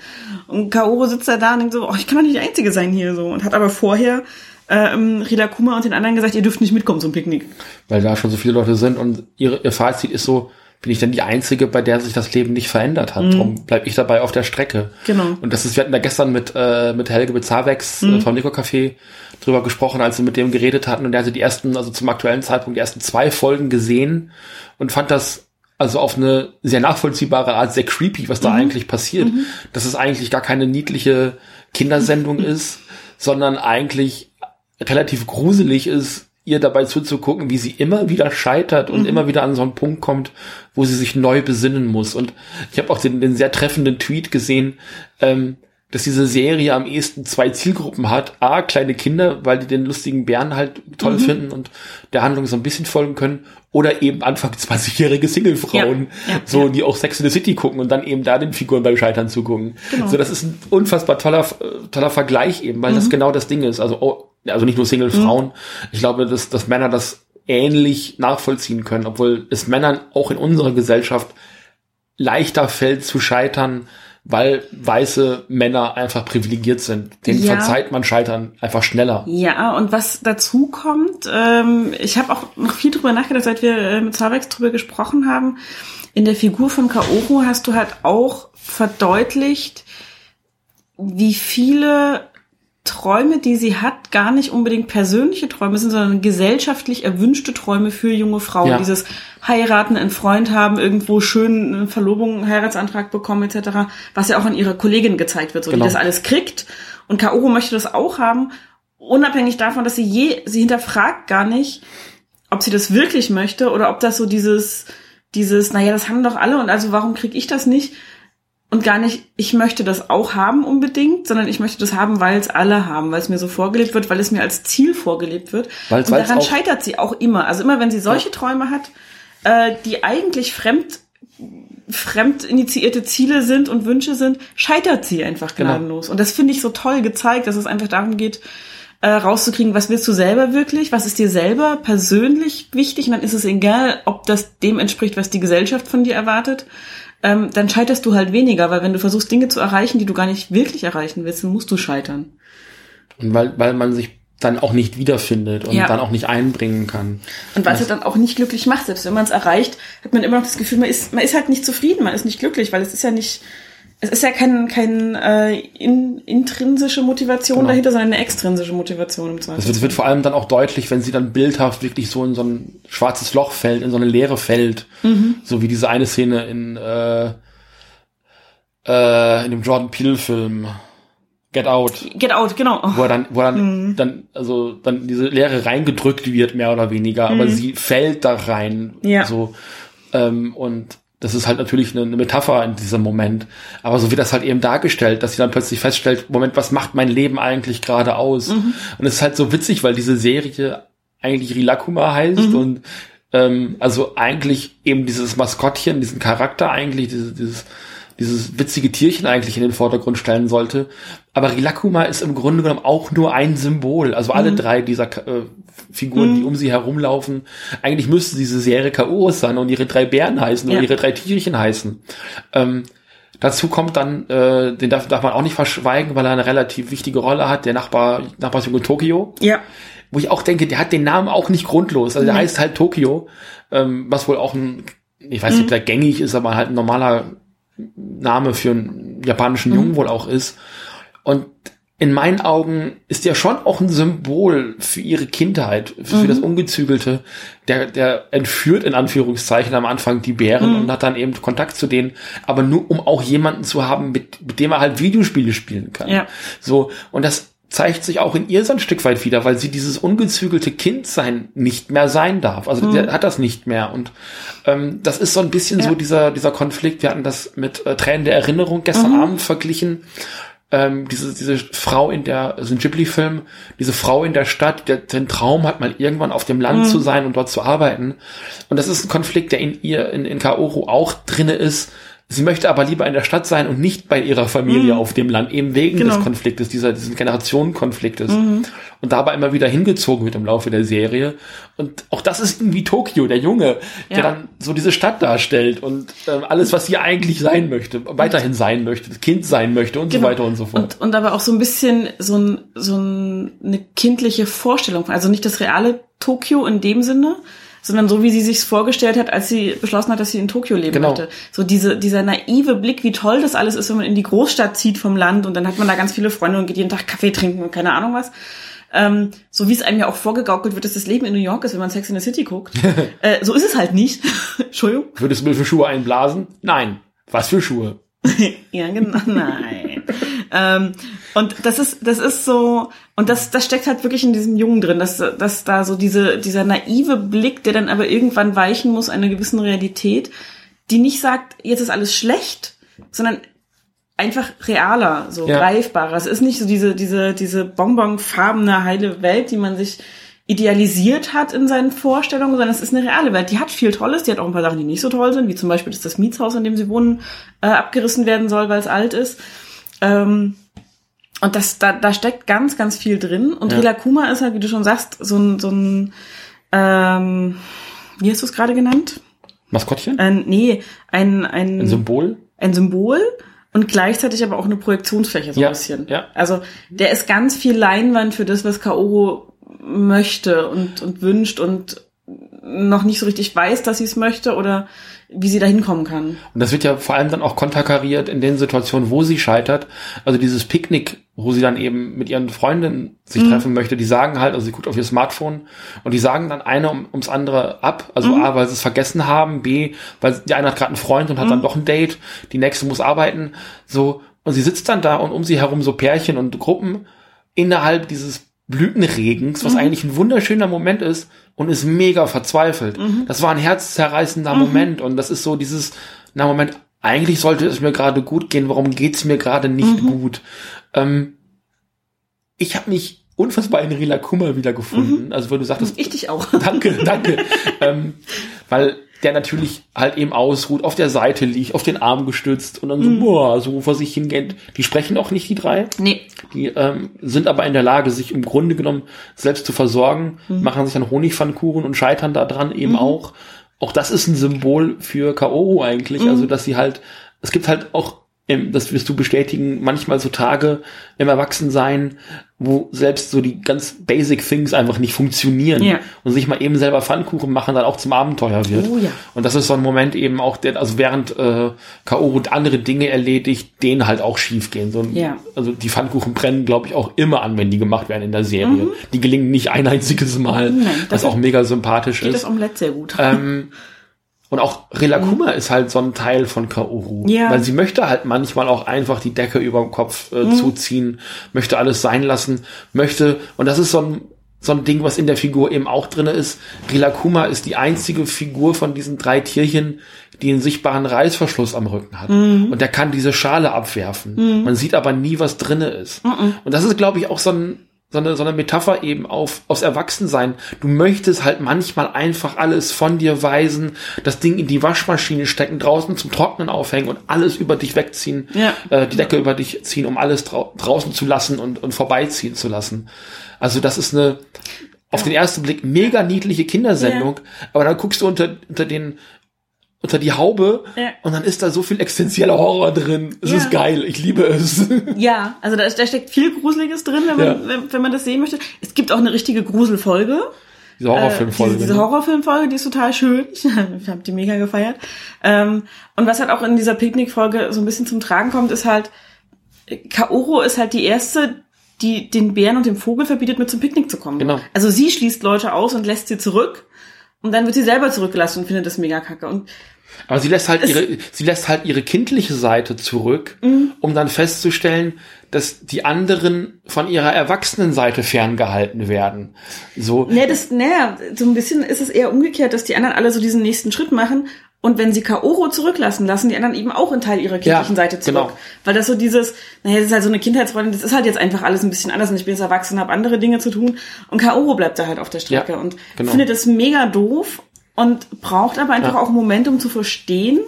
Und Kaoru sitzt da da und denkt so, oh, ich kann doch nicht die Einzige sein hier so und hat aber vorher ähm, Rida Kuma und den anderen gesagt, ihr dürft nicht mitkommen zum Picknick. weil da schon so viele Leute sind und ihre, ihr Fazit ist so, bin ich denn die Einzige, bei der sich das Leben nicht verändert hat? Darum bleib ich dabei auf der Strecke. Genau. Und das ist, wir hatten da gestern mit, äh, mit Helge Bezawex äh, vom Nico Café drüber gesprochen, als wir mit dem geredet hatten und der hatte die ersten, also zum aktuellen Zeitpunkt die ersten zwei Folgen gesehen und fand das also auf eine sehr nachvollziehbare Art sehr creepy, was da eigentlich passiert. Dass es eigentlich gar keine niedliche Kindersendung ist, sondern eigentlich relativ gruselig ist, ihr dabei zuzugucken, wie sie immer wieder scheitert und immer wieder an so einen Punkt kommt, wo sie sich neu besinnen muss. Und ich habe auch den, den sehr treffenden Tweet gesehen, ähm, dass diese Serie am ehesten zwei Zielgruppen hat. A, kleine Kinder, weil die den lustigen Bären halt toll Mhm. finden und der Handlung so ein bisschen folgen können. Oder eben Anfang 20-jährige Singlefrauen, Ja, ja, so, ja. die auch Sex in the City gucken und dann eben da den Figuren beim Scheitern zugucken. Genau. So, das ist ein unfassbar toller, äh, toller Vergleich eben, weil Mhm. das genau das Ding ist. Also, oh, also nicht nur Single-Frauen. Ich glaube, dass, dass Männer das ähnlich nachvollziehen können, obwohl es Männern auch in unserer Gesellschaft leichter fällt zu scheitern, weil weiße Männer einfach privilegiert sind. Denen Ja. verzeiht man Scheitern einfach schneller. Ja, und was dazu kommt, ähm, ich habe auch noch viel drüber nachgedacht, seit wir äh, mit Zavex drüber gesprochen haben. In der Figur von Kaoru hast du halt auch verdeutlicht, wie viele Träume, die sie hat, gar nicht unbedingt persönliche Träume sind, sondern gesellschaftlich erwünschte Träume für junge Frauen. Ja. Dieses Heiraten, einen Freund haben, irgendwo schön eine Verlobung, einen Heiratsantrag bekommen etc., was ja auch an ihrer Kollegin gezeigt wird, so Genau. die das alles kriegt. Und Kaoru möchte das auch haben, unabhängig davon, dass sie je, sie hinterfragt gar nicht, ob sie das wirklich möchte oder ob das so dieses, dieses, naja, das haben doch alle und also warum krieg ich das nicht? Und gar nicht, ich möchte das auch haben unbedingt, sondern ich möchte das haben, weil es alle haben, weil es mir so vorgelebt wird, weil es mir als Ziel vorgelebt wird. Weil's- und daran scheitert sie auch immer. Also immer, wenn sie solche Träume hat, äh, die eigentlich fremd, fremd initiierte Ziele sind und Wünsche sind, scheitert sie einfach Genau. gnadenlos. Und das finde ich so toll gezeigt, dass es einfach darum geht, äh, rauszukriegen, was willst du selber wirklich, was ist dir selber persönlich wichtig und dann ist es egal, ob das dem entspricht, was die Gesellschaft von dir erwartet. Ähm, dann scheiterst du halt weniger, weil wenn du versuchst, Dinge zu erreichen, die du gar nicht wirklich erreichen willst, dann musst du scheitern. Und weil, weil man sich dann auch nicht wiederfindet und Ja. dann auch nicht einbringen kann. Und weil es dann auch nicht glücklich macht. Selbst wenn man es erreicht, hat man immer noch das Gefühl, man ist, man ist halt nicht zufrieden, man ist nicht glücklich, weil es ist ja nicht, es ist ja kein, kein äh, in, intrinsische Motivation Genau. dahinter, sondern eine extrinsische Motivation im Das Zweifel. wird, das wird vor allem dann auch deutlich, wenn sie dann bildhaft wirklich so in so ein schwarzes Loch fällt, in so eine Leere fällt. So wie diese eine Szene in, äh, äh, in dem Jordan Peele-Film Get Out. Get out, genau. Wo er dann, wo er dann, Mhm. dann, also dann diese Leere reingedrückt wird, mehr oder weniger, aber sie fällt da rein. Mhm. Ja. So, ähm, und das ist halt natürlich eine, eine Metapher in diesem Moment. Aber so wird das halt eben dargestellt, dass sie dann plötzlich feststellt, Moment, was macht mein Leben eigentlich gerade aus? Mhm. Und es ist halt so witzig, weil diese Serie eigentlich Rilakuma heißt Mhm. und ähm, also eigentlich eben dieses Maskottchen, diesen Charakter eigentlich, dieses, dieses, dieses witzige Tierchen eigentlich in den Vordergrund stellen sollte. Aber Rilakuma ist im Grunde genommen auch nur ein Symbol. Also alle drei dieser äh, Figuren, die um sie herumlaufen, eigentlich müsste diese Serie Chaos sein und ihre drei Bären heißen Ja. oder ihre drei Tierchen heißen. Ähm, dazu kommt dann, äh, den darf, darf man auch nicht verschweigen, weil er eine relativ wichtige Rolle hat, der Nachbar, Nachbarsjunge Tokio Ja. wo ich auch denke, der hat den Namen auch nicht grundlos. Also der heißt halt Tokio, ähm, was wohl auch ein, ich weiß nicht, ob der gängig ist, aber halt ein normaler Name für einen japanischen Jungen wohl auch ist. Und in meinen Augen ist der schon auch ein Symbol für ihre Kindheit, für das Ungezügelte. Der, der entführt in Anführungszeichen am Anfang die Bären und hat dann eben Kontakt zu denen, aber nur um auch jemanden zu haben, mit, mit dem er halt Videospiele spielen kann. Ja. So, und das zeigt sich auch in ihr so ein Stück weit wieder, weil sie dieses ungezügelte Kindsein nicht mehr sein darf. Also der hat das nicht mehr. Und ähm, das ist so ein bisschen so dieser, dieser Konflikt. Wir hatten das mit äh, Tränen der Erinnerung gestern Abend verglichen. Ähm, diese, diese Frau in der, also ein Ghibli-Film, diese Frau in der Stadt, der den Traum hat, mal irgendwann auf dem Land zu sein und dort zu arbeiten. Und das ist ein Konflikt, der in ihr, in, in Kaoru auch drinne ist. Sie möchte aber lieber in der Stadt sein und nicht bei ihrer Familie auf dem Land, eben wegen Genau. des Konfliktes, dieser, diesen Generationenkonfliktes. Und dabei immer wieder hingezogen wird im Laufe der Serie. Und auch das ist irgendwie Tokio, der Junge, der Ja. dann so diese Stadt darstellt und ähm, alles, was sie eigentlich sein möchte, weiterhin sein möchte, Kind sein möchte und so weiter und so fort. Und, und aber auch so ein bisschen so, ein, so ein, eine kindliche Vorstellung. Also nicht das reale Tokio in dem Sinne, sondern so, wie sie sich's vorgestellt hat, als sie beschlossen hat, dass sie in Tokio leben Genau. möchte. So diese, dieser naive Blick, wie toll das alles ist, wenn man in die Großstadt zieht vom Land und dann hat man da ganz viele Freunde und geht jeden Tag Kaffee trinken und keine Ahnung was. Ähm, so wie es einem ja auch vorgegaukelt wird, dass das Leben in New York ist, wenn man Sex in the City guckt. äh, so ist es halt nicht. Entschuldigung. Würdest du mir für Schuhe einblasen? Nein. Was für Schuhe? Ja, genau. Nein. ähm, und das ist, das ist so, und das, das steckt halt wirklich in diesem Jungen drin, dass, dass da so diese, dieser naive Blick, der dann aber irgendwann weichen muss einer gewissen Realität, die nicht sagt, jetzt ist alles schlecht, sondern einfach realer, so Ja. greifbarer. Es ist nicht so diese, diese, diese bonbonfarbene heile Welt, die man sich idealisiert hat in seinen Vorstellungen, sondern es ist eine reale Welt. Die hat viel Tolles, die hat auch ein paar Sachen, die nicht so toll sind, wie zum Beispiel, dass das Mietshaus, in dem sie wohnen, äh, abgerissen werden soll, weil es alt ist. Ähm, und das, da, da steckt ganz, ganz viel drin. Und Ja. Rila Kuma ist halt, wie du schon sagst, so ein, so ein ähm, wie hast du es gerade genannt? Maskottchen? Ein, nee, ein, ein, Ein Symbol? ein Symbol und gleichzeitig aber auch eine Projektionsfläche so Ja, ein bisschen. ja. Also der ist ganz viel Leinwand für das, was Kaoru möchte und, und wünscht und noch nicht so richtig weiß, dass sie es möchte oder wie sie da hinkommen kann. Und das wird ja vor allem dann auch konterkariert in den Situationen, wo sie scheitert. Also dieses Picknick, wo sie dann eben mit ihren Freundinnen sich treffen möchte, die sagen halt, also sie guckt auf ihr Smartphone und die sagen dann eine um, ums andere ab. Also A, weil sie es vergessen haben, B, weil die eine hat gerade einen Freund und hat dann doch ein Date, die nächste muss arbeiten. So, und sie sitzt dann da und um sie herum so Pärchen und Gruppen innerhalb dieses Blütenregens, was eigentlich ein wunderschöner Moment ist und ist mega verzweifelt. Das war ein herzzerreißender Moment und das ist so dieses, na Moment, eigentlich sollte es mir gerade gut gehen, warum geht's mir gerade nicht gut? Ähm, ich habe mich unfassbar in Rila Kummer wiedergefunden, also weil du sagtest, Ich dich auch. Danke, danke. ähm, weil der natürlich halt eben ausruht, auf der Seite liegt, auf den Arm gestützt und dann so, boah, so vor sich hingeht. Die sprechen auch nicht, die drei. Nee. Die ähm, sind aber in der Lage, sich im Grunde genommen selbst zu versorgen, machen sich dann Honigpfannkuchen und scheitern daran eben auch. Auch das ist ein Symbol für K.O. eigentlich, also dass sie halt, es gibt halt auch, das wirst du bestätigen, manchmal so Tage im Erwachsensein, wo selbst so die ganz basic things einfach nicht funktionieren Ja. und sich mal eben selber Pfannkuchen machen dann auch zum Abenteuer wird. Oh ja. Und das ist so ein Moment eben auch, der, also während äh, K.O. andere Dinge erledigt, denen halt auch schief gehen. So Ja. Also die Pfannkuchen brennen, glaube ich, auch immer an, wenn die gemacht werden in der Serie. Die gelingen nicht ein einziges Mal, Nein, was auch mega sympathisch Geht ist. das Omelette sehr gut. Ähm, und auch Relakuma ist halt so ein Teil von Kaoru. Ja. Weil sie möchte halt manchmal auch einfach die Decke über dem Kopf äh, zuziehen, möchte alles sein lassen, möchte, und das ist so ein, so ein Ding, was in der Figur eben auch drinne ist. Rilakuma ist die einzige Figur von diesen drei Tierchen, die einen sichtbaren Reißverschluss am Rücken hat. Und der kann diese Schale abwerfen. Man sieht aber nie, was drinne ist. Und das ist, glaube ich, auch so ein, so eine, so eine Metapher eben auf, aufs Erwachsensein. Du möchtest halt manchmal einfach alles von dir weisen, das Ding in die Waschmaschine stecken, draußen zum Trocknen aufhängen und alles über dich wegziehen, Ja. äh, die Decke über dich ziehen, um alles drau draußen zu lassen und, und vorbeiziehen zu lassen. Also das ist eine, auf den ersten Blick mega niedliche Kindersendung, aber dann guckst du unter, unter den, unter die Haube Ja. und dann ist da so viel existenzieller Horror drin. Es Ja. ist geil, ich liebe es. Ja, also da, da steckt viel Gruseliges drin, wenn man, Ja. wenn, wenn man das sehen möchte. Es gibt auch eine richtige Gruselfolge. Diese Horrorfilmfolge. Äh, diese, diese ne? Horrorfilmfolge, die ist total schön. Ich habe die mega gefeiert. Ähm, und was halt auch in dieser Picknickfolge so ein bisschen zum Tragen kommt, ist halt, Kaoru ist halt die erste, die den Bären und dem Vogel verbietet, mit zum Picknick zu kommen. Genau. Also sie schließt Leute aus und lässt sie zurück. Und dann wird sie selber zurückgelassen und findet das mega kacke. Und Aber sie lässt halt ihre, sie lässt halt ihre kindliche Seite zurück, Mhm. um dann festzustellen, dass die anderen von ihrer Erwachsenenseite ferngehalten werden. So, Ne, das, naja, so ein bisschen ist es eher umgekehrt, dass die anderen alle so diesen nächsten Schritt machen. Und wenn sie Kaoro zurücklassen, lassen die anderen eben auch einen Teil ihrer kindlichen Ja, Seite zurück. genau. Weil das so dieses, naja, das ist halt so eine Kindheitsfreundin, das ist halt jetzt einfach alles ein bisschen anders und ich bin jetzt erwachsen, habe andere Dinge zu tun. Und Kaoro bleibt da halt auf der Strecke Ja, und genau. findet das mega doof und braucht aber einfach Ja. auch einen Moment, um zu verstehen,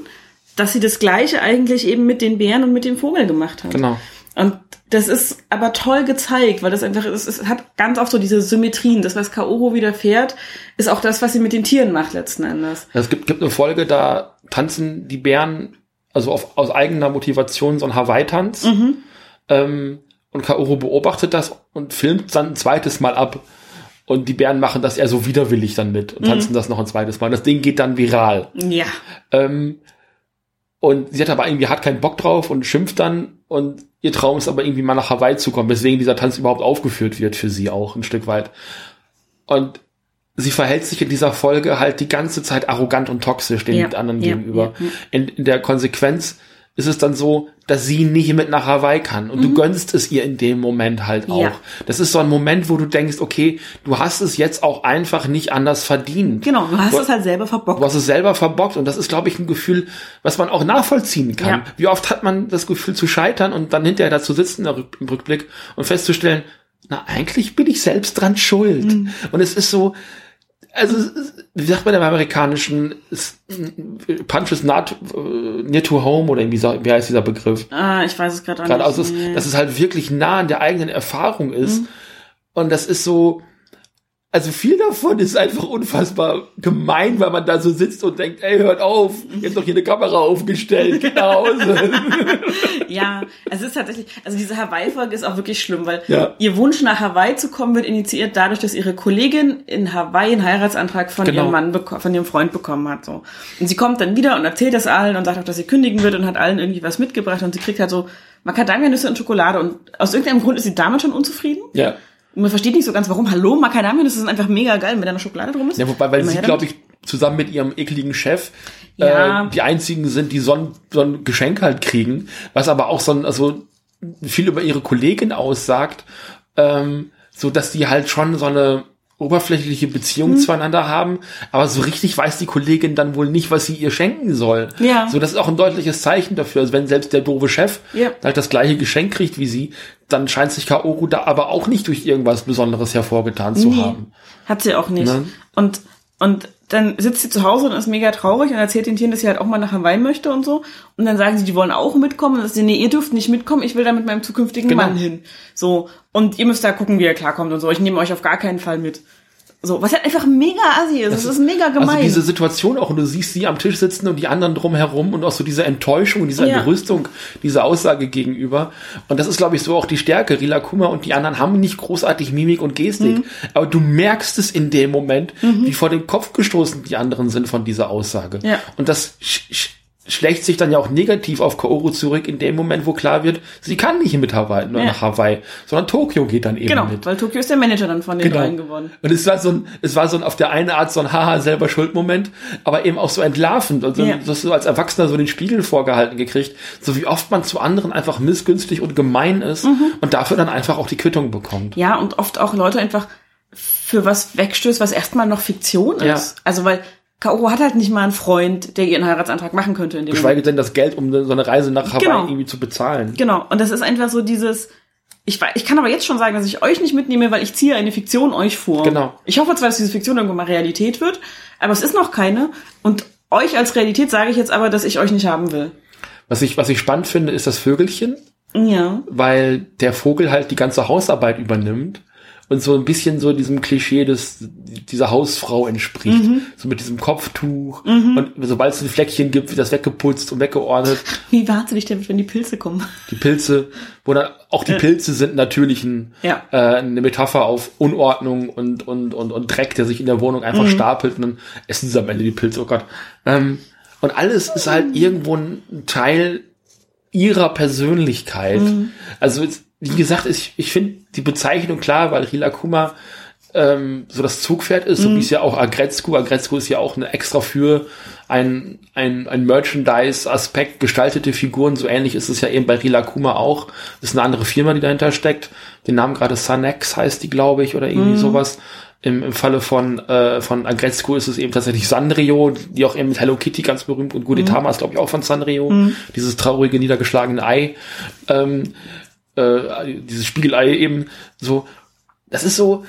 dass sie das Gleiche eigentlich eben mit den Bären und mit dem Vogel gemacht hat. Genau. Und das ist aber toll gezeigt, weil das einfach, es, es hat ganz oft so diese Symmetrien. Das, was Kaoru widerfährt, ist auch das, was sie mit den Tieren macht letzten Endes. es gibt, gibt eine Folge, da tanzen die Bären, also auf, aus eigener Motivation so ein Hawaii-Tanz. Mhm. Ähm, und Kaoru beobachtet das und filmt dann ein zweites Mal ab. Und die Bären machen das eher so widerwillig dann mit und Mhm. tanzen das noch ein zweites Mal. Das Ding geht dann viral. Ja. Ähm, und sie hat aber irgendwie hat keinen Bock drauf und schimpft dann und ihr Traum ist aber irgendwie mal nach Hawaii zu kommen, weswegen dieser Tanz überhaupt aufgeführt wird für sie auch ein Stück weit. Und sie verhält sich in dieser Folge halt die ganze Zeit arrogant und toxisch den Ja, anderen ja, gegenüber. ja. In, in der Konsequenz ist es dann so, dass sie nicht mit nach Hawaii kann. Und du gönnst es ihr in dem Moment halt auch. Mhm. Ja. Das ist so ein Moment, wo du denkst, okay, du hast es jetzt auch einfach nicht anders verdient. Genau, du hast es halt selber verbockt. Du hast es selber verbockt und das ist, glaube ich, ein Gefühl, was man auch nachvollziehen kann. Ja. Wie oft hat man das Gefühl zu scheitern und dann hinterher dazu sitzen im Rückblick und festzustellen, na, eigentlich bin ich selbst dran schuld. Mhm. Und es ist so, also, wie sagt man im Amerikanischen, Punch is not äh, near to home oder irgendwie wie heißt dieser Begriff? Ah, ich weiß es gerade auch nicht. also, dass es halt wirklich nah an der eigenen Erfahrung ist. Mhm. Und das ist so, also viel davon ist einfach unfassbar gemein, weil man da so sitzt und denkt, ey, hört auf, ihr habt doch hier eine Kamera aufgestellt, geht nach Hause. Ja, es ist tatsächlich, also diese Hawaii-Folge ist auch wirklich schlimm, weil Ja. ihr Wunsch nach Hawaii zu kommen wird initiiert dadurch, dass ihre Kollegin in Hawaii einen Heiratsantrag von Genau. ihrem Mann, von ihrem Freund bekommen hat, so. Und sie kommt dann wieder und erzählt das allen und sagt auch, dass sie kündigen wird und hat allen irgendwie was mitgebracht und sie kriegt halt so Macadamia-Nüsse und Schokolade und aus irgendeinem Grund ist sie damit schon unzufrieden. ja. Und man versteht nicht so ganz, warum. Hallo, Macadamia-Nüsse sind einfach mega geil, wenn da noch Schokolade drum ist. Ja, wobei, weil sie, glaube ich, zusammen mit ihrem ekligen Chef Ja. äh, die einzigen sind, die so ein, so ein Geschenk halt kriegen, was aber auch so ein, also viel über ihre Kollegin aussagt, ähm, so dass die halt schon so eine oberflächliche Beziehung Mhm. zueinander haben, aber so richtig weiß die Kollegin dann wohl nicht, was sie ihr schenken soll. Ja. So, das ist auch ein deutliches Zeichen dafür. Also wenn selbst der doofe Chef Ja. halt das gleiche Geschenk kriegt wie sie, dann scheint sich Kaoru da aber auch nicht durch irgendwas Besonderes hervorgetan zu Nee, haben. Hat sie auch nicht. Ne? Und, und dann sitzt sie zu Hause und ist mega traurig und erzählt den Tieren, dass sie halt auch mal nach Hawaii möchte und so. Und dann sagen sie, die wollen auch mitkommen. Und dann sie, nee, ihr dürft nicht mitkommen, ich will da mit meinem zukünftigen Genau. Mann hin. So. Und ihr müsst da gucken, wie er klarkommt und so. Ich nehme euch auf gar keinen Fall mit. So, was halt einfach mega assi ist. Das, ist mega gemein. Also diese Situation auch, und du siehst sie am Tisch sitzen und die anderen drumherum und auch so diese Enttäuschung und diese Ja. Entrüstung dieser Aussage gegenüber. Und das ist, glaube ich, so auch die Stärke. Rila Kuma und die anderen haben nicht großartig Mimik und Gestik, Mhm. aber du merkst es in dem Moment, wie vor den Kopf gestoßen die anderen sind von dieser Aussage. Ja. Und das sch sch schlägt sich dann ja auch negativ auf Kaoru zurück in dem Moment, wo klar wird, sie kann nicht mit Hawaii, nur Ja. nach Hawaii, sondern Tokio geht dann eben genau, mit. weil Tokio ist der Manager dann von den Genau. dreien geworden. Und es war so ein, es war so ein auf der einen Art so ein Haha selber Schuldmoment, aber eben auch so entlarvend und so, Ja. dass du als Erwachsener so den Spiegel vorgehalten gekriegt, so wie oft man zu anderen einfach missgünstig und gemein ist und dafür dann einfach auch die Quittung bekommt. Ja, und oft auch Leute einfach für was wegstößt, was erstmal noch Fiktion ist. Ja. Also weil Kaoru hat halt nicht mal einen Freund, der ihren Heiratsantrag machen könnte in dem Geschweige denn das Geld, um so eine Reise nach Hawaii Genau. irgendwie zu bezahlen. Genau. Und das ist einfach so dieses, ich, ich kann aber jetzt schon sagen, dass ich euch nicht mitnehme, weil ich ziehe eine Fiktion euch vor. Genau. Ich hoffe zwar, dass diese Fiktion irgendwann mal Realität wird, aber es ist noch keine. Und euch als Realität sage ich jetzt aber, dass ich euch nicht haben will. Was ich, was ich spannend finde, ist das Vögelchen, Ja. weil der Vogel halt die ganze Hausarbeit übernimmt und so ein bisschen so diesem Klischee des dieser Hausfrau entspricht. Mhm. So mit diesem Kopftuch und sobald es ein Fleckchen gibt, wird das weggeputzt und weggeordnet. Wie wahnsinnig wird, wenn die Pilze kommen. Die Pilze, wo dann auch die Pilze sind natürlich ein, Ja. äh, eine Metapher auf Unordnung und, und, und, und Dreck, der sich in der Wohnung einfach stapelt und dann essen sie am Ende die Pilze, oh Gott. Ähm, und alles ist halt irgendwo ein Teil ihrer Persönlichkeit. Also, es- wie gesagt, ich, ich finde die Bezeichnung klar, weil Rila Kuma ähm, so das Zugpferd ist, so wie es ja auch Agretzko. Agretzko ist ja auch eine extra für ein, ein, ein Merchandise-Aspekt gestaltete Figuren. So ähnlich ist es ja eben bei Rila Kuma auch. Das ist eine andere Firma, die dahinter steckt. Den Namen gerade Sanex heißt die, glaube ich, oder irgendwie sowas. Im, Im Falle von, äh, von Agretzko ist es eben tatsächlich Sanrio, die auch eben mit Hello Kitty ganz berühmt und Gudetama ist, glaube ich, auch von Sanrio. Dieses traurige, niedergeschlagene Ei. Ähm, äh, dieses Spiegelei eben so. Das ist so,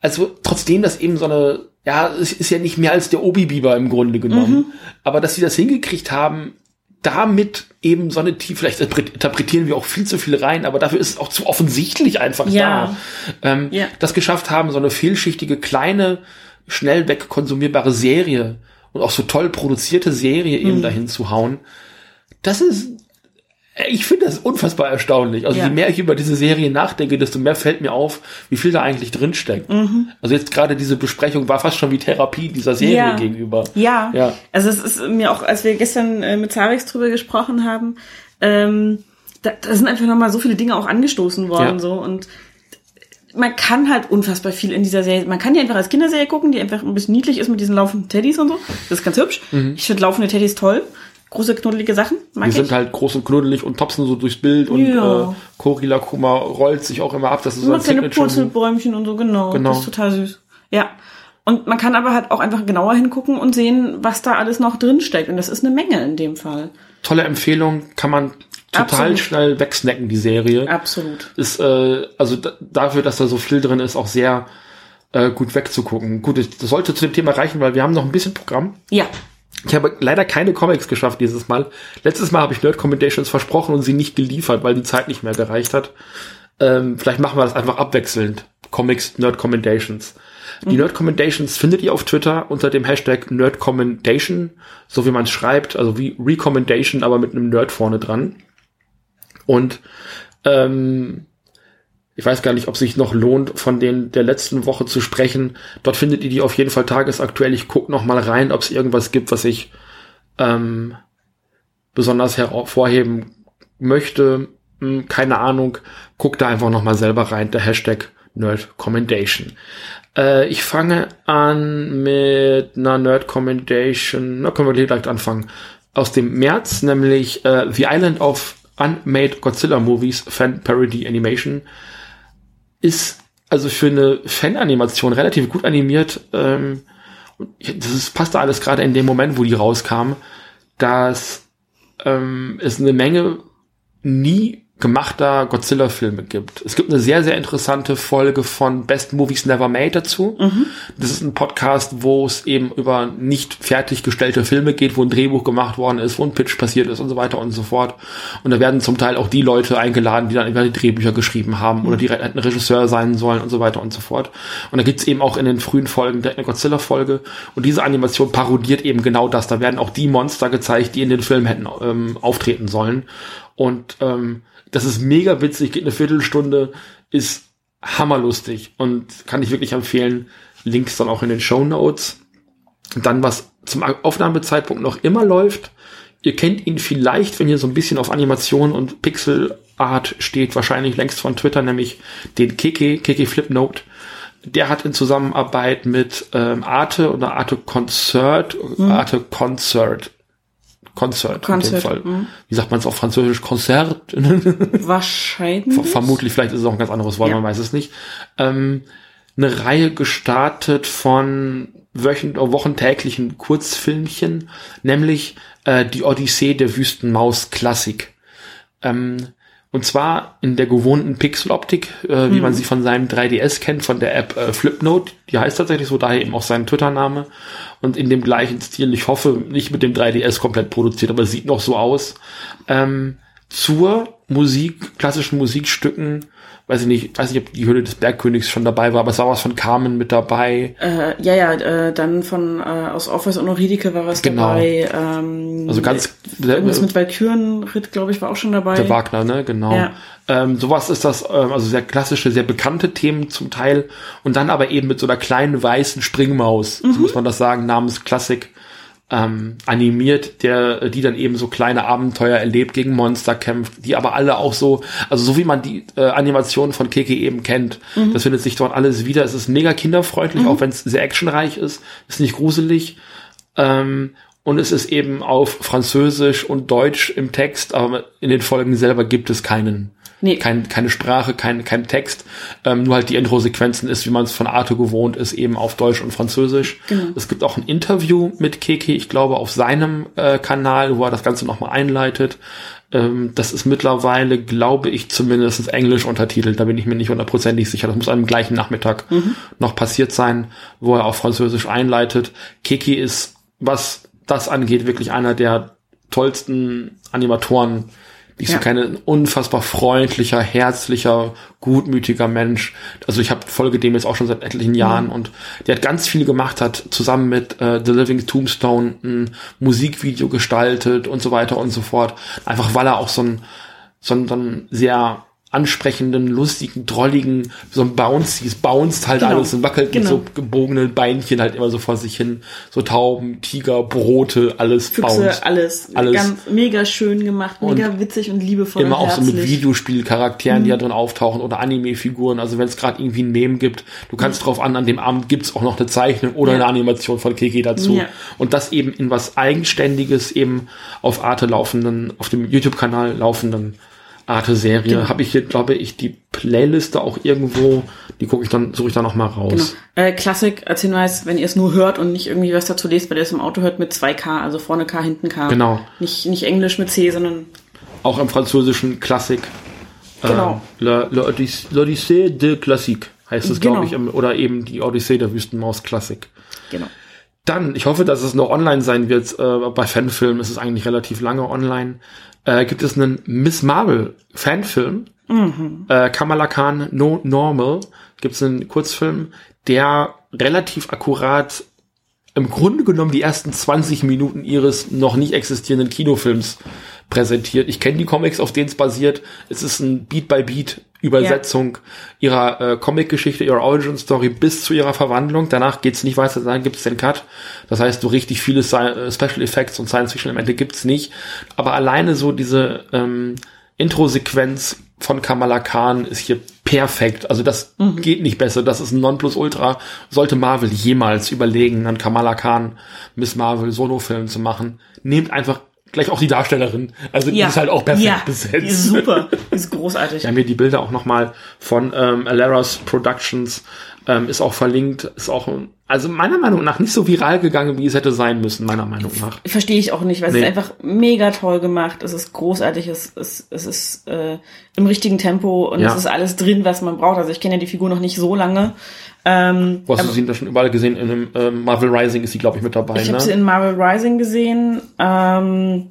also trotzdem das eben so eine, ja, es ist ja nicht mehr als der Obi-Biber im Grunde genommen, aber dass sie das hingekriegt haben, damit eben so eine Tiefe, vielleicht interpretieren wir auch viel zu viel rein, aber dafür ist es auch zu offensichtlich einfach Ja. da, ähm, Ja. das geschafft haben, so eine vielschichtige, kleine, schnell wegkonsumierbare Serie und auch so toll produzierte Serie eben Mhm. dahin zu hauen, das ist ich finde das unfassbar erstaunlich. Also Ja. je mehr ich über diese Serie nachdenke, desto mehr fällt mir auf, wie viel da eigentlich drinsteckt. Mhm. Also jetzt gerade diese Besprechung war fast schon wie Therapie dieser Serie Ja. gegenüber. Ja. Ja. Also es ist mir auch, als wir gestern äh, mit Zarix drüber gesprochen haben, ähm, da, da sind einfach nochmal so viele Dinge auch angestoßen worden Ja. so und man kann halt unfassbar viel in dieser Serie. Man kann die einfach als Kinderserie gucken, die einfach ein bisschen niedlich ist mit diesen laufenden Teddys und so. Das ist ganz hübsch. Mhm. Ich finde laufende Teddys toll. Große, knuddelige Sachen, mag Die ich. sind halt groß und knuddelig und topsen so durchs Bild und Ja. äh, Korila Kuma rollt sich auch immer ab. Das ist so Immer ein kleine. Purzelbäumchen und so, genau. Genau. Das ist total süß. Ja. Und man kann aber halt auch einfach genauer hingucken und sehen, was da alles noch drin steckt. Und das ist eine Menge in dem Fall. Tolle Empfehlung, kann man total Absolut. schnell wegsnacken, die Serie. Absolut. Ist, äh, also da, dafür, dass da so viel drin ist, auch sehr äh, gut wegzugucken. Gut, das sollte zu dem Thema reichen, weil wir haben noch ein bisschen Programm. Ja. Ich habe leider keine Comics geschafft dieses Mal. Letztes Mal habe ich Nerd Commendations versprochen und sie nicht geliefert, weil die Zeit nicht mehr gereicht hat. Ähm, vielleicht machen wir das einfach abwechselnd. Comics, Nerd Commendations. Die Nerd Commendations findet ihr auf Twitter unter dem Hashtag Nerd Commendation, so wie man es schreibt, also wie Recommendation, aber mit einem Nerd vorne dran. Und ähm, ich weiß gar nicht, ob sich noch lohnt, von den der letzten Woche zu sprechen. Dort findet ihr die auf jeden Fall tagesaktuell. Ich guck noch mal rein, ob es irgendwas gibt, was ich ähm, besonders hervorheben möchte. Hm, keine Ahnung. Guck da einfach noch mal selber rein. Der Hashtag Nerd Commendation. Äh, ich fange an mit einer Nerd Commendation. Na, können wir direkt anfangen. Aus dem März, nämlich äh, The Island of Unmade Godzilla Movies Fan Parody Animation ist also für eine Fan-Animation relativ gut animiert. Ähm, das ist, passt da alles gerade in dem Moment, wo die rauskam, dass ähm, es eine Menge nie gemachter Godzilla-Filme gibt. Es gibt eine sehr, sehr interessante Folge von Best Movies Never Made dazu. Das ist ein Podcast, wo es eben über nicht fertiggestellte Filme geht, wo ein Drehbuch gemacht worden ist, wo ein Pitch passiert ist und so weiter und so fort. Und da werden zum Teil auch die Leute eingeladen, die dann über die Drehbücher geschrieben haben oder die hätten Regisseur sein sollen und so weiter und so fort. Und da gibt's eben auch in den frühen Folgen direkt eine Godzilla-Folge. Und diese Animation parodiert eben genau das. Da werden auch die Monster gezeigt, die in den Film hätten ähm, auftreten sollen. Und ähm, das ist mega witzig, geht eine Viertelstunde, ist hammerlustig und kann ich wirklich empfehlen. Links dann auch in den Show Notes. Dann, was zum Aufnahmezeitpunkt noch immer läuft, ihr kennt ihn vielleicht, wenn ihr so ein bisschen auf Animation und Pixel Art steht, wahrscheinlich längst von Twitter, nämlich den Keke, Keke Flipnote. Der hat in Zusammenarbeit mit ähm, Arte oder Arte Concert, Arte Concert, Concert, in dem Fall. mhm. Wie sagt man es auf Französisch? Konzert? Wahrscheinlich. Ver- Vermutlich, vielleicht ist es auch ein ganz anderes Wort, Ja. man weiß es nicht. Ähm, eine Reihe gestartet von wöchent oder wochentäglichen Kurzfilmchen, nämlich äh, die Odyssee der Wüstenmaus Klassik. Ähm, und zwar in der gewohnten Pixeloptik, äh, wie man sie von seinem 3DS kennt, von der App äh, Flipnote. Die heißt tatsächlich so, daher eben auch sein Twitter-Name. Und in dem gleichen Stil, ich hoffe, nicht mit dem 3DS komplett produziert, aber es sieht noch so aus. Ähm, zur Musik, klassischen Musikstücken, weiß ich nicht, weiß nicht, ob die Höhle des Bergkönigs schon dabei war, aber es war was von Carmen mit dabei. Äh, ja, ja, äh, dann von äh, aus Office und Euridike war was Genau. dabei. Ähm, Also ganz irgendwas mit Valkyrenritt, glaube ich, war auch schon dabei. der Wagner, ne, genau. Ja. Ähm, sowas ist das, ähm, also sehr klassische, sehr bekannte Themen zum Teil und dann aber eben mit so einer kleinen weißen Springmaus, so muss man das sagen, namens Klassik, ähm, animiert, der, die dann eben so kleine Abenteuer erlebt, gegen Monster kämpft, die aber alle auch so, also so wie man die äh, Animationen von Keke eben kennt, das findet sich dort alles wieder. Es ist mega kinderfreundlich, auch wenn es sehr actionreich ist, ist nicht gruselig. Ähm, und es ist eben auf Französisch und Deutsch im Text, aber in den Folgen selber gibt es keinen, Nee. kein, keine Sprache, kein, kein Text. Ähm, nur halt die Intro-Sequenzen ist, wie man es von Arte gewohnt ist, eben auf Deutsch und Französisch. Genau. Es gibt auch ein Interview mit Keke, ich glaube, auf seinem äh, Kanal, wo er das Ganze nochmal einleitet. Ähm, das ist mittlerweile, glaube ich, zumindest Englisch untertitelt. Da bin ich mir nicht hundertprozentig sicher. Das muss am gleichen Nachmittag noch passiert sein, wo er auf Französisch einleitet. Keke ist, was das angeht, wirklich einer der tollsten Animatoren, ich so Ja. kenne. Ein unfassbar freundlicher, herzlicher, gutmütiger Mensch. Also ich habe folge dem jetzt auch schon seit etlichen Jahren und der hat ganz viel gemacht, hat zusammen mit äh, The Living Tombstone ein Musikvideo gestaltet und so weiter und so fort. Einfach weil er auch so ein, so ein, so ein sehr ansprechenden, lustigen, drolligen, so ein Bouncy, es bounced halt Genau. alles und wackelt Genau. mit so gebogenen Beinchen halt immer so vor sich hin. So Tauben, Tiger, Brote, alles Füchse, bounced. alles, Alles. ganz mega schön gemacht, mega witzig und liebevoll Immer und auch so mit herzlich. Videospielcharakteren, die Mhm. da drin auftauchen oder Anime-Figuren. Also wenn es gerade irgendwie ein Meme gibt, du kannst drauf an, an dem Abend gibt's auch noch eine Zeichnung oder Mhm. Ja. eine Animation von Kiki dazu. Ja. Und das eben in was Eigenständiges, eben auf Arte laufenden, auf dem YouTube-Kanal laufenden Arte-Serie. Genau. Habe ich hier, glaube ich, die Playliste auch irgendwo, die gucke ich dann, suche ich dann noch mal raus. Genau. Äh, Klassik als Hinweis, wenn ihr es nur hört und nicht irgendwie was dazu lest, weil ihr es im Auto hört mit 2K, also vorne K, hinten K. Genau. Nicht, nicht Englisch mit C, sondern Auch im französischen Klassik. Genau. Äh, La Odyssée l'Odyssée de Classique heißt es, Genau. glaube ich, oder eben die Odyssee der Wüstenmaus Klassik. genau. Dann, ich hoffe, dass es noch online sein wird. Äh, bei Fanfilmen ist es eigentlich relativ lange online. Äh, gibt es einen Miss Marvel Fanfilm? Äh, Kamala Khan No Normal. Gibt es einen Kurzfilm, der relativ akkurat im Grunde genommen die ersten 20 Minuten ihres noch nicht existierenden Kinofilms präsentiert. Ich kenne die Comics, auf denen es basiert. Es ist ein Beat-by-Beat Übersetzung ihrer äh, Comic-Geschichte, ihrer Origin-Story bis zu ihrer Verwandlung. Danach geht's nicht weiter, dann gibt's den Cut. Das heißt, so richtig viele Sci äh, Special Effects und Science-Fiction-Elemente gibt's nicht. Aber alleine so diese ähm, Intro-Sequenz von Kamala Khan ist hier perfekt. Also das geht nicht besser. Das ist ein Nonplusultra. Sollte Marvel jemals überlegen, einen Kamala Khan Miss Marvel Solo-Film zu machen, nehmt einfach gleich auch die Darstellerin. Also die ist halt auch perfekt ja, besetzt. Die ist super, die ist großartig. Wir haben hier die Bilder auch nochmal von ähm, Alaras Productions. Ähm, ist auch verlinkt. Ist auch, also meiner Meinung nach nicht so viral gegangen, wie es hätte sein müssen, meiner Meinung nach. Verstehe ich auch nicht, weil es Nee. ist einfach mega toll gemacht. Es ist großartig, es, es, es ist äh, im richtigen Tempo und Ja. es ist alles drin, was man braucht. Also ich kenne ja die Figur noch nicht so lange. Ähm, Wo hast du sie da schon überall gesehen? In dem ähm, Marvel Rising ist sie, glaube ich, mit dabei. ich habe ne? sie in Marvel Rising gesehen. Ähm,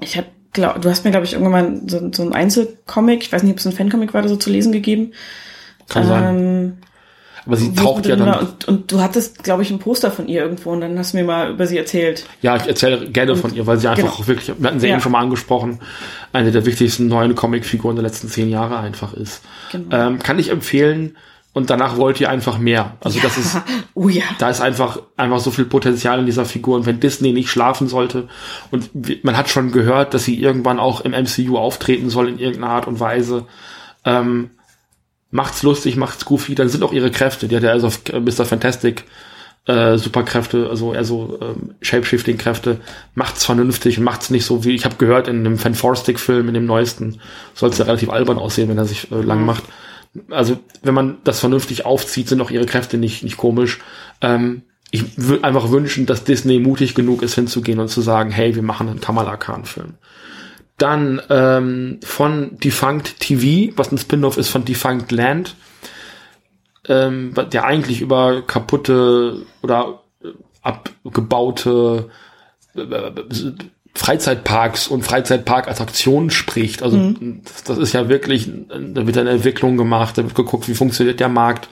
ich habe, glaub, du hast mir, glaube ich, irgendwann so, so ein Einzelcomic, ich weiß nicht, ob es ein Fancomic war, oder so zu lesen gegeben. Kann sein. Aber sie taucht ja dann. Und, und du hattest, glaube ich, ein Poster von ihr irgendwo und dann hast du mir mal über sie erzählt. Ja, ich erzähle gerne von ihr, weil sie einfach Genau. wirklich, wir hatten sie Ja. eben schon mal angesprochen, eine der wichtigsten neuen Comicfiguren der letzten zehn Jahre einfach ist. Genau. Ähm, kann ich empfehlen. Und danach wollt ihr einfach mehr. Also das ist, Oh ja. da ist einfach, einfach so viel Potenzial in dieser Figur. Und wenn Disney nicht schlafen sollte, und man hat schon gehört, dass sie irgendwann auch im MCU auftreten soll in irgendeiner Art und Weise, ähm, macht's lustig, macht's goofy, dann sind auch ihre Kräfte. Die hat ja also auf Mr. Fantastic äh, Superkräfte, also eher so ähm, Shapeshifting-Kräfte, macht's vernünftig und macht's nicht so wie, ich habe gehört, in dem Fanforstic-Film, in dem neuesten, soll es ja relativ albern aussehen, wenn er sich äh, lang macht. Also, wenn man das vernünftig aufzieht, sind auch ihre Kräfte nicht, nicht komisch. Ähm, ich würde einfach wünschen, dass Disney mutig genug ist, hinzugehen und zu sagen, hey, wir machen einen Kamala Khan-Film. Dann ähm, von Defunct TV, was ein Spin-off ist von Defunct Land, ähm, der eigentlich über kaputte oder äh, abgebaute äh, Freizeitparks und Freizeitparkattraktionen spricht. Also das, das ist ja wirklich, da wird eine Entwicklung gemacht, da wird geguckt, wie funktioniert der Markt.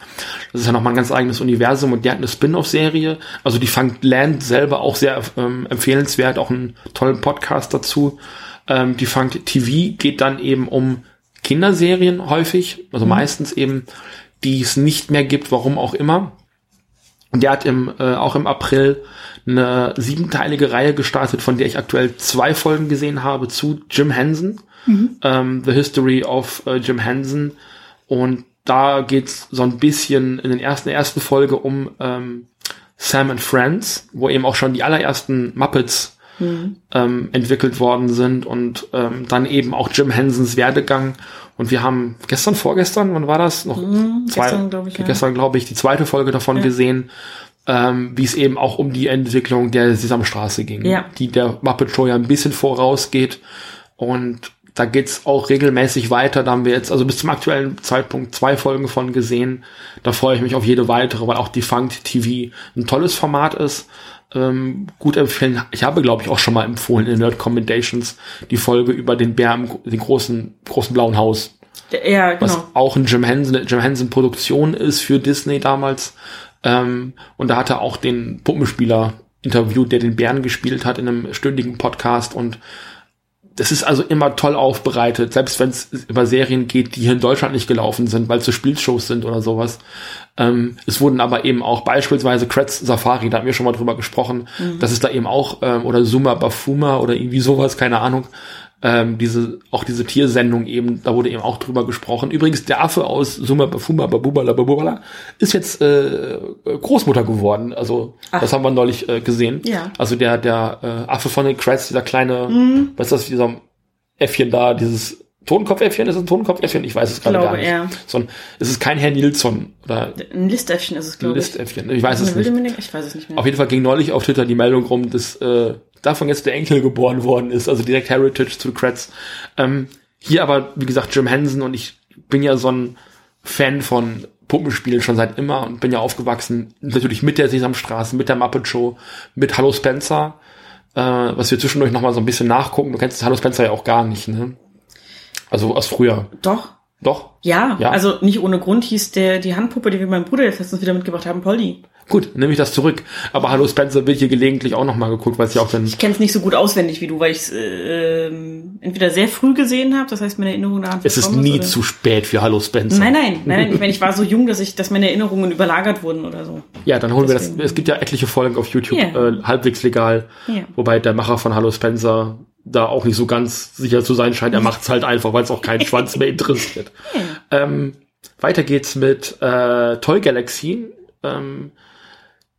Das ist ja nochmal ein ganz eigenes Universum und der hat eine Spin-off-Serie. Also die Funk Land selber auch sehr ähm, empfehlenswert, auch einen tollen Podcast dazu. Ähm, die Funk TV geht dann eben um Kinderserien häufig, also meistens eben, die es nicht mehr gibt, warum auch immer. Und der hat im, äh, auch im April eine siebenteilige Reihe gestartet, von der ich aktuell zwei Folgen gesehen habe zu Jim Henson, ähm, The History of äh, Jim Henson. Und da geht's so ein bisschen in den ersten, der ersten Folge um ähm, Sam and Friends, wo eben auch schon die allerersten Muppets ähm, entwickelt worden sind und ähm, dann eben auch Jim Hensons Werdegang. Und wir haben gestern, vorgestern, wann war das? Noch gestern, glaub ich, ja. Gestern, glaube ich, die zweite Folge davon gesehen, ähm, wie es eben auch um die Entwicklung der Sesamstraße ging, Ja. die der Muppet Show ja ein bisschen vorausgeht. Und da geht's auch regelmäßig weiter. Da haben wir jetzt, also bis zum aktuellen Zeitpunkt, zwei Folgen von gesehen. Da freue ich mich auf jede weitere, weil auch Defunct TV ein tolles Format ist. Ähm, gut empfehlen. Ich habe, glaube ich, auch schon mal empfohlen in Nerd Commendations die Folge über den Bär im den großen, großen blauen Haus Ja, was genau. auch ein Jim Henson, eine Jim Henson Produktion ist für Disney damals. Ähm, und da hat er auch den Puppenspieler interviewt, der den Bären gespielt hat in einem stündigen Podcast und das ist also immer toll aufbereitet, selbst wenn es über Serien geht, die hier in Deutschland nicht gelaufen sind, weil es so Spielshows sind oder sowas. Ähm, es wurden aber eben auch beispielsweise Kretz Safari, da haben wir schon mal drüber gesprochen, dass es da eben auch, ähm, oder Suma Bafuma oder irgendwie sowas, keine Ahnung, ähm, diese, auch diese Tiersendung eben, da wurde eben auch drüber gesprochen. Übrigens, der Affe aus Suma Bafuma Babubala Babubala ist jetzt äh, Großmutter geworden. Also, das haben wir neulich äh, gesehen. Ja. Also der, der äh, Affe von den Kretz, dieser kleine, was ist das, dieser Äffchen da, dieses Totenkopfäffchen, ist es ein Totenkopfäffchen? Ich weiß es gerade glaube, gar nicht. ja. So ein, es ist kein Herr Nilsson oder Ein Listäffchen ist es, ein glaube ich. Listäffchen. Ich weiß es nicht. Mini- Ich weiß es nicht mehr. Auf jeden Fall ging neulich auf Twitter die Meldung rum, dass äh, davon jetzt der Enkel geboren worden ist, also direkt Heritage zu Kretz. Ähm, hier aber, wie gesagt, Jim Henson und ich bin ja so ein Fan von Puppenspielen schon seit immer und bin ja aufgewachsen, natürlich mit der Sesamstraße, mit der Muppet Show, mit Hallo Spencer, äh, was wir zwischendurch nochmal so ein bisschen nachgucken. Du kennst Hallo Spencer ja auch gar nicht, ne? Also aus früher. Doch. Doch? Ja, Ja. also nicht ohne Grund hieß der die Handpuppe, die wir meinem Bruder jetzt letztens wieder mitgebracht haben, Polly. Gut, nehme ich das zurück. Aber Hallo Spencer wird hier gelegentlich auch nochmal geguckt, weil es ja auch dann Ich kenne es nicht so gut auswendig wie du, weil ich es äh, entweder sehr früh gesehen habe, das heißt meine Erinnerung daran es ist nie oder- zu spät für Hallo Spencer. Nein, nein, nein, nein. Ich meine, ich war so jung, dass ich, dass meine Erinnerungen überlagert wurden oder so. Ja, dann holen wir das. Deswegen. Es gibt ja etliche Folgen auf YouTube, Ja. äh, halbwegs legal. Ja. Wobei der Macher von Hallo Spencer da auch nicht so ganz sicher zu sein scheint. Er macht's halt einfach, weil es auch keinen Schwanz mehr interessiert. Ähm, weiter geht's mit äh, Toy Galaxy, ähm,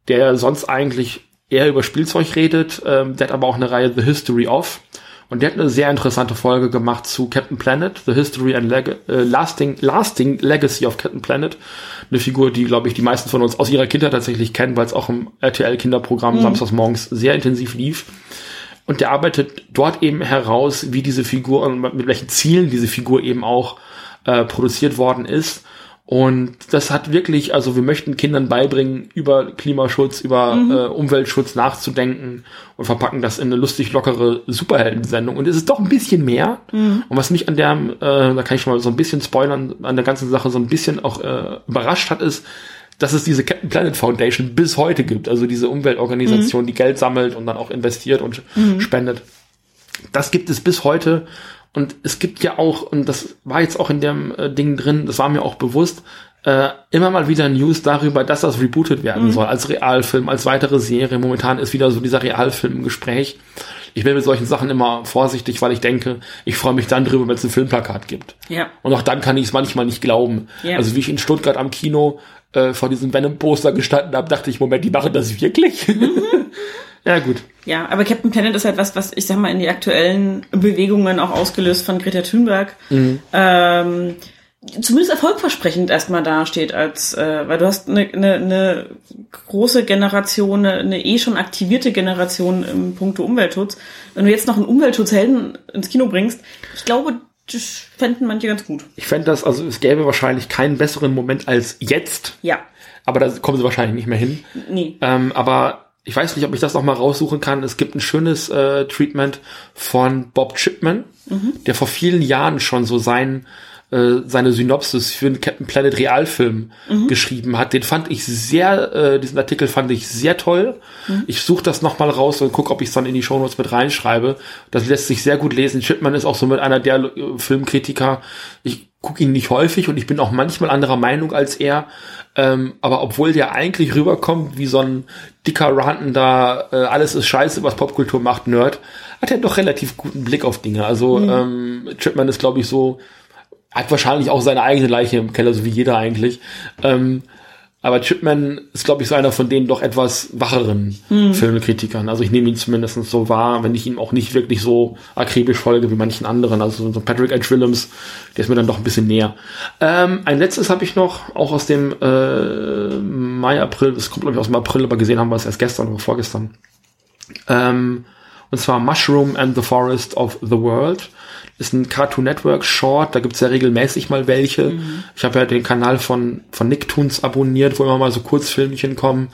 der sonst eigentlich eher über Spielzeug redet. Ähm, der hat aber auch eine Reihe The History of. Und der hat eine sehr interessante Folge gemacht zu Captain Planet, The History and Leg äh, Lasting, Lasting Legacy of Captain Planet. Eine Figur, die, glaube ich, die meisten von uns aus ihrer Kindheit tatsächlich kennen, weil es auch im RTL-Kinderprogramm samstags morgens sehr intensiv lief. Und der arbeitet dort eben heraus, wie diese Figur und mit welchen Zielen diese Figur eben auch äh, produziert worden ist. Und das hat wirklich, also wir möchten Kindern beibringen, über Klimaschutz, über äh, Umweltschutz nachzudenken und verpacken das in eine lustig lockere Superheldensendung. Und es ist doch ein bisschen mehr. Und was mich an der, äh, da kann ich schon mal so ein bisschen spoilern, an der ganzen Sache so ein bisschen auch äh, überrascht hat, ist, dass es diese Captain Planet Foundation bis heute gibt. Also diese Umweltorganisation, die Geld sammelt und dann auch investiert und spendet. Das gibt es bis heute. Und es gibt ja auch, und das war jetzt auch in dem äh, Ding drin, das war mir auch bewusst, äh, immer mal wieder News darüber, dass das rebootet werden soll, als Realfilm, als weitere Serie. Momentan ist wieder so dieser Realfilm im Gespräch. Ich bin mit solchen Sachen immer vorsichtig, weil ich denke, ich freue mich dann drüber, wenn es ein Filmplakat gibt. Ja. Und auch dann kann ich es manchmal nicht glauben. Ja. Also wie ich in Stuttgart am Kino äh, vor diesem Venom-Poster gestanden habe, dachte ich, Moment, die machen das wirklich? ja, gut. Ja, aber Captain Planet ist halt was, was ich sag mal in die aktuellen Bewegungen auch ausgelöst von Greta Thunberg. Ähm, zumindest erfolgversprechend erstmal dasteht, als äh, weil du hast eine, eine, eine große Generation, eine, eine eh schon aktivierte Generation im Punkto Umweltschutz. Wenn du jetzt noch einen Umweltschutzhelden ins Kino bringst, ich glaube, das fänden manche ganz gut. Ich fände das, also es gäbe wahrscheinlich keinen besseren Moment als jetzt, Ja, aber da kommen sie wahrscheinlich nicht mehr hin. nee. Ähm, aber ich weiß nicht, ob ich das noch mal raussuchen kann. Es gibt ein schönes äh, Treatment von Bob Chipman, der vor vielen Jahren schon so sein äh, seine Synopsis für einen Captain Planet Realfilm geschrieben hat. Den fand ich sehr, äh, diesen Artikel fand ich sehr toll. Ich suche das noch mal raus und gucke, ob ich es dann in die Shownotes mit reinschreibe. Das lässt sich sehr gut lesen. Chipman ist auch so mit einer der äh, Filmkritiker. Ich gucke ihn nicht häufig und ich bin auch manchmal anderer Meinung als er. Ähm, aber obwohl der eigentlich rüberkommt wie so ein dicker rantender, äh, alles ist scheiße, was Popkultur macht, Nerd, hat er doch relativ guten Blick auf Dinge. Also ähm, Chipman ist, glaube ich, so, hat wahrscheinlich auch seine eigene Leiche im Keller, so wie jeder eigentlich. Ähm, aber Chipman ist, glaube ich, so einer von den doch etwas wacheren Filmkritikern. Also ich nehme ihn zumindest so wahr, wenn ich ihm auch nicht wirklich so akribisch folge wie manchen anderen. Also so Patrick H. Willems, der ist mir dann doch ein bisschen näher. Ähm, ein letztes habe ich noch, auch aus dem äh, Mai, April, das kommt glaube ich aus dem April, aber gesehen haben wir es erst gestern oder vorgestern. Ähm, und zwar Mushroom and the Forest of the World. Ist ein Cartoon Network Short, da gibt's ja regelmäßig mal welche. Ich habe ja den Kanal von, von Nicktoons abonniert, wo immer mal so Kurzfilmchen kommen.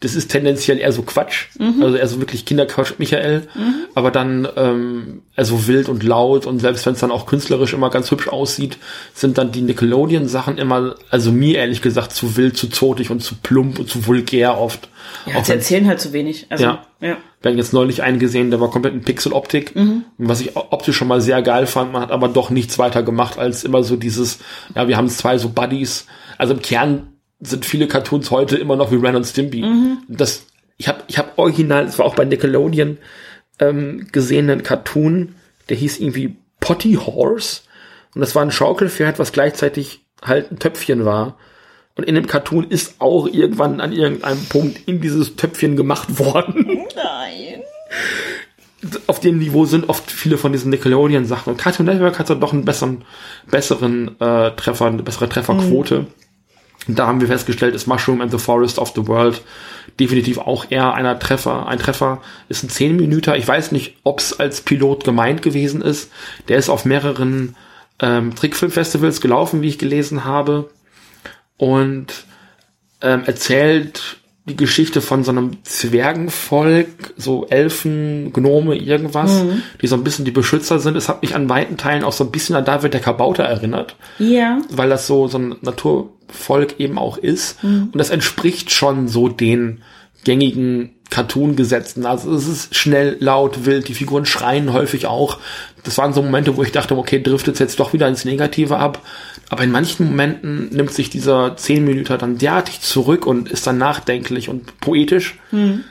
das ist tendenziell eher so Quatsch, also eher so wirklich Kinderquatsch Michael, aber dann ähm, also wild und laut und selbst wenn es dann auch künstlerisch immer ganz hübsch aussieht, sind dann die Nickelodeon-Sachen immer, also mir ehrlich gesagt, zu wild, zu zotig und zu plump und zu vulgär oft. Ja, Auch sie erzählen halt zu wenig. Also, Ja. ja. Wir haben jetzt neulich einen gesehen, der war komplett in Pixeloptik, was ich optisch schon mal sehr geil fand. Man hat aber doch nichts weiter gemacht als immer so dieses, ja, wir haben zwei so Buddies. Also im Kern sind viele Cartoons heute immer noch wie Ren und Stimpy. Das, ich habe ich hab original, es war auch bei Nickelodeon ähm, gesehen, einen Cartoon, der hieß irgendwie Potty Horse. Und das war ein Schaukelpferd, was gleichzeitig halt ein Töpfchen war. Und in dem Cartoon ist auch irgendwann an irgendeinem Punkt in dieses Töpfchen gemacht worden. Nein. Auf dem Niveau sind oft viele von diesen Nickelodeon-Sachen. Und Cartoon Network hat dann doch einen besseren, besseren äh, Treffer, eine bessere Trefferquote. Und da haben wir festgestellt, ist Mushroom and the Forest of the World definitiv auch eher einer Treffer. Ein Treffer ist ein 10 Minüter. Ich weiß nicht, ob es als Pilot gemeint gewesen ist. Der ist auf mehreren ähm, Trickfilmfestivals gelaufen, wie ich gelesen habe. Und ähm, erzählt die Geschichte von so einem Zwergenvolk, so Elfen, Gnome, irgendwas, die so ein bisschen die Beschützer sind. Es hat mich an weiten Teilen auch so ein bisschen an David der Kabauter erinnert Ja. weil das so, so ein Naturvolk eben auch ist. Und das entspricht schon so den gängigen Cartoon-Gesetzen. Also es ist schnell, laut, wild, die Figuren schreien häufig auch. Das waren so Momente, wo ich dachte, okay, driftet jetzt doch wieder ins Negative ab. Aber in manchen Momenten nimmt sich dieser 10 Minuten dann derartig zurück und ist dann nachdenklich und poetisch.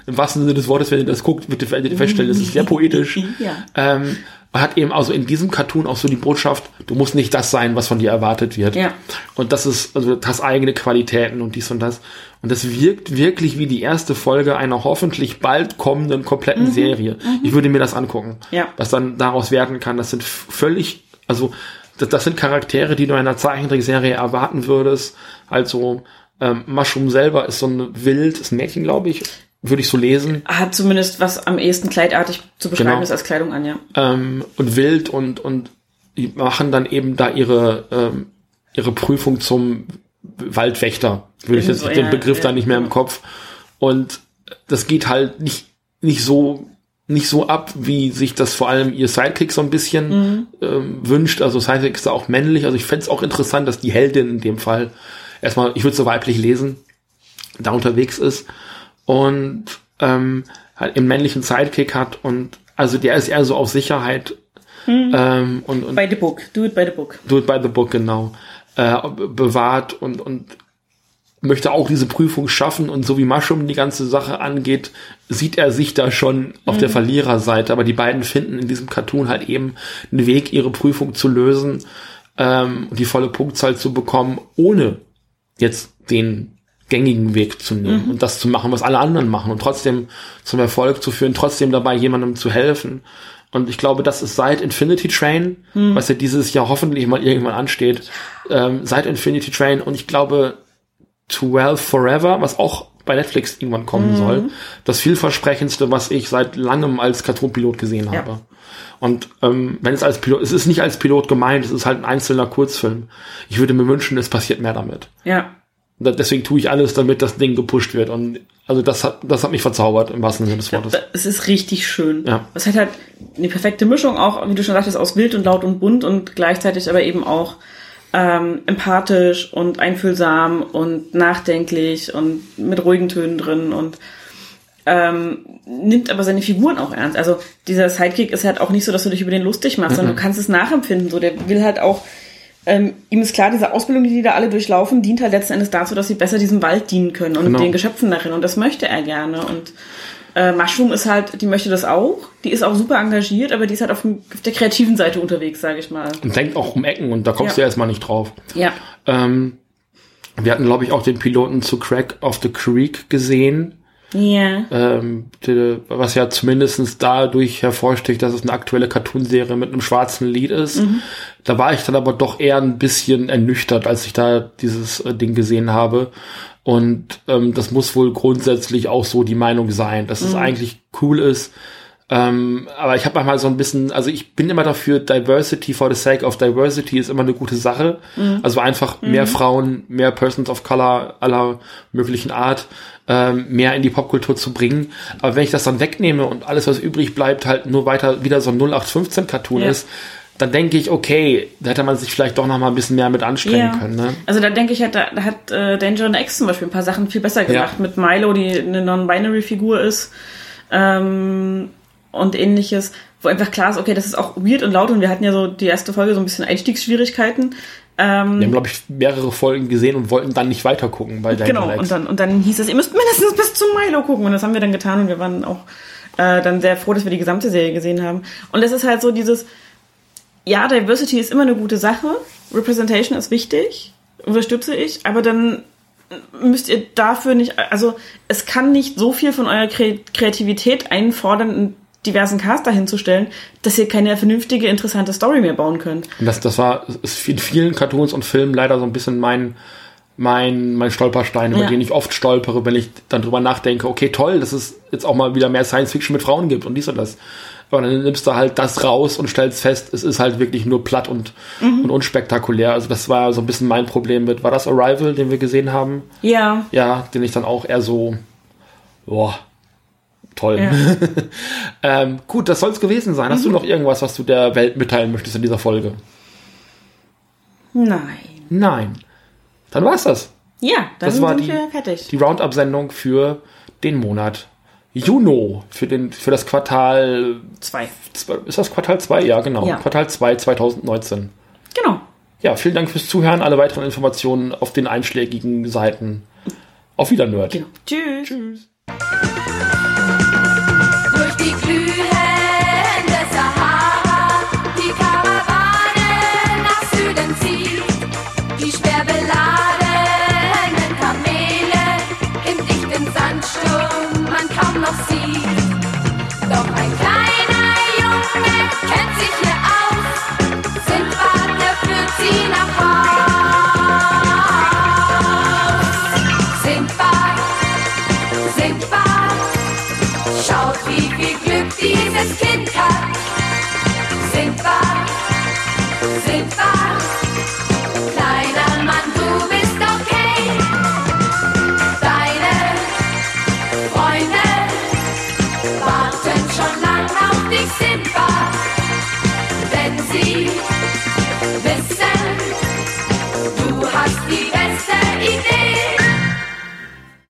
Im wahrsten Sinne des Wortes, wenn ihr das guckt, wird ihr feststellen, es ist sehr poetisch. Ja. Ähm, man hat eben also in diesem Cartoon auch so die Botschaft, du musst nicht das sein, was von dir erwartet wird. Ja. Und das ist, also das hast eigene Qualitäten und dies und das. Und das wirkt wirklich wie die erste Folge einer hoffentlich bald kommenden kompletten Serie. Ich würde mir das angucken. Ja. Was dann daraus werden kann. Das sind völlig, also das, das sind Charaktere, die du in einer Zeichentrickserie erwarten würdest. Also ähm, Mushroom selber ist so ein Wild, ist ein Mädchen, glaube ich. Würde ich so lesen. Hat zumindest was am ehesten kleidartig zu beschreiben Genau. ist als Kleidung an, ja. ähm, und wild und und die machen dann eben da ihre ähm, ihre Prüfung zum Waldwächter. Würde ich jetzt Irgendwo, den ja, Begriff da ja, nicht mehr im ja. Kopf. Und das geht halt nicht nicht so nicht so ab, wie sich das vor allem ihr Sidekick so ein bisschen Mhm. ähm, wünscht. Also Sidekick ist da auch männlich. Also ich fände es auch interessant, dass die Heldin in dem Fall erstmal, ich würde so weiblich lesen, da unterwegs ist und ähm, halt einen männlichen Sidekick hat und also der ist eher so auf Sicherheit ähm, und, und By the book. Do it by the book. do it by the book genau äh, bewahrt und und möchte auch diese Prüfung schaffen und so wie Mushroom die ganze Sache angeht, sieht er sich da schon auf der Verliererseite, aber die beiden finden in diesem Cartoon halt eben einen Weg, ihre Prüfung zu lösen ähm, und die volle Punktzahl zu bekommen, ohne jetzt den gängigen Weg zu nehmen und das zu machen, was alle anderen machen und trotzdem zum Erfolg zu führen, trotzdem dabei jemandem zu helfen. Und ich glaube, das ist seit Infinity Train, was ja dieses Jahr hoffentlich mal irgendwann ansteht, ähm, seit Infinity Train. Und ich glaube 12 Forever, was auch bei Netflix irgendwann kommen soll, das vielversprechendste, was ich seit langem als Cartoon-Pilot gesehen Ja. habe. Und ähm, wenn es als Pilot, es ist nicht als Pilot gemeint, es ist halt ein einzelner Kurzfilm. Ich würde mir wünschen, es passiert mehr damit. Ja. Und deswegen tue ich alles, damit das Ding gepusht wird. Und also das hat, das hat mich verzaubert im wahrsten Sinne des Wortes. Es ist richtig schön. Ja. Es hat halt eine perfekte Mischung auch, wie du schon sagtest, aus wild und laut und bunt und gleichzeitig aber eben auch ähm, empathisch und einfühlsam und nachdenklich und mit ruhigen Tönen drin und ähm, nimmt aber seine Figuren auch ernst. Also dieser Sidekick ist halt auch nicht so, dass du dich über den lustig machst, sondern du kannst es nachempfinden. So, der will halt auch, ähm, ihm ist klar, diese Ausbildung, die die da alle durchlaufen, dient halt letzten Endes dazu, dass sie besser diesem Wald dienen können und Genau. den Geschöpfen darin. Und das möchte er gerne. Und äh, Mushroom ist halt, die möchte das auch. Die ist auch super engagiert, aber die ist halt auf, dem, auf der kreativen Seite unterwegs, sage ich mal. Und denkt auch um Ecken und da kommst Ja. du erstmal nicht drauf. Ja. Ähm, wir hatten, glaube ich, auch den Piloten zu Crack of the Creek gesehen. Ja. ähm, was ja zumindestens dadurch hervorsticht, dass es eine aktuelle Cartoonserie mit einem schwarzen Lied ist. Da war ich dann aber doch eher ein bisschen ernüchtert, als ich da dieses äh, Ding gesehen habe. Und ähm, das muss wohl grundsätzlich auch so die Meinung sein, dass es eigentlich cool ist, Ähm, aber ich habe manchmal so ein bisschen, also ich bin immer dafür, Diversity for the sake of Diversity ist immer eine gute Sache. Mhm. Also einfach mehr Frauen, mehr Persons of Color aller möglichen Art, ähm, mehr in die Popkultur zu bringen. Aber wenn ich das dann wegnehme und alles, was übrig bleibt, halt nur weiter wieder so ein 0815-Cartoon Ja. ist, dann denke ich, okay, da hätte man sich vielleicht doch noch mal ein bisschen mehr mit anstrengen können. Ne? Also da denke ich, hat, da da hat äh, Danger and X zum Beispiel ein paar Sachen viel besser gemacht. Ja. Mit Milo, die eine Non-Binary-Figur ist. Ähm, und ähnliches, wo einfach klar ist, okay, das ist auch weird und laut und wir hatten ja so die erste Folge so ein bisschen Einstiegsschwierigkeiten. Ähm, Wir haben, glaube ich, mehrere Folgen gesehen und wollten dann nicht weiter gucken bei genau, und dann, und dann hieß es, ihr müsst mindestens bis zum Milo gucken. Und das haben wir dann getan und wir waren auch äh, dann sehr froh, dass wir die gesamte Serie gesehen haben. Und es ist halt so dieses, ja, Diversity ist immer eine gute Sache, Representation ist wichtig, unterstütze ich, aber dann müsst ihr dafür nicht, also es kann nicht so viel von eurer Kre Kreativität einfordern, diversen Cast dahin zu stellen, dass ihr keine vernünftige, interessante Story mehr bauen könnt. Und das, das war ist in vielen Cartoons und Filmen leider so ein bisschen mein, mein, mein Stolperstein, über Ja. den ich oft stolpere, wenn ich dann drüber nachdenke, okay, toll, dass es jetzt auch mal wieder mehr Science Fiction mit Frauen gibt und dies und das. Aber dann nimmst du halt das raus und stellst fest, es ist halt wirklich nur platt und, Mhm. und unspektakulär. Also das war so ein bisschen mein Problem mit, war das Arrival, den wir gesehen haben? Ja, Ja, den ich dann auch eher so, boah, toll. Ja. ähm, gut, das soll's gewesen sein. Mhm. Hast du noch irgendwas, was du der Welt mitteilen möchtest in dieser Folge? nein. Nein. Dann war's das. Ja, dann Das war sind die- wir fertig. Die Roundup-Sendung für den Monat Juno, für, den, für das Quartal, Zwei. ist das Quartal 2? Ja, genau. Ja. Quartal 2 2019. Genau. Ja, vielen Dank fürs Zuhören. Alle weiteren Informationen auf den einschlägigen Seiten. Auf Wieder Nerd. genau. Tschüss. Tschüss. Durch dieses Kind hat.